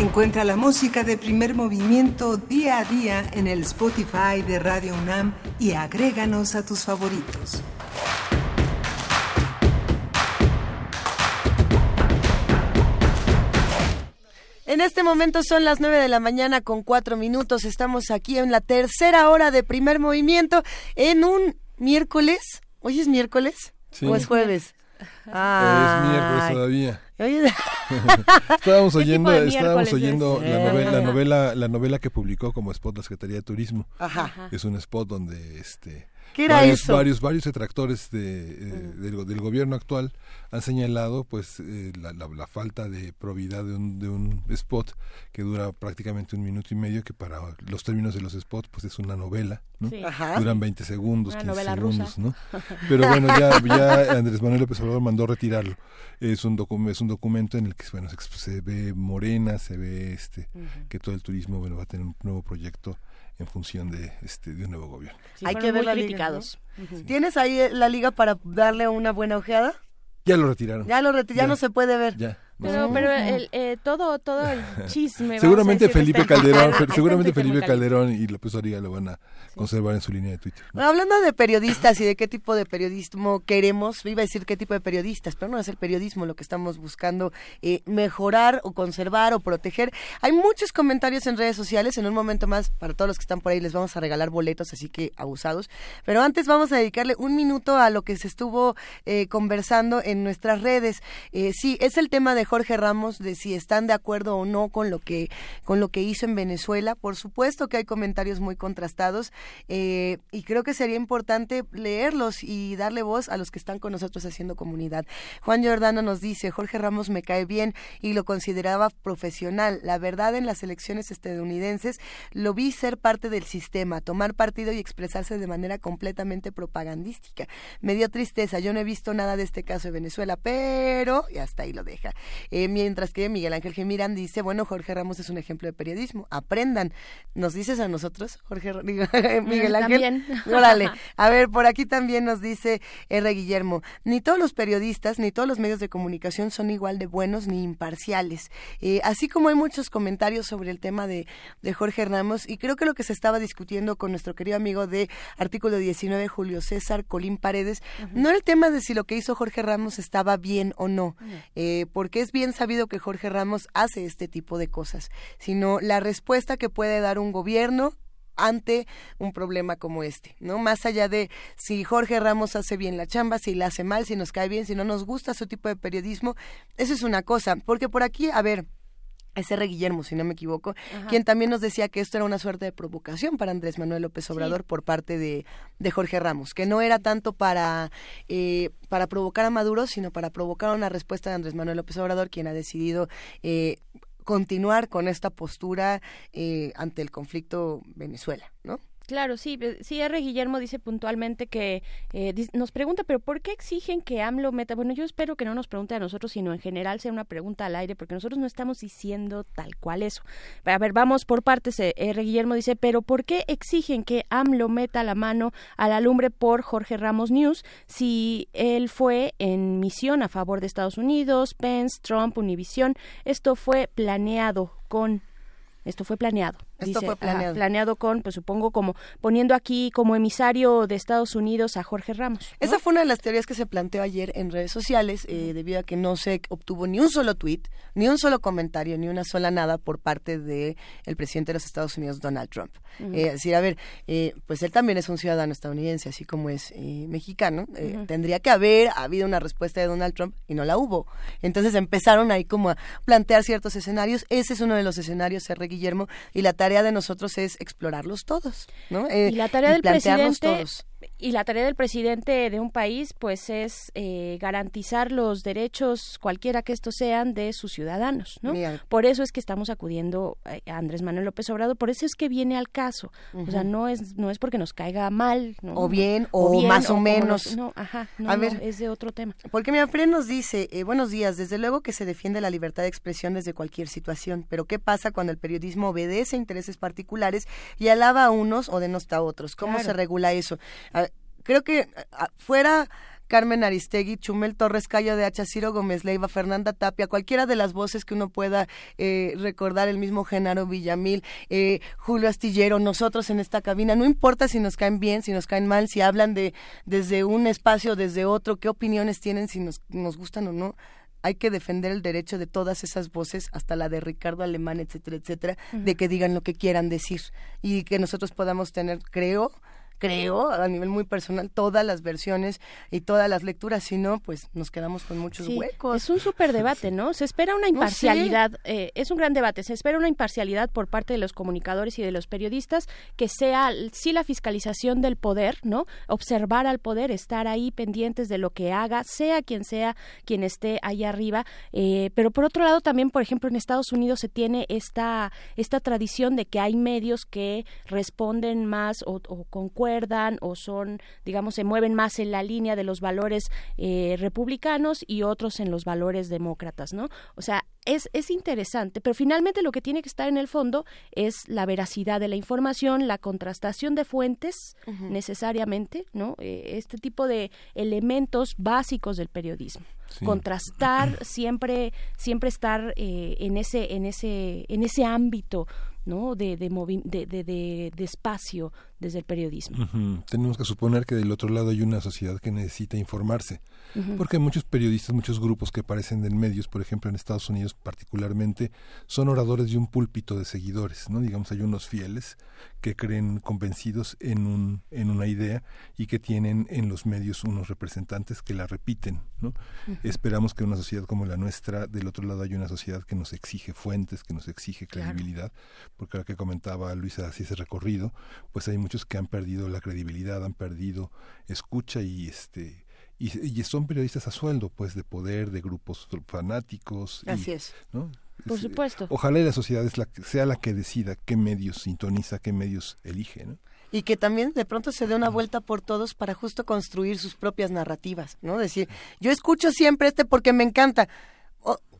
Encuentra la música de primer movimiento día a día en el Spotify de Radio UNAM y agréganos a tus favoritos. En este momento son las 9 de la mañana con cuatro minutos. Estamos aquí en la tercera hora de primer movimiento en un miércoles. ¿Hoy es miércoles? Sí. ¿O es jueves? Es miércoles todavía. estábamos oyendo, estábamos oyendo la novela, la novela, la novela que publicó como spot la Secretaría de Turismo. Ajá. Es un spot donde este ¿Qué era varios, eso? varios varios detractores de, eh, del, del gobierno actual han señalado pues eh, la, la, la falta de probidad de un, de un spot que dura prácticamente un minuto y medio que para los términos de los spots pues es una novela ¿no? Sí. Ajá. duran 20 segundos Una 15 novela segundos rusa. ¿no? pero bueno ya, ya Andrés Manuel López Obrador mandó retirarlo es un docu- es un documento en el que bueno, se, ve morena, se ve este que todo el turismo bueno va a tener un nuevo proyecto en función de este de un nuevo gobierno. Hay que ver criticados. ¿Tienes ahí la liga para darle una buena ojeada? Ya lo retiraron. Ya lo retiraron, ya, no se puede ver. Ya. Pero, pero el, eh, todo, todo el chisme. Seguramente Felipe Calderón, seguramente Felipe Calderón y López Origa lo van a conservar en su línea de Twitter. hablando de periodistas y de qué tipo de periodismo queremos, iba a decir qué tipo de periodistas, pero no es el periodismo lo que estamos buscando eh, mejorar o conservar o proteger. Hay muchos comentarios en redes sociales. En un momento más, para todos los que están por ahí, les vamos a regalar boletos, así que abusados. Pero antes vamos a dedicarle un minuto a lo que se estuvo eh, conversando en nuestras redes. sí, es el tema de Jorge Ramos de si están de acuerdo o no con lo que con lo que hizo en Venezuela. Por supuesto que hay comentarios muy contrastados eh, y creo que sería importante leerlos y darle voz a los que están con nosotros haciendo comunidad. Juan Giordano nos dice Jorge Ramos me cae bien y lo consideraba profesional. La verdad en las elecciones estadounidenses lo vi ser parte del sistema, tomar partido y expresarse de manera completamente propagandística. Me dio tristeza. Yo no he visto nada de este caso de Venezuela, pero y hasta ahí lo deja. Eh, mientras que Miguel Ángel Gemirán dice, bueno, Jorge Ramos es un ejemplo de periodismo, aprendan. ¿Nos dices a nosotros, Jorge Miguel Ángel? También. Órale. A ver, por aquí también nos dice R. Guillermo, ni todos los periodistas, ni todos los medios de comunicación son igual de buenos ni imparciales. Eh, así como hay muchos comentarios sobre el tema de, de Jorge Ramos, y creo que lo que se estaba discutiendo con nuestro querido amigo de artículo 19, Julio César Colín Paredes, no era el tema de si lo que hizo Jorge Ramos estaba bien o no, eh, porque es bien sabido que Jorge Ramos hace este tipo de cosas, sino la respuesta que puede dar un gobierno ante un problema como este, ¿no? Más allá de si Jorge Ramos hace bien la chamba, si la hace mal, si nos cae bien, si no nos gusta su tipo de periodismo, eso es una cosa, porque por aquí, a ver, es R. Guillermo, si no me equivoco, quien también nos decía que esto era una suerte de provocación para Andrés Manuel López Obrador por parte de, de, Jorge Ramos, que no era tanto para, eh, para provocar a Maduro, sino para provocar una respuesta de Andrés Manuel López Obrador, quien ha decidido eh, continuar con esta postura eh, ante el conflicto Venezuela, ¿no? Claro, sí, sí, R. Guillermo dice puntualmente que eh, nos pregunta, pero ¿por qué exigen que AMLO meta? Bueno, yo espero que no nos pregunte a nosotros, sino en general sea una pregunta al aire, porque nosotros no estamos diciendo tal cual eso. A ver, vamos por partes. Eh, R. Guillermo dice, pero ¿por qué exigen que AMLO meta la mano a la lumbre por Jorge Ramos News si él fue en misión a favor de Estados Unidos, Pence, Trump, Univision? Esto fue planeado con esto fue planeado. Esto fue planeado. planeado con, pues supongo, como poniendo aquí como emisario de Estados Unidos a Jorge Ramos. Esa fue una de las teorías que se planteó ayer en redes sociales, eh, debido a que no se obtuvo ni un solo tweet, ni un solo comentario, ni una sola nada por parte del el presidente de los Estados Unidos, Donald Trump. Eh, es decir, a ver, eh, pues él también es un ciudadano estadounidense, así como es mexicano. Tendría que haber habido una respuesta de Donald Trump y no la hubo. Entonces empezaron ahí como a plantear ciertos escenarios. Ese es uno de los escenarios, R. Guillermo, y la tarea de nosotros es explorarlos todos, ¿no? y la tarea del presidente todos y la tarea del presidente de un país pues es eh, garantizar los derechos cualquiera que estos sean de sus ciudadanos no por eso es que estamos acudiendo a Andrés Manuel López Obrador. Por eso es que viene al caso. O sea no es no es porque nos caiga mal o bien o, más o, menos. no ajá no, a ver, es de otro tema. Porque mi Fred nos dice eh, buenos días. Desde luego que se defiende la libertad de expresión desde cualquier situación pero qué pasa cuando el periodismo obedece a intereses particulares y alaba a unos o denosta a otros cómo se regula eso creo que fuera Carmen Aristegui, Chumel Torres, Cayo de Hacha, Ciro Gómez Leiva, Fernanda Tapia, cualquiera de las voces que uno pueda eh, recordar, el mismo Genaro Villamil, eh, Julio Astillero, nosotros en esta cabina, no importa si nos caen bien, si nos caen mal, si hablan de desde un espacio, desde otro, qué opiniones tienen, si nos, nos gustan o no, hay que defender el derecho de todas esas voces, hasta la de Ricardo Alemán, etcétera, etcétera, de que digan lo que quieran decir y que nosotros podamos tener, creo, creo, a nivel muy personal, todas las versiones y todas las lecturas, si no, pues nos quedamos con muchos huecos. Es un súper debate, ¿no? Se espera una imparcialidad, eh, es un gran debate, se espera una imparcialidad por parte de los comunicadores y de los periodistas, que sea sí la fiscalización del poder, ¿no? Observar al poder, estar ahí pendientes de lo que haga, sea quien sea quien esté ahí arriba, eh, pero por otro lado también, por ejemplo, en Estados Unidos se tiene esta, esta tradición de que hay medios que responden más o, o concuerdan concuerdan o son, digamos, se mueven más en la línea de los valores eh, republicanos y otros en los valores demócratas, ¿no? O sea, es, es interesante, pero finalmente lo que tiene que estar en el fondo es la veracidad de la información, la contrastación de fuentes necesariamente, ¿no? Eh, este tipo de elementos básicos del periodismo. Contrastar, siempre, siempre estar eh, en ese, en ese, en ese ámbito ¿no? de, de, de, de, espacio desde el periodismo. Tenemos que suponer que del otro lado hay una sociedad que necesita informarse, porque muchos periodistas, muchos grupos que aparecen en medios, por ejemplo en Estados Unidos particularmente, son oradores de un púlpito de seguidores, ¿no? Digamos, hay unos fieles que creen convencidos en, un, en una idea y que tienen en los medios unos representantes que la repiten, ¿no? Esperamos que en una sociedad como la nuestra, del otro lado hay una sociedad que nos exige fuentes, que nos exige credibilidad, porque ahora que comentaba Luisa así ese recorrido, pues hay muchos que han perdido la credibilidad, han perdido escucha y este y, son periodistas a sueldo, pues de poder, de grupos fanáticos. Así es. ¿no? Por supuesto. Ojalá la sociedad es la, sea la que decida qué medios sintoniza, qué medios elige, ¿no? y que también de pronto se dé una vuelta por todos para justo construir sus propias narrativas, ¿no? Decir, yo escucho siempre este porque me encanta.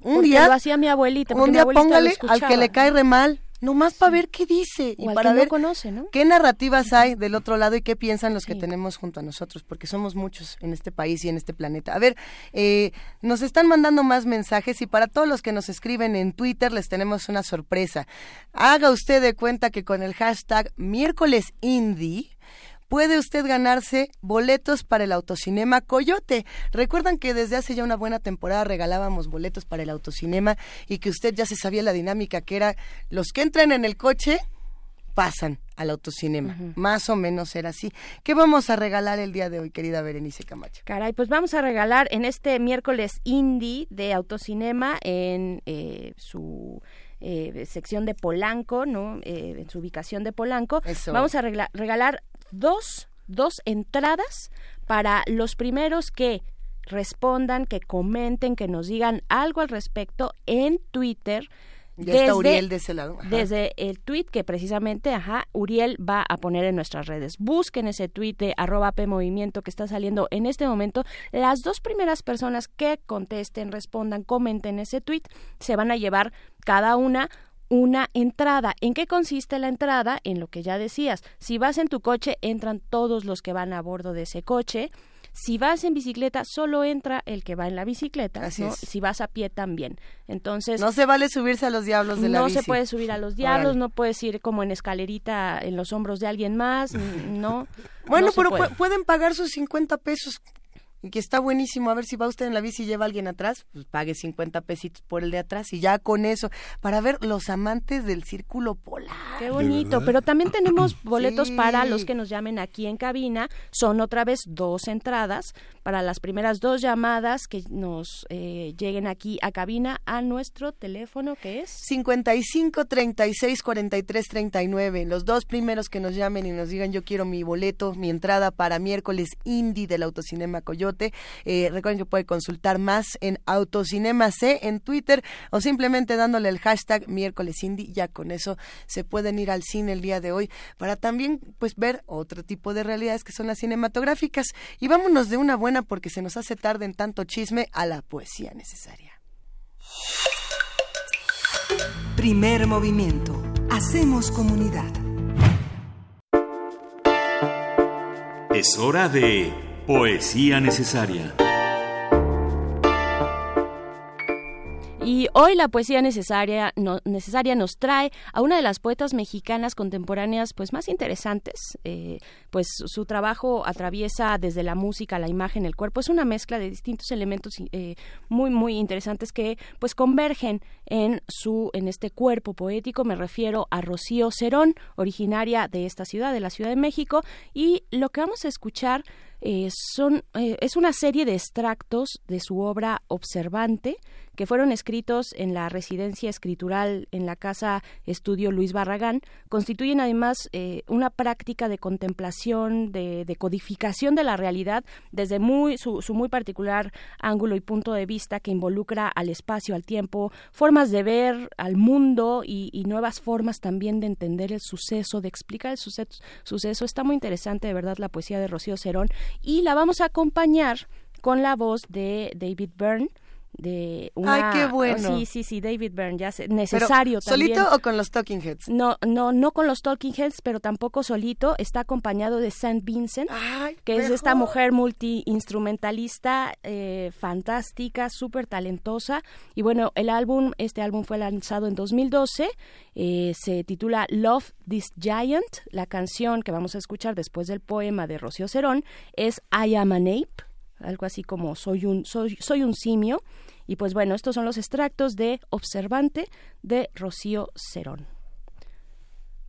un día lo hacía mi abuelita, un día póngale al que le cae re mal nomás para ver qué dice y para ver conoce, ¿no? qué narrativas hay del otro lado y qué piensan los que tenemos junto a nosotros, porque somos muchos en este país y en este planeta. A ver, eh, nos están mandando más mensajes y para todos los que nos escriben en Twitter les tenemos una sorpresa. Haga usted de cuenta que con el hashtag miércoles indie puede usted ganarse boletos para el autocinema Coyote. Recuerdan que desde hace ya una buena temporada regalábamos boletos para el autocinema y que usted ya se sabía la dinámica que era los que entran en el coche pasan al autocinema. Más o menos era así. ¿Qué vamos a regalar el día de hoy, querida Berenice Camacho? Caray, pues vamos a regalar en este miércoles indie de autocinema en eh, su eh, sección de Polanco, ¿no? Eh, en su ubicación de Polanco. Vamos a regalar dos, dos entradas para los primeros que respondan, que comenten, que nos digan algo al respecto en Twitter. Ya desde, está Uriel de ese lado. Desde el tweet que precisamente, ajá, Uriel va a poner en nuestras redes. Busquen ese tweet de arroba P Movimiento que está saliendo en este momento. Las dos primeras personas que contesten, respondan, comenten ese tweet, se van a llevar cada una una entrada. ¿En qué consiste la entrada? En lo que ya decías. Si vas en tu coche, entran todos los que van a bordo de ese coche. Si vas en bicicleta, solo entra el que va en la bicicleta. Si vas a pie, también. Entonces. No se vale subirse a los diablos de la bici. No se puede subir a los diablos, no puedes ir como en escalerita en los hombros de alguien más, no. Bueno, pero pueden pagar sus 50 pesos y que está buenísimo. A ver si va usted en la bici y lleva a alguien atrás, pues pague 50 pesitos por el de atrás y ya con eso, para ver los amantes del círculo polar. Qué bonito, pero también tenemos boletos para los que nos llamen aquí en cabina. Son otra vez dos entradas para las primeras dos llamadas que nos eh, lleguen aquí a cabina a nuestro teléfono que es 55 36 43 39. Los dos primeros que nos llamen y nos digan yo quiero mi boleto, mi entrada para miércoles indie del Autocinema Coyote eh, recuerden que puede consultar más en Autocinema C en Twitter o simplemente dándole el hashtag miércoles indie. Ya con eso se pueden ir al cine el día de hoy para también pues ver otro tipo de realidades que son las cinematográficas. Y vámonos de una buena porque se nos hace tarde en tanto chisme a la poesía necesaria. Primer movimiento. Hacemos comunidad. Es hora de Poesía necesaria. Y hoy la poesía necesaria, necesaria nos trae a una de las poetas mexicanas contemporáneas pues más interesantes, eh, pues su trabajo atraviesa desde la música, la imagen, el cuerpo, es una mezcla de distintos elementos eh, muy muy interesantes que pues convergen en su en este cuerpo poético. Me refiero a Rocío Cerón, originaria de esta ciudad, de la Ciudad de México, y lo que vamos a escuchar eh, son, eh, es una serie de extractos de su obra Observante que fueron escritos en la residencia escritural en la Casa Estudio Luis Barragán. Constituyen además una práctica de contemplación narración, de, codificación de la realidad desde muy su, muy particular ángulo y punto de vista que involucra al espacio, al tiempo, formas de ver al mundo y, nuevas formas también de entender el suceso, de explicar el suceso, suceso. Está muy interesante, de verdad, la poesía de Rocío Cerón y la vamos a acompañar con la voz de David Byrne de una Ay, qué bueno. Sí, sí, sí, David Byrne, ya sé, necesario también. ¿Solito o con los Talking Heads? No, no, no con los Talking Heads, pero tampoco solito, está acompañado de Saint Vincent, que es esta mujer multi-instrumentalista eh, fantástica, súper talentosa y bueno, el álbum, este álbum fue lanzado en 2012, eh, se titula Love This Giant, la canción que vamos a escuchar después del poema de Rocío Cerón es I Am an Ape, algo así como soy un, soy, soy un simio. Y pues bueno, estos son los extractos de Observante de Rocío Cerón.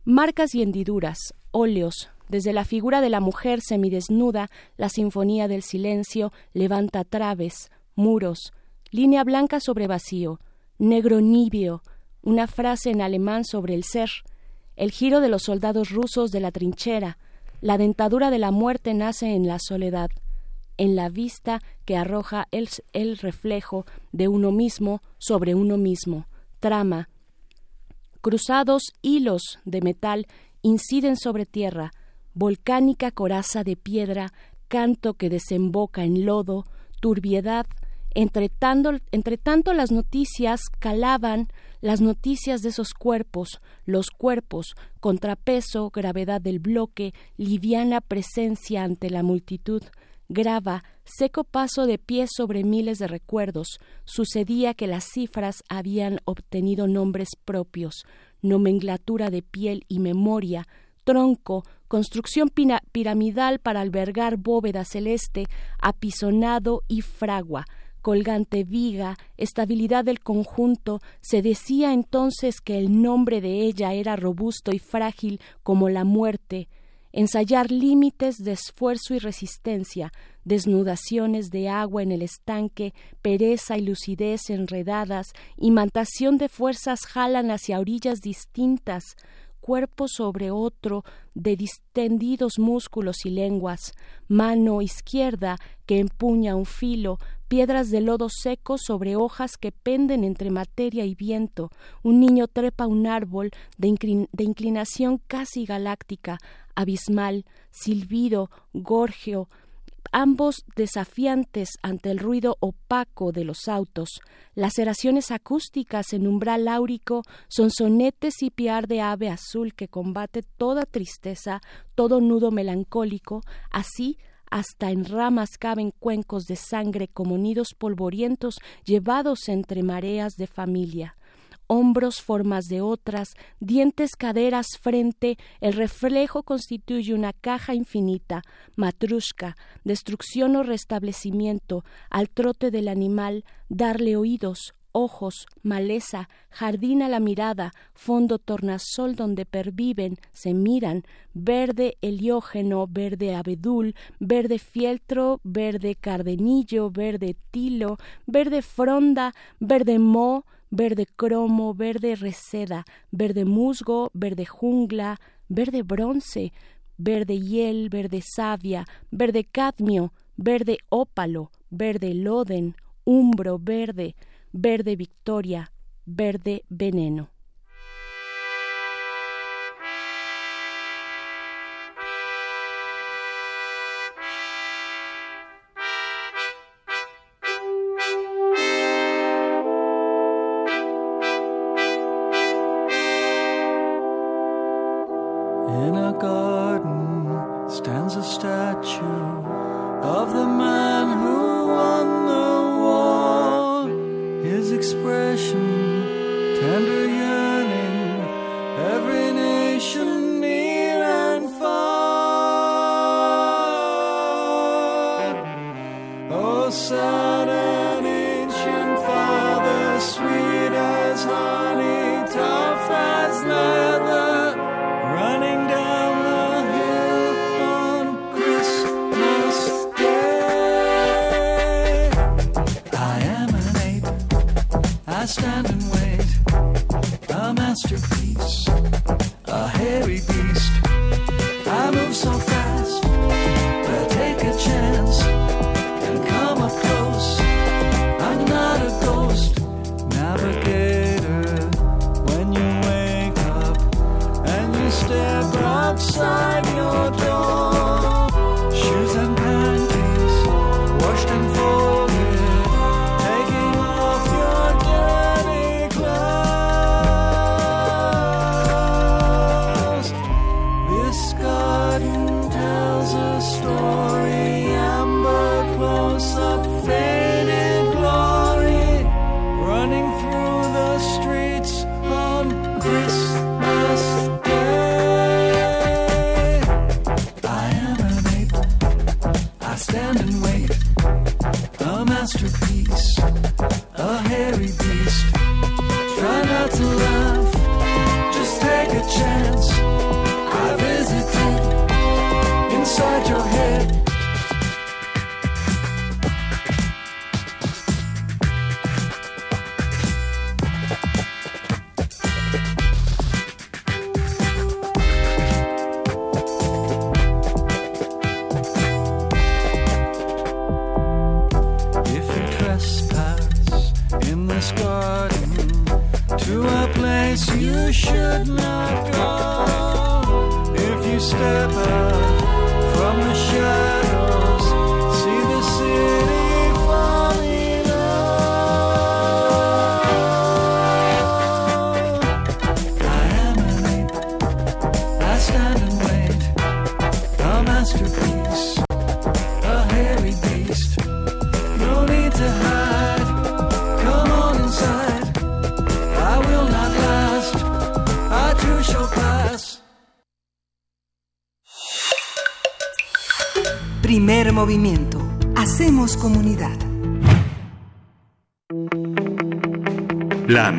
Marcas y hendiduras, óleos, desde la figura de la mujer semidesnuda, la sinfonía del silencio levanta traves, muros, línea blanca sobre vacío, negro nibio, una frase en alemán sobre el ser, el giro de los soldados rusos de la trinchera, la dentadura de la muerte nace en la soledad, en la vista que arroja el, reflejo de uno mismo sobre uno mismo. Trama. Cruzados hilos de metal inciden sobre tierra, volcánica coraza de piedra, canto que desemboca en lodo, turbiedad, entre tanto, entre tanto, las noticias calaban las noticias de esos cuerpos, los cuerpos, contrapeso, gravedad del bloque, liviana presencia ante la multitud, grava, seco paso de pie sobre miles de recuerdos, sucedía que las cifras habían obtenido nombres propios, nomenclatura de piel y memoria, tronco, construcción piramidal para albergar bóveda celeste, apisonado y fragua, colgante viga, estabilidad del conjunto, se decía entonces que el nombre de ella era robusto y frágil como la muerte, ensayar límites de esfuerzo y resistencia, desnudaciones de agua en el estanque, pereza y lucidez enredadas, imantación de fuerzas jalan hacia orillas distintas, cuerpo sobre otro de distendidos músculos y lenguas, mano izquierda que empuña un filo, piedras de lodo seco sobre hojas que penden entre materia y viento, un niño trepa un árbol de, inclinación casi galáctica, abismal, silbido, gorgeo, ambos desafiantes ante el ruido opaco de los autos, laceraciones acústicas en umbral áurico, son sonetes y piar de ave azul que combate toda tristeza, todo nudo melancólico, así hasta en ramas caben cuencos de sangre como nidos polvorientos llevados entre mareas de familia. Hombros formas de otras, dientes, caderas, frente, el reflejo constituye una caja infinita, matrushka, destrucción o restablecimiento, al trote del animal, darle oídos, ojos, maleza, jardín a la mirada, fondo tornasol donde perviven, se miran, verde heliógeno, verde abedul, verde fieltro, verde cardenillo, verde tilo, verde fronda, verde mo, verde cromo, verde reseda, verde musgo, verde jungla, verde bronce, verde hiel, verde savia, verde cadmio, verde ópalo, verde loden, umbro verde, verde victoria, verde veneno.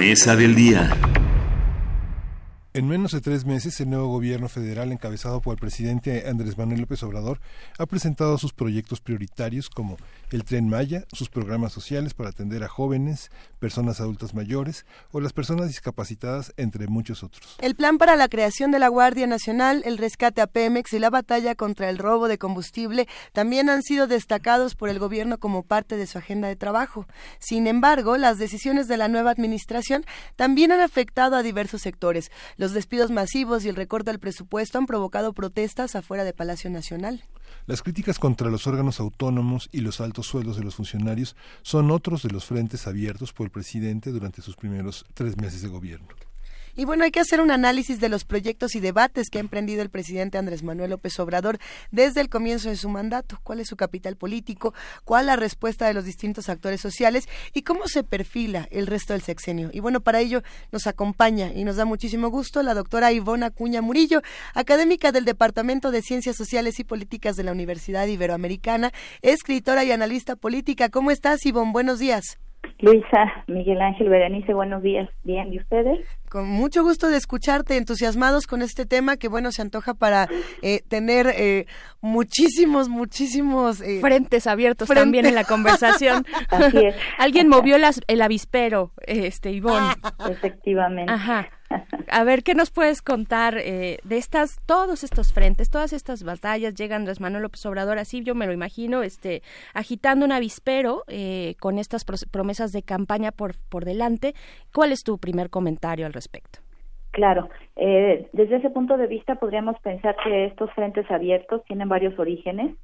Mesa del día. En menos de tres meses, el nuevo gobierno federal, encabezado por el presidente Andrés Manuel López Obrador, ha presentado sus proyectos prioritarios como el Tren Maya, sus programas sociales para atender a jóvenes, personas adultas mayores o las personas discapacitadas, entre muchos otros. El plan para la creación de la Guardia Nacional, el rescate a Pemex y la batalla contra el robo de combustible también han sido destacados por el gobierno como parte de su agenda de trabajo. Sin embargo, las decisiones de la nueva administración también han afectado a diversos sectores. Los despidos masivos y el recorte al presupuesto han provocado protestas afuera de Palacio Nacional. Las críticas contra los órganos autónomos y los altos sueldos de los funcionarios son otros de los frentes abiertos por el presidente durante sus primeros tres meses de gobierno. Y bueno, hay que hacer un análisis de los proyectos y debates que ha emprendido el presidente Andrés Manuel López Obrador desde el comienzo de su mandato. ¿Cuál es su capital político? ¿Cuál la respuesta de los distintos actores sociales? ¿Y cómo se perfila el resto del sexenio? Y bueno, para ello nos acompaña y nos da muchísimo gusto la doctora Ivona Cuña Murillo, académica del Departamento de Ciencias Sociales y Políticas de la Universidad Iberoamericana, escritora y analista política. ¿Cómo estás, Ivonne? Buenos días. Luisa, Miguel Ángel, Berenice, buenos días. Bien, ¿y ustedes? Con mucho gusto de escucharte, entusiasmados con este tema que, bueno, se antoja para eh, tener eh, muchísimos, muchísimos... eh, frentes abiertos frente- también en la conversación. Así es. Alguien movió las- el avispero, este, Ivonne. Efectivamente. Ajá. A ver, ¿qué nos puedes contar eh, de estas, todos estos frentes, todas estas batallas? Llega Andrés Manuel López Obrador, así yo me lo imagino, este, agitando un avispero eh, con estas promesas de campaña por, por delante. ¿Cuál es tu primer comentario al respecto? Claro, eh, desde ese punto de vista podríamos pensar que estos frentes abiertos tienen varios orígenes.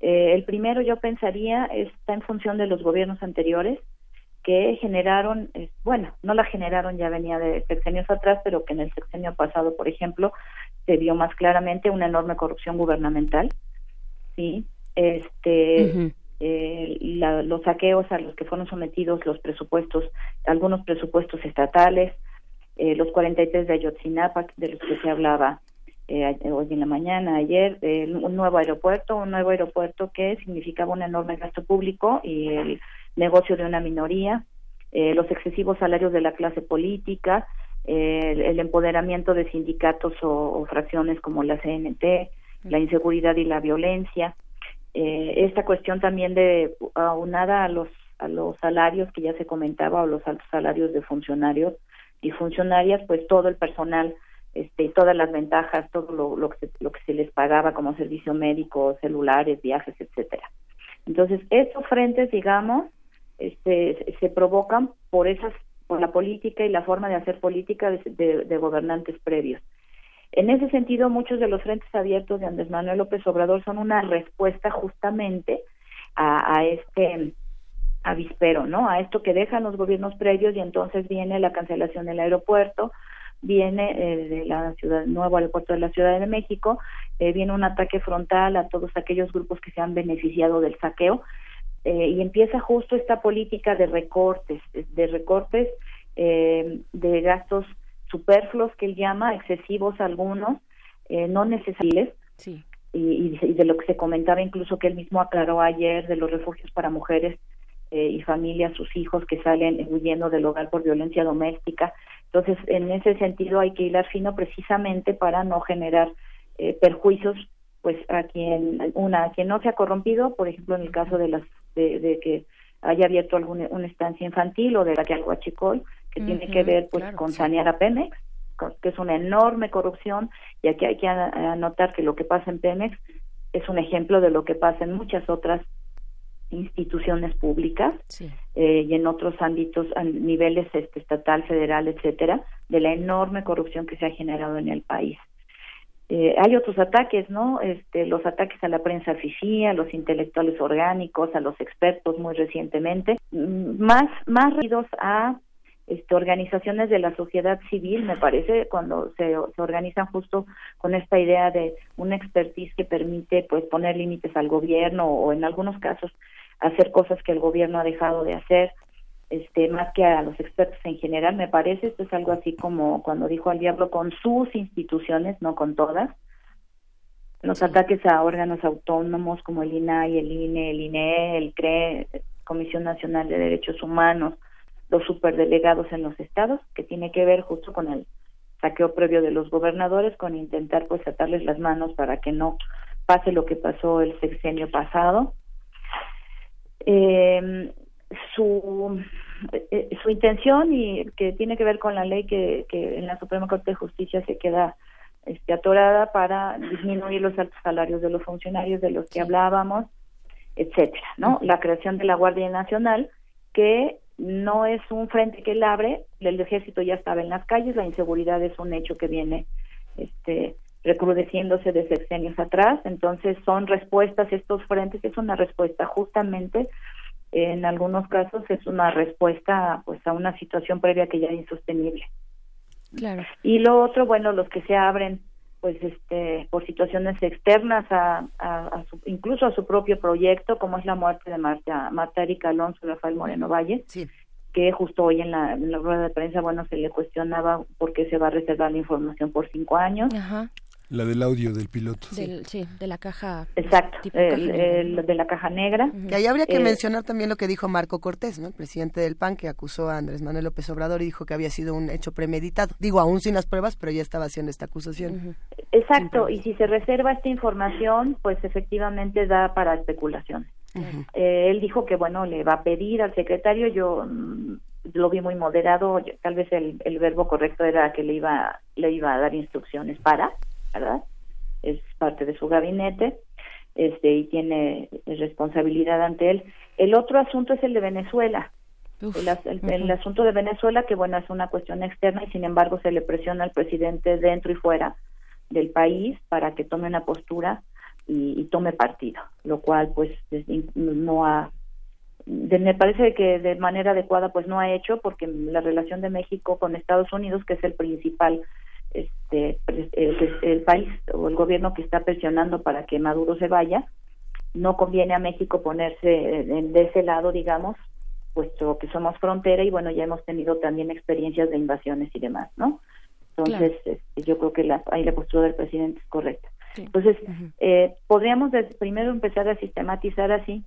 Eh, el primero yo pensaría está en función de los gobiernos anteriores que generaron, eh, bueno, no la generaron, ya venía de sexenios atrás, pero que en el sexenio pasado, por ejemplo, se vio más claramente una enorme corrupción gubernamental, sí, este, eh, la- los saqueos a los que fueron sometidos los presupuestos, algunos presupuestos estatales, eh, los 43 de Ayotzinapa, de los que se hablaba eh, a- hoy en la mañana, ayer, de un nuevo aeropuerto, un nuevo aeropuerto que significaba un enorme gasto público y el negocio de una minoría, eh, los excesivos salarios de la clase política, eh, el, el empoderamiento de sindicatos o, o fracciones como la CNT, la inseguridad y la violencia, eh, esta cuestión también de aunada a los a los salarios que ya se comentaba o los altos salarios de funcionarios y funcionarias pues todo el personal este todas las ventajas todo lo, lo que se, lo que se les pagaba como servicio médico celulares viajes etcétera. Entonces estos frentes digamos este se- provocan por esas por la política y la forma de hacer política de, de- de gobernantes previos en ese sentido, muchos de los frentes abiertos de Andrés Manuel López Obrador son una respuesta justamente a, a este avispero, ¿no? A esto que dejan los gobiernos previos y entonces viene la cancelación del aeropuerto, viene eh, de la ciudad, nuevo aeropuerto de la Ciudad de México, eh, viene un ataque frontal a todos aquellos grupos que se han beneficiado del saqueo eh, y empieza justo esta política de recortes, de recortes eh, de gastos superfluos que él llama, excesivos algunos, eh, no necesarios, Sí. y, y de- lo que se comentaba incluso que él mismo aclaró ayer de los refugios para mujeres eh, y familias, sus hijos que salen huyendo del hogar por violencia doméstica. Entonces, en ese sentido hay que hilar fino precisamente para no generar eh, perjuicios pues a quien una a quien no se ha corrompido, por ejemplo, en el caso de las de, que haya abierto alguna una estancia infantil o de la que algo que tiene que ver pues con sanear a Pemex, que es una enorme corrupción y aquí hay que anotar que lo que pasa en Pemex es un ejemplo de lo que pasa en muchas otras instituciones públicas eh, y en otros ámbitos a niveles este, estatal, federal, etcétera, de la enorme corrupción que se ha generado en el país. Eh, hay otros ataques, ¿no? Este, los ataques a la prensa oficial, a los intelectuales orgánicos, a los expertos muy recientemente, mm, más más a este, organizaciones de la sociedad civil, me parece, cuando se, se, organizan justo con esta idea de una expertise que permite pues poner límites al gobierno o en algunos casos hacer cosas que el gobierno ha dejado de hacer, este, más que a los expertos en general, me parece, esto es algo así como cuando dijo al diablo con sus instituciones, no con todas, los ataques a órganos autónomos como el INAI, el INE, el INE, el CRE, Comisión Nacional de Derechos Humanos, los superdelegados en los estados, que tiene que ver justo con el saqueo previo de los gobernadores, con intentar pues atarles las manos para que no pase lo que pasó el sexenio pasado. Eh, su eh, su intención y que tiene que ver con la ley que, que en la Suprema Corte de Justicia se queda este, atorada para disminuir los altos salarios de los funcionarios de los que hablábamos, etcétera, ¿no? La creación de la Guardia Nacional que no es un frente que él abre, el ejército ya estaba en las calles, la inseguridad es un hecho que viene este recrudeciéndose desde años atrás, entonces son respuestas estos frentes, es una respuesta justamente en algunos casos es una respuesta pues a una situación previa que ya es insostenible. Claro. Y lo otro, bueno, los que se abren pues este por situaciones externas a, a, incluso a su propio proyecto como es la muerte de Marta Marta Erika Alonso y Rafael Moreno Valle que justo hoy en la, en la, rueda de prensa bueno se le cuestionaba por qué se va a reservar la información por cinco años Ajá. La del audio del piloto. sí, de la caja. Exacto, el, de la caja negra. Y ahí habría que eh, mencionar también lo que dijo Marco Cortés, ¿no? el presidente del PAN, que acusó a Andrés Manuel López Obrador y dijo que había sido un hecho premeditado. Digo, aún sin las pruebas, pero ya estaba haciendo esta acusación. Exacto, y si se reserva esta información, pues efectivamente da para especulación. Eh, él dijo que, bueno, le va a pedir al secretario, yo mm, lo vi muy moderado, tal vez el, el verbo correcto era que le iba, le iba a dar instrucciones para ¿verdad? Es parte de su gabinete este y tiene responsabilidad ante él. El otro asunto es el de Venezuela. el, asunto de Venezuela, que bueno, es una cuestión externa y sin embargo se le presiona al presidente dentro y fuera del país para que tome una postura y, tome partido, lo cual pues no ha me parece que de manera adecuada pues no ha hecho porque la relación de México con Estados Unidos que es el principal este el, país o el gobierno que está presionando para que Maduro se vaya no conviene a México ponerse de ese lado digamos puesto que somos frontera y bueno ya hemos tenido también experiencias de invasiones y demás no entonces este, yo creo que la, ahí la postura del presidente es correcta. Entonces eh, podríamos primero empezar a sistematizar así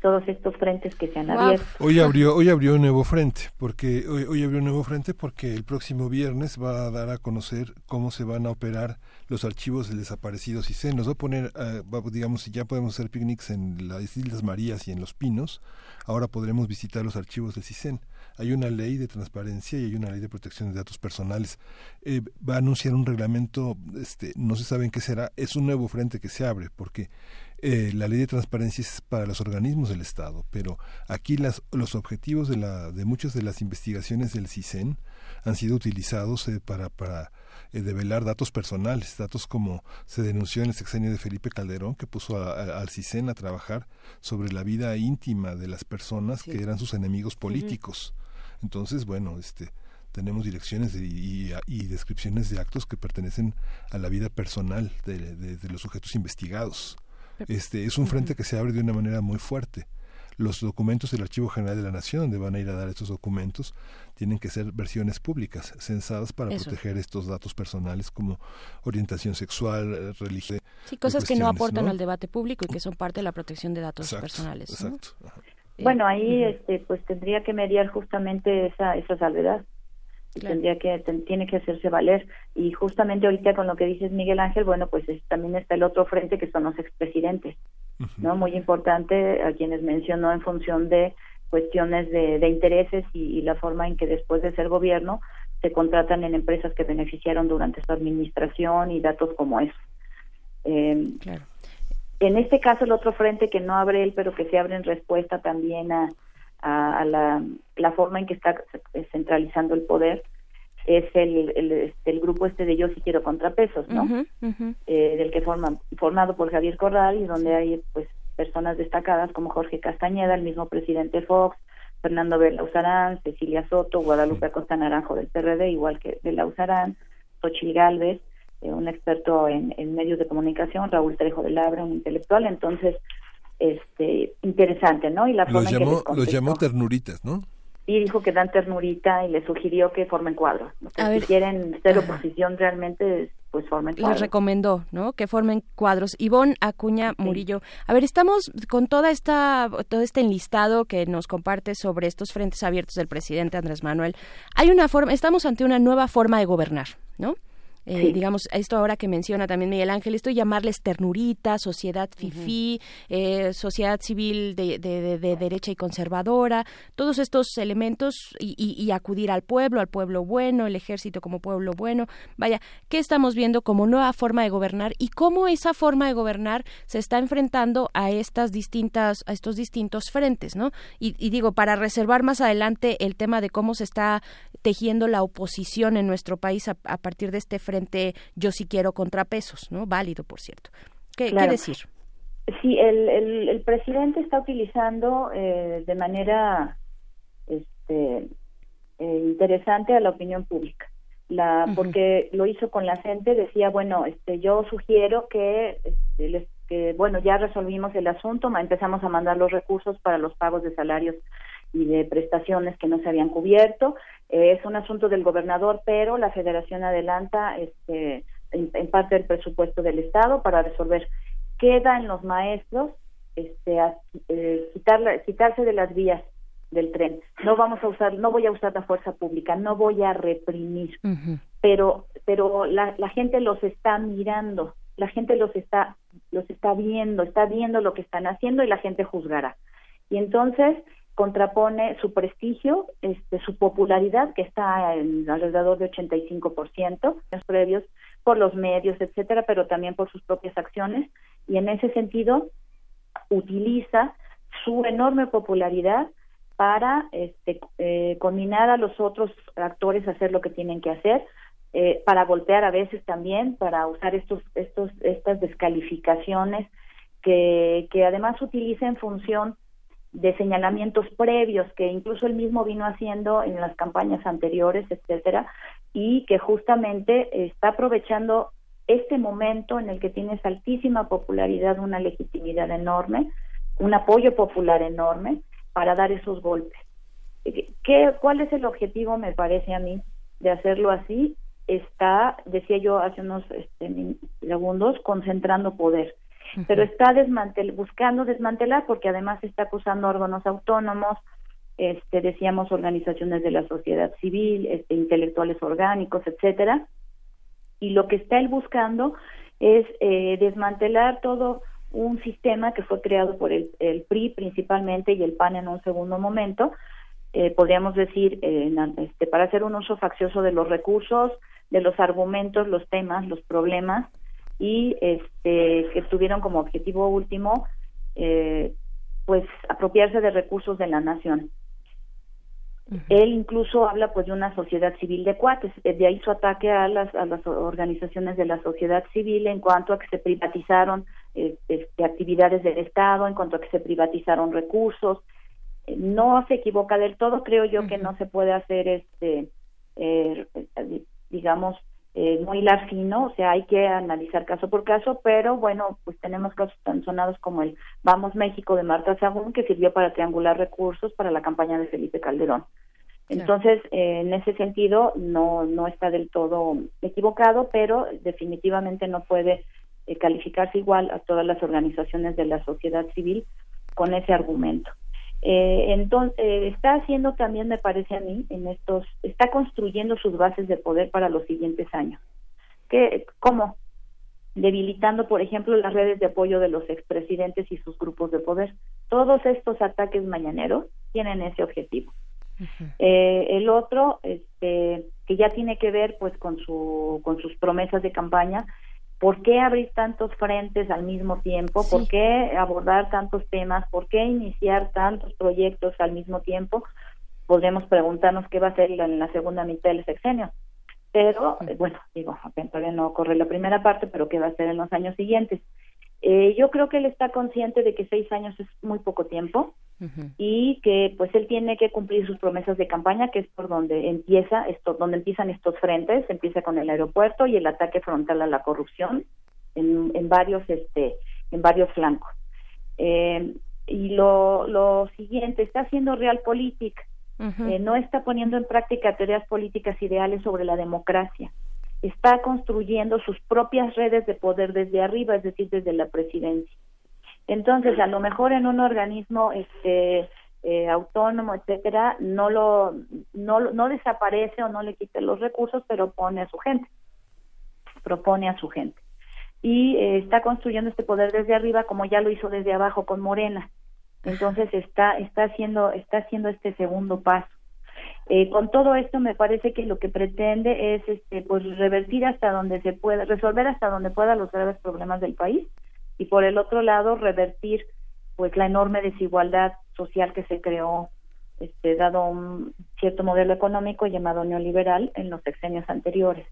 todos estos frentes que se han abierto. Hoy abrió, hoy abrió un nuevo frente, porque hoy, hoy, abrió un nuevo frente porque el próximo viernes va a dar a conocer cómo se van a operar los archivos del desaparecido se Nos va a poner, uh, digamos, si ya podemos hacer picnics en las Islas Marías y en Los Pinos, ahora podremos visitar los archivos del CISEN. Hay una ley de transparencia y hay una ley de protección de datos personales. Eh, va a anunciar un reglamento, este, no se sabe en qué será, es un nuevo frente que se abre, porque eh, la ley de transparencia es para los organismos del Estado, pero aquí las, los objetivos de, la, de muchas de las investigaciones del CISEN han sido utilizados eh, para, para eh, develar datos personales, datos como se denunció en el sexenio de Felipe Calderón, que puso al CISEN a trabajar sobre la vida íntima de las personas que eran sus enemigos políticos. Entonces, bueno, este tenemos direcciones y, descripciones de actos que pertenecen a la vida personal de los sujetos investigados. Este, es un frente que se abre de una manera muy fuerte. Los documentos del Archivo General de la Nación, donde van a ir a dar estos documentos, tienen que ser versiones públicas, censadas para proteger estos datos personales como orientación sexual, religión. Sí, cosas que no aportan al debate público y que son parte de la protección de datos personales. Exacto. Bueno, ahí este, pues tendría que mediar justamente esa, esa salvedad. Y Tendría que tiene que hacerse valer. Y justamente ahorita con lo que dices Miguel Ángel bueno pues es- también está el otro frente que son los expresidentes no muy importante a quienes mencionó en función de cuestiones de, de intereses y, y la forma en que después de ser gobierno se contratan en empresas que beneficiaron durante su administración y datos como eso. Eh, En este caso, el otro frente que no abre él, pero que se abre en respuesta también a, a, a la, la forma en que está centralizando el poder, es el, el, este, el grupo este de Yo sí quiero contrapesos, ¿no? Eh, del que forma formado por Javier Corral y donde hay pues personas destacadas como Jorge Castañeda, el mismo presidente Fox, Fernando Belauzarán, Cecilia Soto, Guadalupe Acosta Naranjo del PRD, igual que Belauzarán, Xochitl Galvez, eh, un experto en, en medios de comunicación, Raúl Trejo de Labra, un intelectual, entonces este interesante, ¿no? Y la forma Los en que les los llamó ternuritas, ¿no? y dijo que dan ternurita y le sugirió que formen cuadros. A si ver. quieren ser oposición realmente, pues formen les cuadros. recomendó, ¿no? Que formen cuadros. Ivonne Acuña Murillo. A ver, estamos con toda esta, todo este enlistado que nos comparte sobre estos frentes abiertos del presidente Andrés Manuel. Hay una forma, estamos ante una nueva forma de gobernar, ¿no? Eh, Sí. digamos, esto ahora que menciona también Miguel Ángel, esto llamarles ternurita, sociedad fifí, eh, sociedad civil de, de- de- de derecha y conservadora, todos estos elementos y, y- y acudir al pueblo, al pueblo bueno, el ejército como pueblo bueno. Vaya, ¿qué estamos viendo como nueva forma de gobernar y cómo esa forma de gobernar se está enfrentando a estas distintas, a estos distintos frentes, ¿no? Y, y digo, para reservar más adelante el tema de cómo se está tejiendo la oposición en nuestro país a, a partir de este frente yo sí quiero contrapesos, ¿no? Válido, por cierto. ¿Qué, Claro. qué decir? Sí, el, el, el presidente está utilizando eh, de manera este, eh, interesante a la opinión pública. La, porque lo hizo con la gente, decía, bueno, este, yo sugiero que, este, les- que, bueno, ya resolvimos el asunto, empezamos a mandar los recursos para los pagos de salarios y de prestaciones que no se habían cubierto. Eh, es un asunto del gobernador, pero la Federación adelanta este, en, en parte del presupuesto del Estado para resolver. Queda en los maestros este, a- eh, quitarla- quitarse de las vías del tren. No vamos a usar, no voy a usar la fuerza pública, no voy a reprimir pero pero la, la gente los está mirando, la gente los está los está viendo, está viendo lo que están haciendo y la gente juzgará. Y entonces contrapone su prestigio, este, su popularidad que está en alrededor de 85% en los previos por los medios, etcétera, pero también por sus propias acciones. Y en ese sentido utiliza su enorme popularidad para este, eh, combinar a los otros actores a hacer lo que tienen que hacer, eh, para golpear a veces también, para usar estos, estos, estas descalificaciones que, que además utiliza en función de señalamientos previos que incluso él mismo vino haciendo en las campañas anteriores, etcétera, y que justamente está aprovechando este momento en el que tienes altísima popularidad, una legitimidad enorme, un apoyo popular enorme para dar esos golpes. ¿Qué, ¿Cuál es el objetivo, me parece a mí, de hacerlo así? Está, decía yo hace unos este, segundos, concentrando poder pero está desmantel buscando desmantelar porque además está acusando órganos autónomos, este decíamos organizaciones de la sociedad civil, este, intelectuales orgánicos, etcétera, y lo que está él buscando es eh, desmantelar todo un sistema que fue creado por el, el PRI principalmente y el PAN en un segundo momento, eh, podríamos decir, eh, este, para hacer un uso faccioso de los recursos, de los argumentos, los temas, los problemas, y este, que tuvieron como objetivo último, eh, pues, apropiarse de recursos de la nación. Él incluso habla pues de una sociedad civil de cuates, eh, de ahí su ataque a las, a las organizaciones de la sociedad civil en cuanto a que se privatizaron eh, este, actividades del Estado, en cuanto a que se privatizaron recursos. Eh, No se equivoca del todo, creo yo que no se puede hacer este, eh, digamos, eh, no hilar fino, o sea, hay que analizar caso por caso, pero bueno, pues tenemos casos tan sonados como el Vamos México de Marta Sagún, que sirvió para triangular recursos para la campaña de Felipe Calderón. Entonces, eh, en ese sentido, no, no está del todo equivocado, pero definitivamente no puede eh, calificarse igual a todas las organizaciones de la sociedad civil con ese argumento. Eh, entonces, está haciendo también, me parece a mí, en estos, está construyendo sus bases de poder para los siguientes años. ¿Qué, ¿Cómo? Debilitando, por ejemplo, las redes de apoyo de los expresidentes y sus grupos de poder. Todos estos ataques mañaneros tienen ese objetivo. Eh, el otro, este, que ya tiene que ver pues con su con sus promesas de campaña, ¿por qué abrir tantos frentes al mismo tiempo? ¿Por qué abordar tantos temas? ¿Por qué iniciar tantos proyectos al mismo tiempo? Podemos preguntarnos qué va a hacer en la segunda mitad del sexenio. Pero, eh, bueno, digo, todavía no corre la primera parte, pero qué va a hacer en los años siguientes. Eh, yo creo que él está consciente de que seis años es muy poco tiempo y que pues él tiene que cumplir sus promesas de campaña, que es por donde empieza esto, donde empiezan estos frentes, empieza con el aeropuerto y el ataque frontal a la corrupción en, en varios este en varios flancos. Eh, y lo, lo siguiente, está haciendo realpolitik, eh, no está poniendo en práctica teorías políticas ideales sobre la democracia está construyendo sus propias redes de poder desde arriba, es decir, desde la presidencia. Entonces, a lo mejor en un organismo este eh, autónomo, etcétera, no lo no, no desaparece o no le quite los recursos, pero pone a su gente, propone a su gente. Y eh, está construyendo este poder desde arriba como ya lo hizo desde abajo con Morena. Entonces está está haciendo está haciendo este segundo paso. Eh, con todo esto me parece que lo que pretende es este pues revertir hasta donde se pueda, resolver hasta donde pueda los graves problemas del país y por el otro lado revertir pues la enorme desigualdad social que se creó este dado un cierto modelo económico llamado neoliberal en los sexenios anteriores.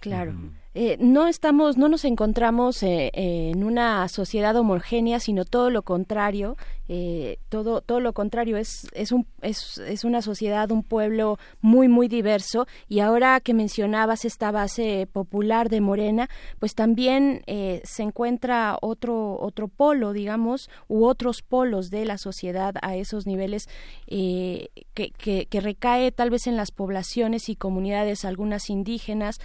Claro. Eh, no estamos, no nos encontramos eh, en una sociedad homogénea, sino todo lo contrario. Eh, todo, todo lo contrario es, es, un, es, es, una sociedad, un pueblo muy, muy diverso. Y ahora que mencionabas esta base popular de Morena, pues también se encuentra otro, otro polo, digamos, u otros polos de la sociedad a esos niveles que, que, que, recae tal vez en las poblaciones y comunidades, algunas indígenas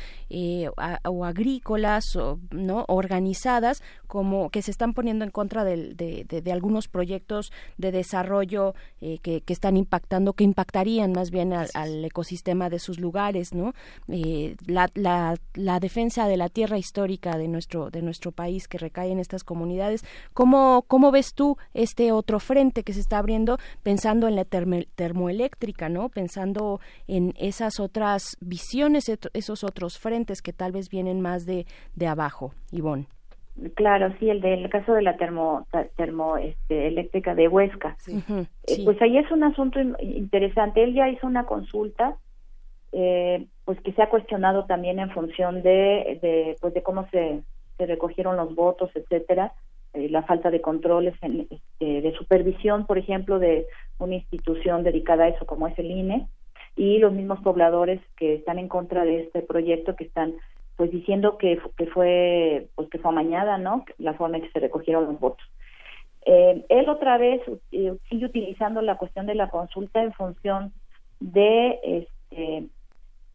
o agrícolas o no organizadas como que se están poniendo en contra de, de, algunos proyectos de desarrollo eh, que, que, están impactando que impactarían más bien al, ecosistema de sus lugares no eh, la, la, la, defensa de la tierra histórica de nuestro de nuestro país que recae en estas comunidades cómo cómo ves tú este otro frente que se está abriendo pensando en la termoeléctrica no pensando en esas otras visiones esos otros frentes que tal vez vienen más de, de abajo, Ivonne. Claro, sí, el del caso de la termo, termo este, eléctrica de Huesca. Eh, pues ahí es un asunto interesante. Él ya hizo una consulta, eh, pues que se ha cuestionado también en función de, de pues de cómo se, se recogieron los votos, etcétera, eh, la falta de controles, en, este, de supervisión, por ejemplo, de una institución dedicada a eso como es el INE, y los mismos pobladores que están en contra de este proyecto, que están pues diciendo que, que fue pues que fue amañada no la forma en que se recogieron los votos. Eh, él otra vez eh, sigue utilizando la cuestión de la consulta en función de este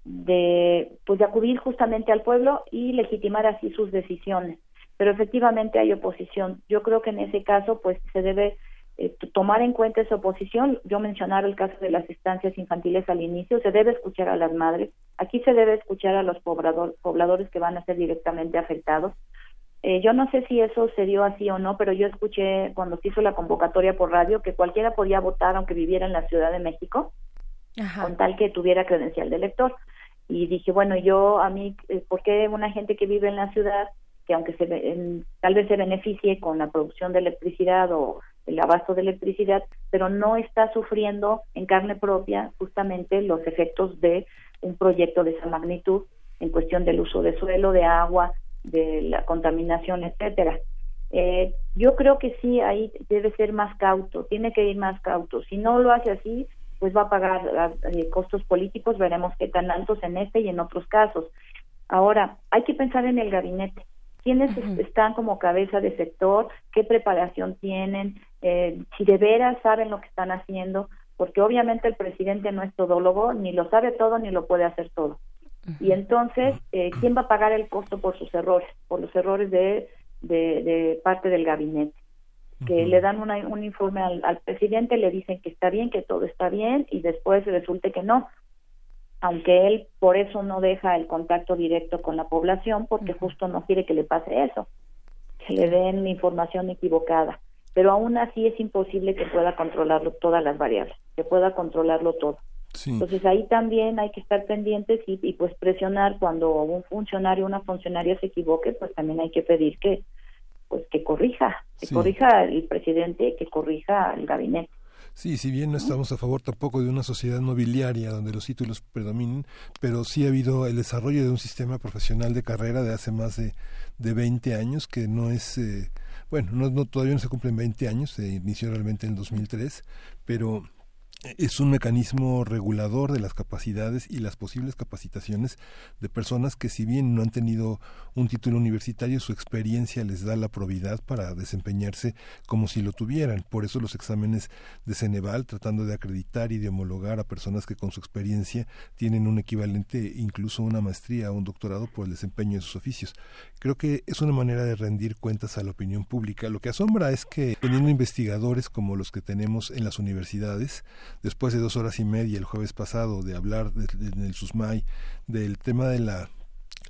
de pues de acudir justamente al pueblo y legitimar así sus decisiones. Pero efectivamente hay oposición. Yo creo que en ese caso pues se debe eh, tomar en cuenta esa oposición. Yo mencionaba el caso de las estancias infantiles al inicio, se debe escuchar a las madres, aquí se debe escuchar a los poblador, pobladores que van a ser directamente afectados. Eh, yo no sé si eso se dio así o no, pero yo escuché cuando se hizo la convocatoria por radio que cualquiera podía votar aunque viviera en la Ciudad de México, con tal que tuviera credencial de elector. Y dije, bueno, yo a mí, eh, ¿por qué una gente que vive en la ciudad, que aunque se, tal vez se beneficie con la producción de electricidad o el abasto de electricidad, pero no está sufriendo en carne propia justamente los efectos de un proyecto de esa magnitud en cuestión del uso de suelo, de agua, de la contaminación, etcétera. Eh, yo creo que sí, ahí debe ser más cauto, tiene que ir más cauto. Si no lo hace así, pues va a pagar eh, costos políticos, veremos qué tan altos en este y en otros casos. Ahora, hay que pensar en el gabinete quiénes están como cabeza de sector, qué preparación tienen, eh, si de veras saben lo que están haciendo, porque obviamente el presidente no es todólogo, ni lo sabe todo ni lo puede hacer todo. Y entonces, eh, ¿quién va a pagar el costo por sus errores, por los errores de, de, parte del gabinete? que le dan una- un informe al, al presidente, le dicen que está bien, que todo está bien y después resulte que no, aunque él por eso no deja el contacto directo con la población porque justo no quiere que le pase eso, que le den información equivocada. Pero aún así es imposible que pueda controlarlo todas las variables, que pueda controlarlo todo. Entonces ahí también hay que estar pendientes y, y, pues presionar cuando un funcionario o una funcionaria se equivoque, pues también hay que pedir que pues que corrija, que Sí. corrija el presidente, que corrija el gabinete. Sí, si bien no estamos a favor tampoco de una sociedad nobiliaria donde los títulos predominen, pero sí ha habido el desarrollo de un sistema profesional de carrera de hace más de, de 20 años que no es, eh, bueno, no, no- todavía no se cumplen 20 años, se inició realmente en el 2003, pero es un mecanismo regulador de las capacidades y las posibles capacitaciones de personas que si bien no han tenido un título universitario, su experiencia les da la probidad para desempeñarse como si lo tuvieran. Por eso los exámenes de Ceneval tratando de acreditar y de homologar a personas que con su experiencia tienen un equivalente, incluso una maestría o un doctorado por el desempeño de sus oficios. Creo que es una manera de rendir cuentas a la opinión pública. Lo que asombra es que teniendo investigadores como los que tenemos en las universidades, después de dos horas y media el jueves pasado de hablar en el SUSMAI del tema de la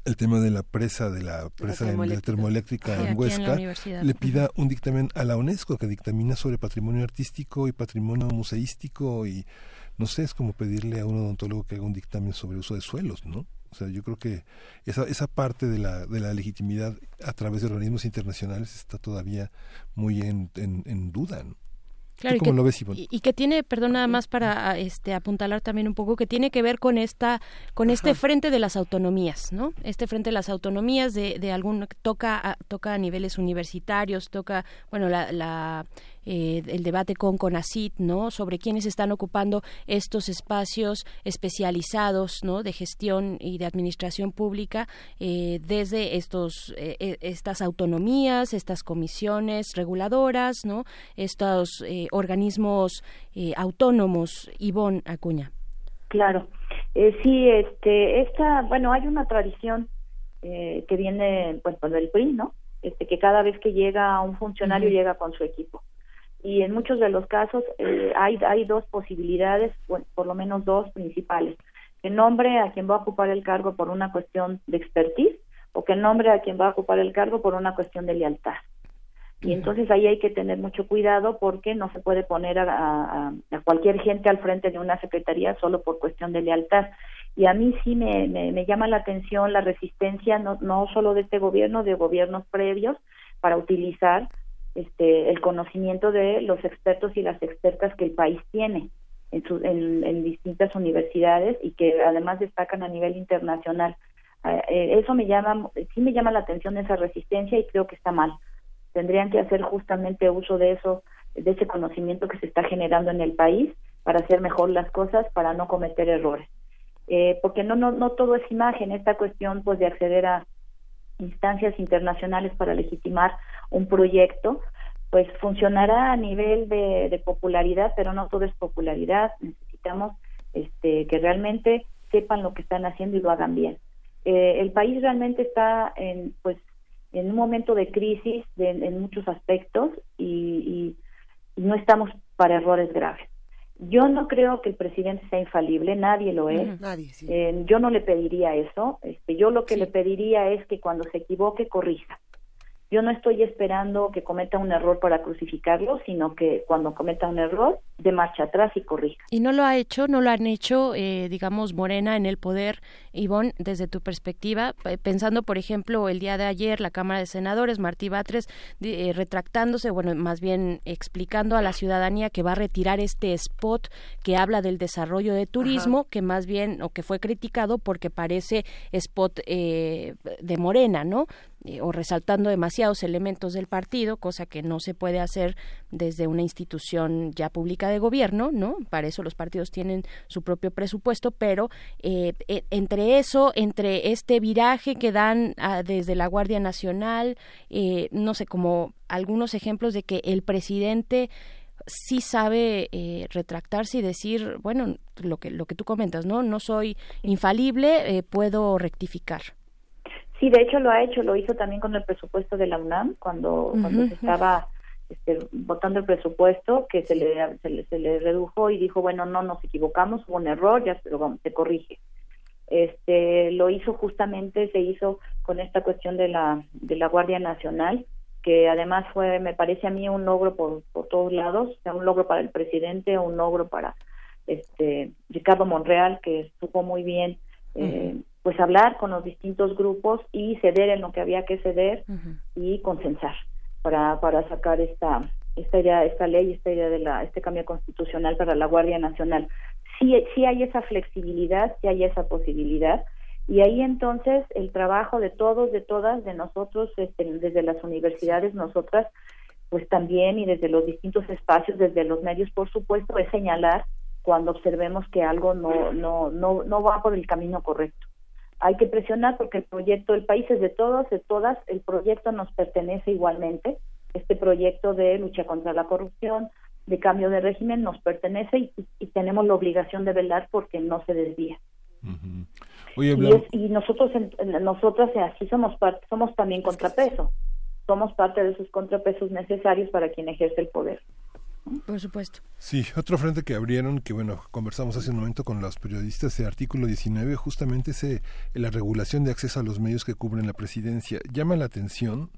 el tema de la presa de la presa en- de la termoeléctrica. termoeléctrica Sí, aquí en en la Huesca le pida un dictamen a la UNESCO que dictamina sobre patrimonio artístico y patrimonio museístico y no sé, es como pedirle a un odontólogo que haga un dictamen sobre uso de suelos, ¿no? O sea, yo creo que esa, esa parte de la, de la legitimidad a través de organismos internacionales está todavía muy en, en, en duda, ¿no? Claro, ¿Tú y cómo que, lo ves, Ivonne? y, y que tiene, perdón, nada más para a, este apuntalar también un poco, que tiene que ver con esta, con este frente de las autonomías, ¿no? Este frente de las autonomías de, de algún toca a, toca a niveles universitarios, toca, bueno, la, la eh, el debate con CONACIT, ¿no? Sobre quiénes están ocupando estos espacios especializados, ¿no? De gestión y de administración pública eh, desde estos eh, eh, estas autonomías, estas comisiones reguladoras, ¿no? Estos eh, organismos eh, autónomos. Ivonne Acuña. Claro, eh, sí, este, esta, bueno, hay una tradición eh, que viene, pues, pues, del PRI, ¿no? Este, que cada vez que llega un funcionario llega con su equipo. Y en muchos de los casos eh, hay, hay dos posibilidades, bueno, por lo menos dos principales. Que nombre a quien va a ocupar el cargo por una cuestión de expertise o que nombre a quien va a ocupar el cargo por una cuestión de lealtad. Y entonces ahí hay que tener mucho cuidado porque no se puede poner a, a- a cualquier gente al frente de una secretaría solo por cuestión de lealtad. Y a mí sí me, me, me llama la atención la resistencia, no, no solo de este gobierno, de gobiernos previos, para utilizar este, el conocimiento de los expertos y las expertas que el país tiene en, su- en, distintas universidades y que además destacan a nivel internacional. Eh, eh, eso me llama, sí me llama la atención esa resistencia y creo que está mal tendrían que hacer justamente uso de eso, de ese conocimiento que se está generando en el país para hacer mejor las cosas, para no cometer errores. Eh, porque no, no, no todo es imagen, esta cuestión pues de acceder a instancias internacionales para legitimar un proyecto, pues funcionará a nivel de, de popularidad, pero no todo es popularidad, necesitamos este, que realmente sepan lo que están haciendo y lo hagan bien. Eh, el país realmente está en, pues, en un momento de crisis de- en muchos aspectos y, no estamos para errores graves. Yo no creo que el presidente sea infalible, nadie lo es. Ujú. Nadie, sí. Eh, yo no le pediría eso. Este, yo lo que le pediría es que cuando se equivoque corrija. Yo no estoy esperando que cometa un error para crucificarlo, sino que cuando cometa un error, de marcha atrás y corrija. Y no lo ha hecho, no lo han hecho, eh, digamos, Morena en el poder, Ivonne, desde tu perspectiva, pensando, por ejemplo, el día de ayer, la Cámara de Senadores, Martí Batres, eh, retractándose, bueno, más bien explicando a la ciudadanía que va a retirar este spot que habla del desarrollo de turismo, que más bien, o que fue criticado porque parece spot eh, de Morena, ¿no? Eh, o resaltando demasiados elementos del partido, cosa que no se puede hacer desde una institución ya pública de gobierno, ¿no? Para eso los partidos tienen su propio presupuesto, pero eh, e- entre eso, entre este viraje que dan ah, desde la Guardia Nacional, eh, no sé, como algunos ejemplos de que el presidente sí sabe eh, retractarse y decir, bueno, lo que lo que tú comentas, ¿no? No soy infalible, eh, puedo rectificar. Sí, de hecho lo ha hecho, lo hizo también con el presupuesto de la UNAM cuando, se estaba este, votando el presupuesto que se le, se le, se le redujo y dijo, bueno, no nos equivocamos, hubo un error, ya se, lo- se corrige. Este, lo hizo justamente, se hizo con esta cuestión de la, de la Guardia Nacional, que además fue, me parece a mí, un logro por, por todos lados, o sea, un logro para el presidente, un logro para este Ricardo Monreal, que supo muy bien eh, pues hablar con los distintos grupos y ceder en lo que había que ceder y consensar para, para sacar esta esta idea, esta ley, esta idea de la, este cambio constitucional para la Guardia Nacional. Sí, sí hay esa flexibilidad, sí hay esa posibilidad, y ahí entonces el trabajo de todos, de todas, de nosotros, este, desde las universidades, nosotras, pues también, y desde los distintos espacios, desde los medios, por supuesto, es señalar cuando observemos que algo no, no, no, no va por el camino correcto. Hay que presionar porque el proyecto, el país es de todos, de todas, el proyecto nos pertenece igualmente, este proyecto de lucha contra la corrupción, de cambio de régimen, nos pertenece y, y tenemos la obligación de velar porque no se desvía. Oye, Y, es- y nosotros, nosotras así somos parte, somos también contrapeso, somos parte de esos contrapesos necesarios para quien ejerce el poder. Por supuesto. Sí, otro frente que abrieron, que bueno, conversamos hace un momento con los periodistas, el artículo 19, justamente es la regulación de acceso a los medios que cubren la presidencia. Llama la atención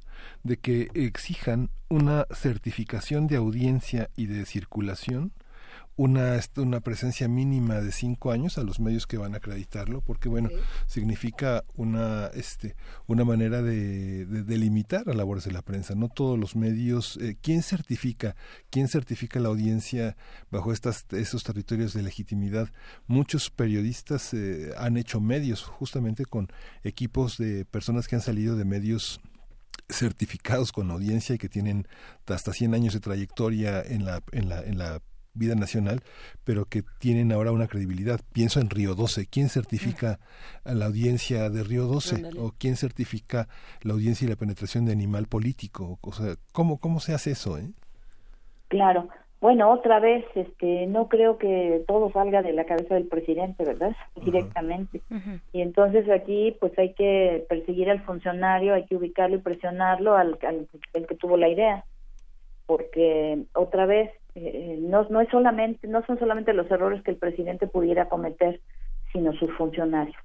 de que exijan una certificación de audiencia y de circulación, una, una presencia mínima de cinco años a los medios que van a acreditarlo, porque bueno, significa una, este, una manera de, de delimitar las labores de la prensa. No todos los medios, eh, ¿quién certifica? ¿Quién certifica la audiencia bajo estas, esos territorios de legitimidad? Muchos periodistas eh, han hecho medios justamente con equipos de personas que han salido de medios certificados con audiencia y que tienen hasta 100 años de trayectoria en la, en la, en la vida nacional, pero que tienen ahora una credibilidad. Pienso en Río 12. ¿Quién certifica a la audiencia de Río 12? Ándale. ¿O quién certifica la audiencia y la penetración de animal político? O sea, ¿cómo, cómo se hace eso? Eh? Claro. Bueno, otra vez, este, no creo que todo salga de la cabeza del presidente, ¿verdad? Directamente. Y entonces aquí, pues hay que perseguir al funcionario, hay que ubicarlo y presionarlo al, al el que tuvo la idea, porque otra vez eh, no no es solamente no son solamente los errores que el presidente pudiera cometer, sino sus funcionarios,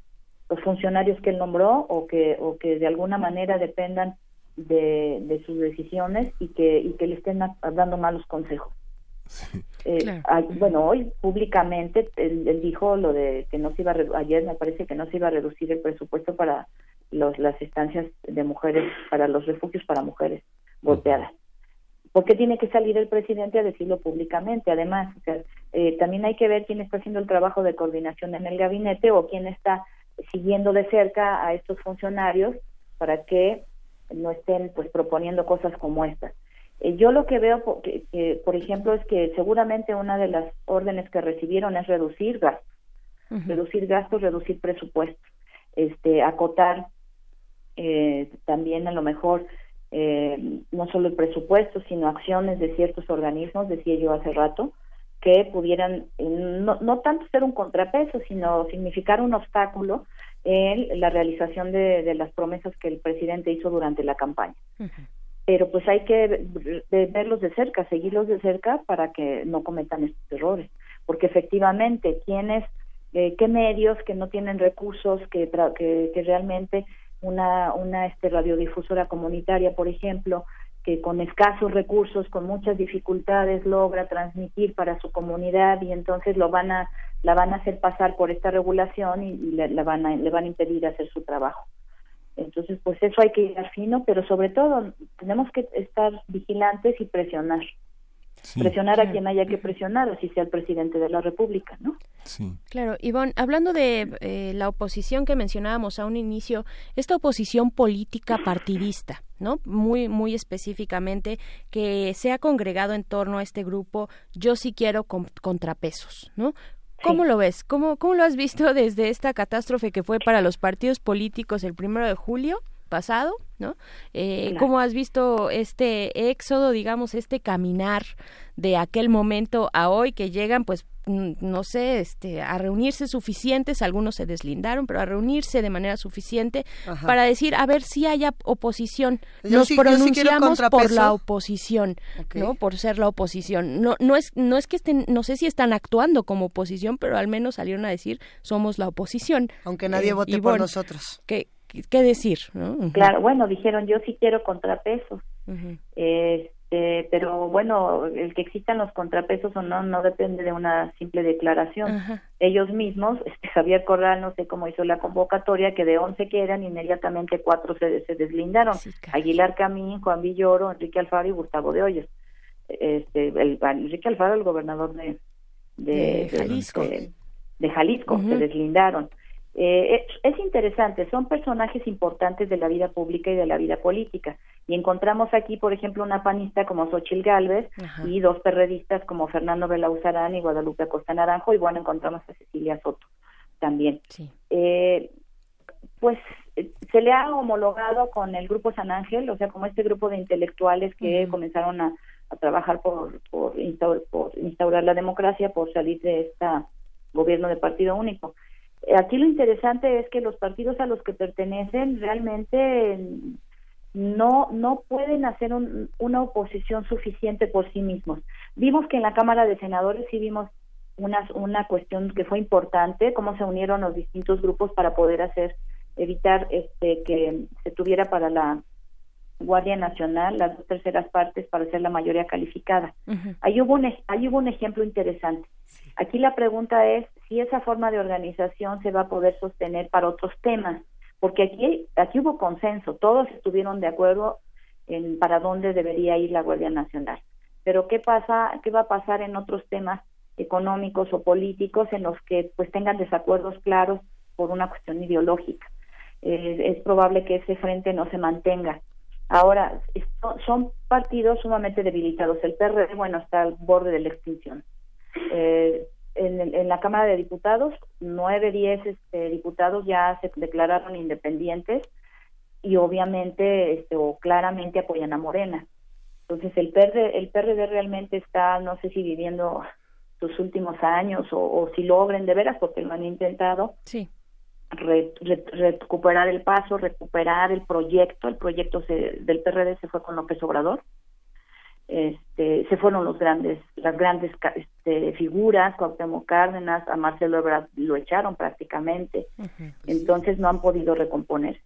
los funcionarios que él nombró o que o que de alguna manera dependan de, de sus decisiones y que y que le estén dando malos consejos. Eh, Claro. bueno, hoy públicamente él, él dijo lo de que no se iba a ayer me parece que no se iba a reducir el presupuesto para los, las estancias de mujeres, para los refugios para mujeres golpeadas. ¿Por qué tiene que salir el presidente a decirlo públicamente? Además, o sea, eh, también hay que ver quién está haciendo el trabajo de coordinación en el gabinete o quién está siguiendo de cerca a estos funcionarios para que no estén pues proponiendo cosas como estas. Eh, yo lo que veo, po- que- que, por ejemplo, es que seguramente una de las órdenes que recibieron es reducir gastos, reducir gastos, reducir presupuestos, este, acotar eh, también a lo mejor eh, no solo el presupuesto, sino acciones de ciertos organismos, decía yo hace rato, que pudieran eh, no, no tanto ser un contrapeso, sino significar un obstáculo en la realización de, de las promesas que el presidente hizo durante la campaña. Pero pues hay que ve- ve- verlos de cerca, seguirlos de cerca para que no cometan estos errores, porque efectivamente quienes, eh, qué medios que no tienen recursos, que, tra- que, que realmente una, una este, radiodifusora comunitaria, por ejemplo, que con escasos recursos, con muchas dificultades logra transmitir para su comunidad y entonces lo van a la van a hacer pasar por esta regulación y, y le, la van a, le van a impedir hacer su trabajo. Entonces, pues eso hay que ir fino, pero sobre todo tenemos que estar vigilantes y presionar. Presionar a quien haya que presionar, así sea el presidente de la República, ¿no? Claro, Ivonne, hablando de eh, la oposición que mencionábamos a un inicio, esta oposición política partidista, ¿no? Muy, muy específicamente, que se ha congregado en torno a este grupo Yo sí quiero con- contrapesos, ¿no? ¿Cómo lo ves? ¿Cómo, ¿Cómo lo has visto desde esta catástrofe que fue para los partidos políticos el primero de julio pasado, ¿no? Eh, Claro. ¿Cómo has visto este éxodo, digamos, este caminar de aquel momento a hoy que llegan, pues, no sé, este, a reunirse suficientes, algunos se deslindaron, pero a reunirse de manera suficiente Ajá. para decir, a ver si haya oposición. Yo Nos sí- sí pronunciamos por la oposición. ¿no? Por ser la oposición. No, no es, no es que estén, no sé si están actuando como oposición, pero al menos salieron a decir, somos la oposición. Aunque nadie vote por nosotros. ¿Qué, qué- decir? Claro, bueno, dijeron yo sí quiero contrapesos. Este, pero bueno, el que existan los contrapesos o no no depende de una simple declaración. Ellos mismos, este Javier Corral, no sé cómo hizo la convocatoria, que de 11 que eran, inmediatamente cuatro se, se deslindaron. Aguilar Camín, Juan Villoro, Enrique Alfaro y Gustavo de Hoyos. Este, el, Enrique Alfaro, el gobernador de, De Jalisco. de- de Jalisco, se deslindaron. Eh, es, es interesante, son personajes importantes de la vida pública y de la vida política. Y encontramos aquí, por ejemplo, una panista como Xochil Gálvez Ajá. y dos perredistas como Fernando Belauzarán y Guadalupe Acosta Naranjo. Y bueno, encontramos a Cecilia Soto también. Eh, pues eh, se le ha homologado con el grupo San Ángel, o sea, como este grupo de intelectuales que comenzaron a, a trabajar por, por, instaur- por instaurar la democracia, por salir de este gobierno de partido único. Eh, Aquí lo interesante es que los partidos a los que pertenecen realmente mm, no no pueden hacer un- una oposición suficiente por sí mismos. Vimos que en la Cámara de Senadores sí vimos una, una cuestión que fue importante, cómo se unieron los distintos grupos para poder hacer, evitar este que se tuviera para la Guardia Nacional las dos terceras partes para ser la mayoría calificada. Ahí hubo un, ahí hubo un ejemplo interesante. Aquí la pregunta es si esa forma de organización se va a poder sostener para otros temas, porque aquí, aquí hubo consenso, todos estuvieron de acuerdo en para dónde debería ir la Guardia Nacional. Pero ¿qué pasa, qué va a pasar en otros temas económicos o políticos en los que pues tengan desacuerdos claros por una cuestión ideológica? Eh, es probable que ese frente no se mantenga. Ahora, son partidos sumamente debilitados. El PRD, bueno, está al borde de la extinción. Eh, en, en la Cámara de Diputados, nueve, diez este, diputados ya se declararon independientes y obviamente este, o claramente apoyan a Morena. Entonces el PRD, el PRD realmente está, no sé si viviendo sus últimos años o, o si logren de veras, porque lo han intentado, Sí. Re- re- recuperar el paso, recuperar el proyecto. El proyecto se- del PRD se fue con López Obrador. Este, se fueron los grandes, las grandes este, figuras, Cuauhtémoc Cárdenas, a Marcelo Ebrard lo echaron prácticamente, entonces no han podido recomponer.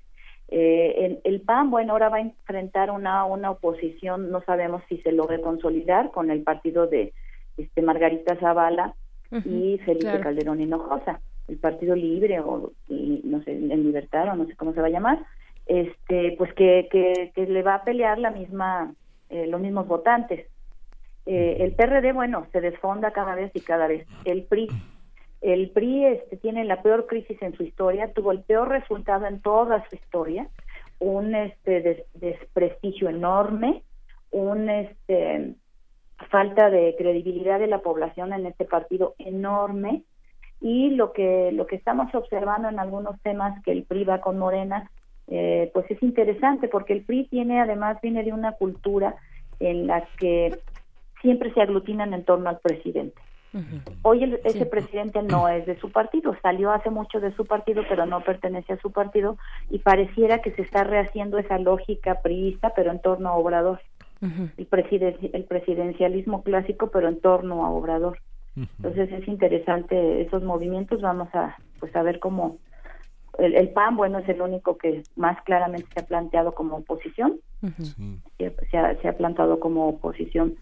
Eh, el, el PAN, bueno, ahora va a enfrentar una, una oposición, no sabemos si se logre consolidar con el partido de este Margarita Zavala y Felipe claro. Calderón Hinojosa, el Partido Libre o no sé, en Libertad o no sé cómo se va a llamar, este, pues que, que, le va a pelear la misma, eh, los mismos votantes. Eh, el PRD, bueno, se desfonda cada vez y cada vez. El PRI, el PRI este, tiene la peor crisis en su historia, tuvo el peor resultado en toda su historia, un este des- desprestigio enorme, un este falta de credibilidad de la población en este partido enorme y lo que lo que estamos observando en algunos temas que el PRI va con Morena eh, pues es interesante porque el PRI tiene además viene de una cultura en la que siempre se aglutinan en torno al presidente Hoy el- ese presidente no es de su partido, salió hace mucho de su partido, pero no pertenece a su partido y pareciera que se está rehaciendo esa lógica priista, pero en torno a Obrador. El, presiden- el presidencialismo clásico, pero en torno a Obrador. Entonces es interesante esos movimientos, vamos a pues a ver cómo el, el PAN, bueno, es el único que más claramente se ha planteado como oposición, se, se ha, se ha plantado como oposición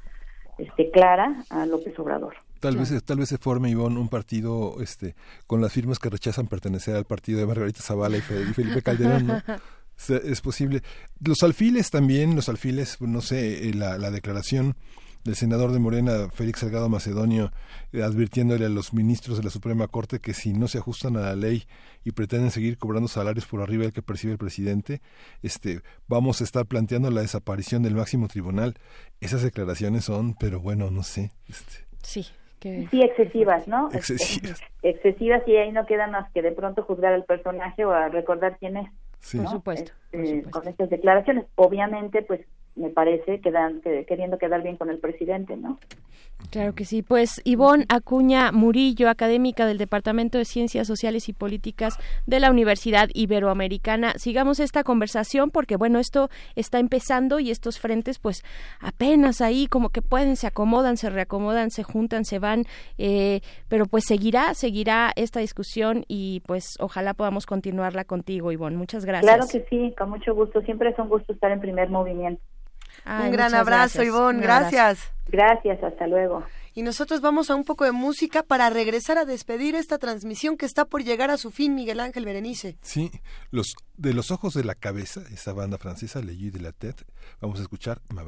este clara a López Obrador. Tal vez, tal vez se forme, Ivonne, un partido este, con las firmas que rechazan pertenecer al partido de Margarita Zavala y Fe- y Felipe Calderón, ¿no? Se- Es posible. Los alfiles también, los alfiles, no sé, eh, la, la declaración del senador de Morena, Félix Salgado Macedonio, eh, advirtiéndole a los ministros de la Suprema Corte que si no se ajustan a la ley y pretenden seguir cobrando salarios por arriba del que percibe el presidente, este, vamos a estar planteando la desaparición del máximo tribunal. Esas declaraciones son, pero bueno, no sé. Este, Sí. Sí, excesivas, ¿no? Excesivas. excesivas y ahí no queda más que de pronto juzgar al personaje o a recordar quién es. Sí. ¿no? Por supuesto, Este, Con estas declaraciones, obviamente, pues me parece, quedan, que, queriendo quedar bien con el presidente, ¿no? Claro que sí. Pues Ivonne Acuña Murillo, académica del Departamento de Ciencias Sociales y Políticas de la Universidad Iberoamericana. Sigamos esta conversación porque, bueno, esto está empezando y estos frentes, pues apenas ahí como que pueden, se acomodan, se reacomodan, se juntan, se van, eh, pero pues seguirá, seguirá esta discusión y pues ojalá podamos continuarla contigo, Ivonne. Muchas gracias. Claro que sí, con mucho gusto. Siempre es un gusto estar en primer movimiento. Un gran abrazo, Ivonne. Gracias. Gracias, hasta luego. Y nosotros vamos a un poco de música para regresar a despedir esta transmisión que está por llegar a su fin, Miguel Ángel Berenice. Sí, los de los ojos de la cabeza, esa banda francesa, Le de la Tête, vamos a escuchar Ma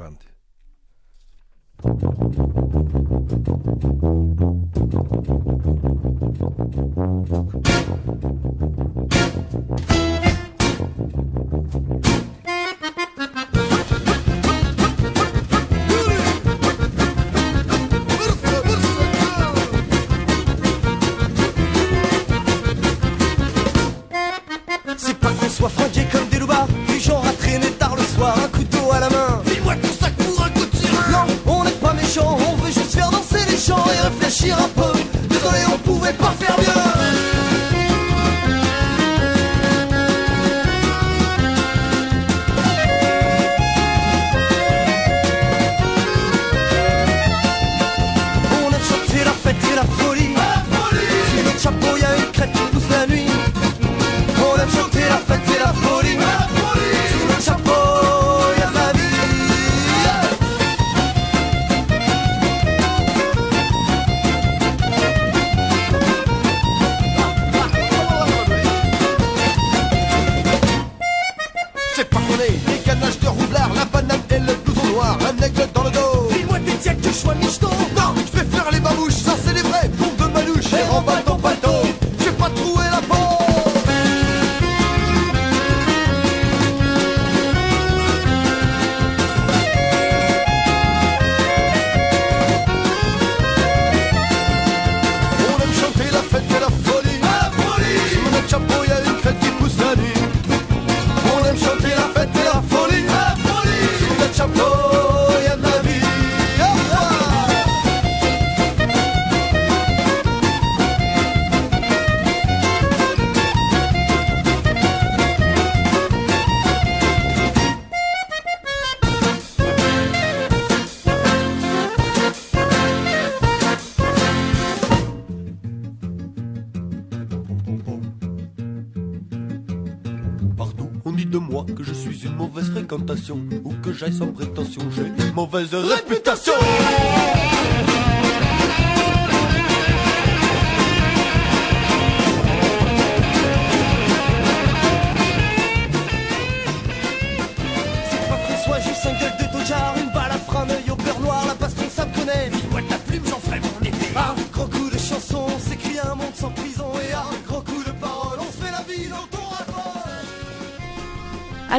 ou que j'aille sans prétention, j'ai une mauvaise réputation.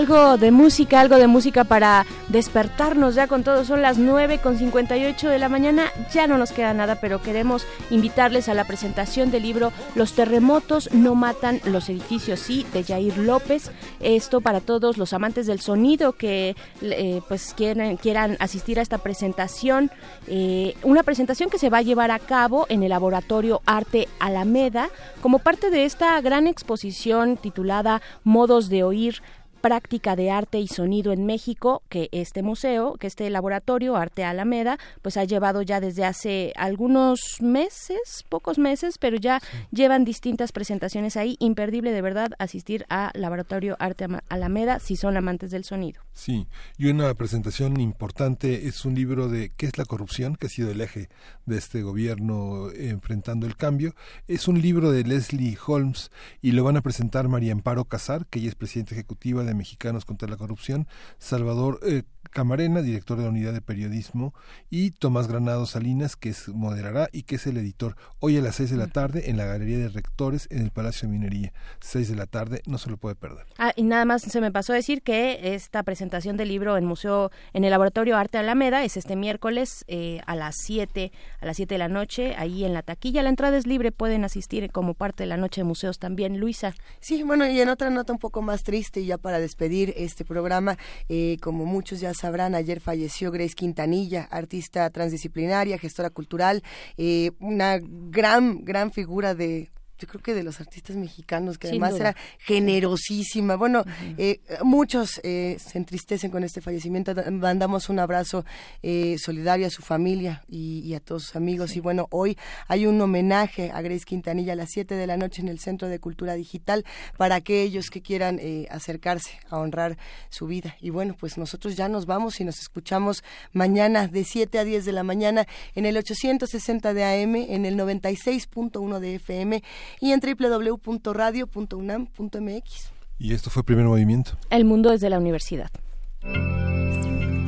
Algo de música, algo de música para despertarnos ya con todo. Son las 9 con 58 de la mañana. Ya no nos queda nada, pero queremos invitarles a la presentación del libro Los terremotos no matan los edificios, sí, de Jair López. Esto para todos los amantes del sonido que eh, pues quieran, quieran asistir a esta presentación. Eh, una presentación que se va a llevar a cabo en el Laboratorio Arte Alameda como parte de esta gran exposición titulada Modos de Oír práctica de arte y sonido en México que este museo, que este laboratorio Arte Alameda, pues ha llevado ya desde hace algunos meses, pocos meses, pero ya llevan distintas presentaciones ahí. Imperdible de verdad asistir a Laboratorio Arte Alameda si son amantes del sonido. Sí, y una presentación importante es un libro de ¿Qué es la corrupción? que ha sido el eje de este gobierno eh, enfrentando el cambio. Es un libro de Leslie Holmes y lo van a presentar María Amparo Casar, que ella es presidenta ejecutiva de Mexicanos contra la Corrupción, Salvador eh, Camarena, director de la unidad de periodismo, y Tomás Granado Salinas, que es moderará y que es el editor. Hoy a las seis de la tarde en la Galería de Rectores en el Palacio de Minería. Seis de la tarde, no se lo puede perder. Ah, y nada más se me pasó a decir que esta presentación del libro en museo, en el Laboratorio Arte Alameda, es este miércoles eh, a las 7, a las 7 de la noche, ahí en la taquilla. La entrada es libre, pueden asistir como parte de la noche de museos también. Luisa. Sí, bueno, y en otra nota un poco más triste, ya para despedir este programa. Eh, como muchos ya sabrán, ayer falleció Grace Quintanilla, artista transdisciplinaria, gestora cultural, eh, una gran, gran figura de yo creo que de los artistas mexicanos, que además era generosísima. Bueno, eh, muchos eh, se entristecen con este fallecimiento. Mandamos un abrazo eh, solidario a su familia y, a todos sus amigos. Y bueno, hoy hay un homenaje a Grace Quintanilla a las 7 de la noche en el Centro de Cultura Digital para aquellos que quieran acercarse a honrar su vida. Y bueno, pues nosotros ya nos vamos y nos escuchamos mañana de 7 a 10 de la mañana en el 860 de AM, en el 96.1 de FM y en www.radio.unam.mx. Y esto fue Primer Movimiento. El mundo desde la universidad.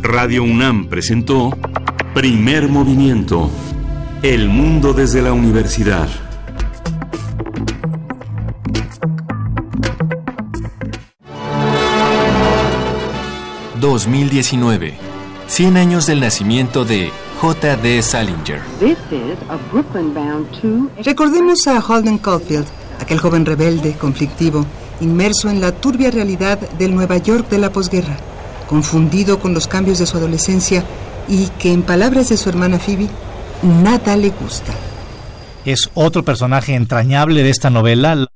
Radio UNAM presentó Primer Movimiento. El mundo desde la universidad. ...2019... ...100 años del nacimiento de J.D. Salinger. Recordemos a Holden Caulfield, aquel joven rebelde, conflictivo, inmerso en la turbia realidad del Nueva York de la posguerra, confundido con los cambios de su adolescencia y que, en palabras de su hermana Phoebe, nada le gusta. Es otro personaje entrañable de esta novela.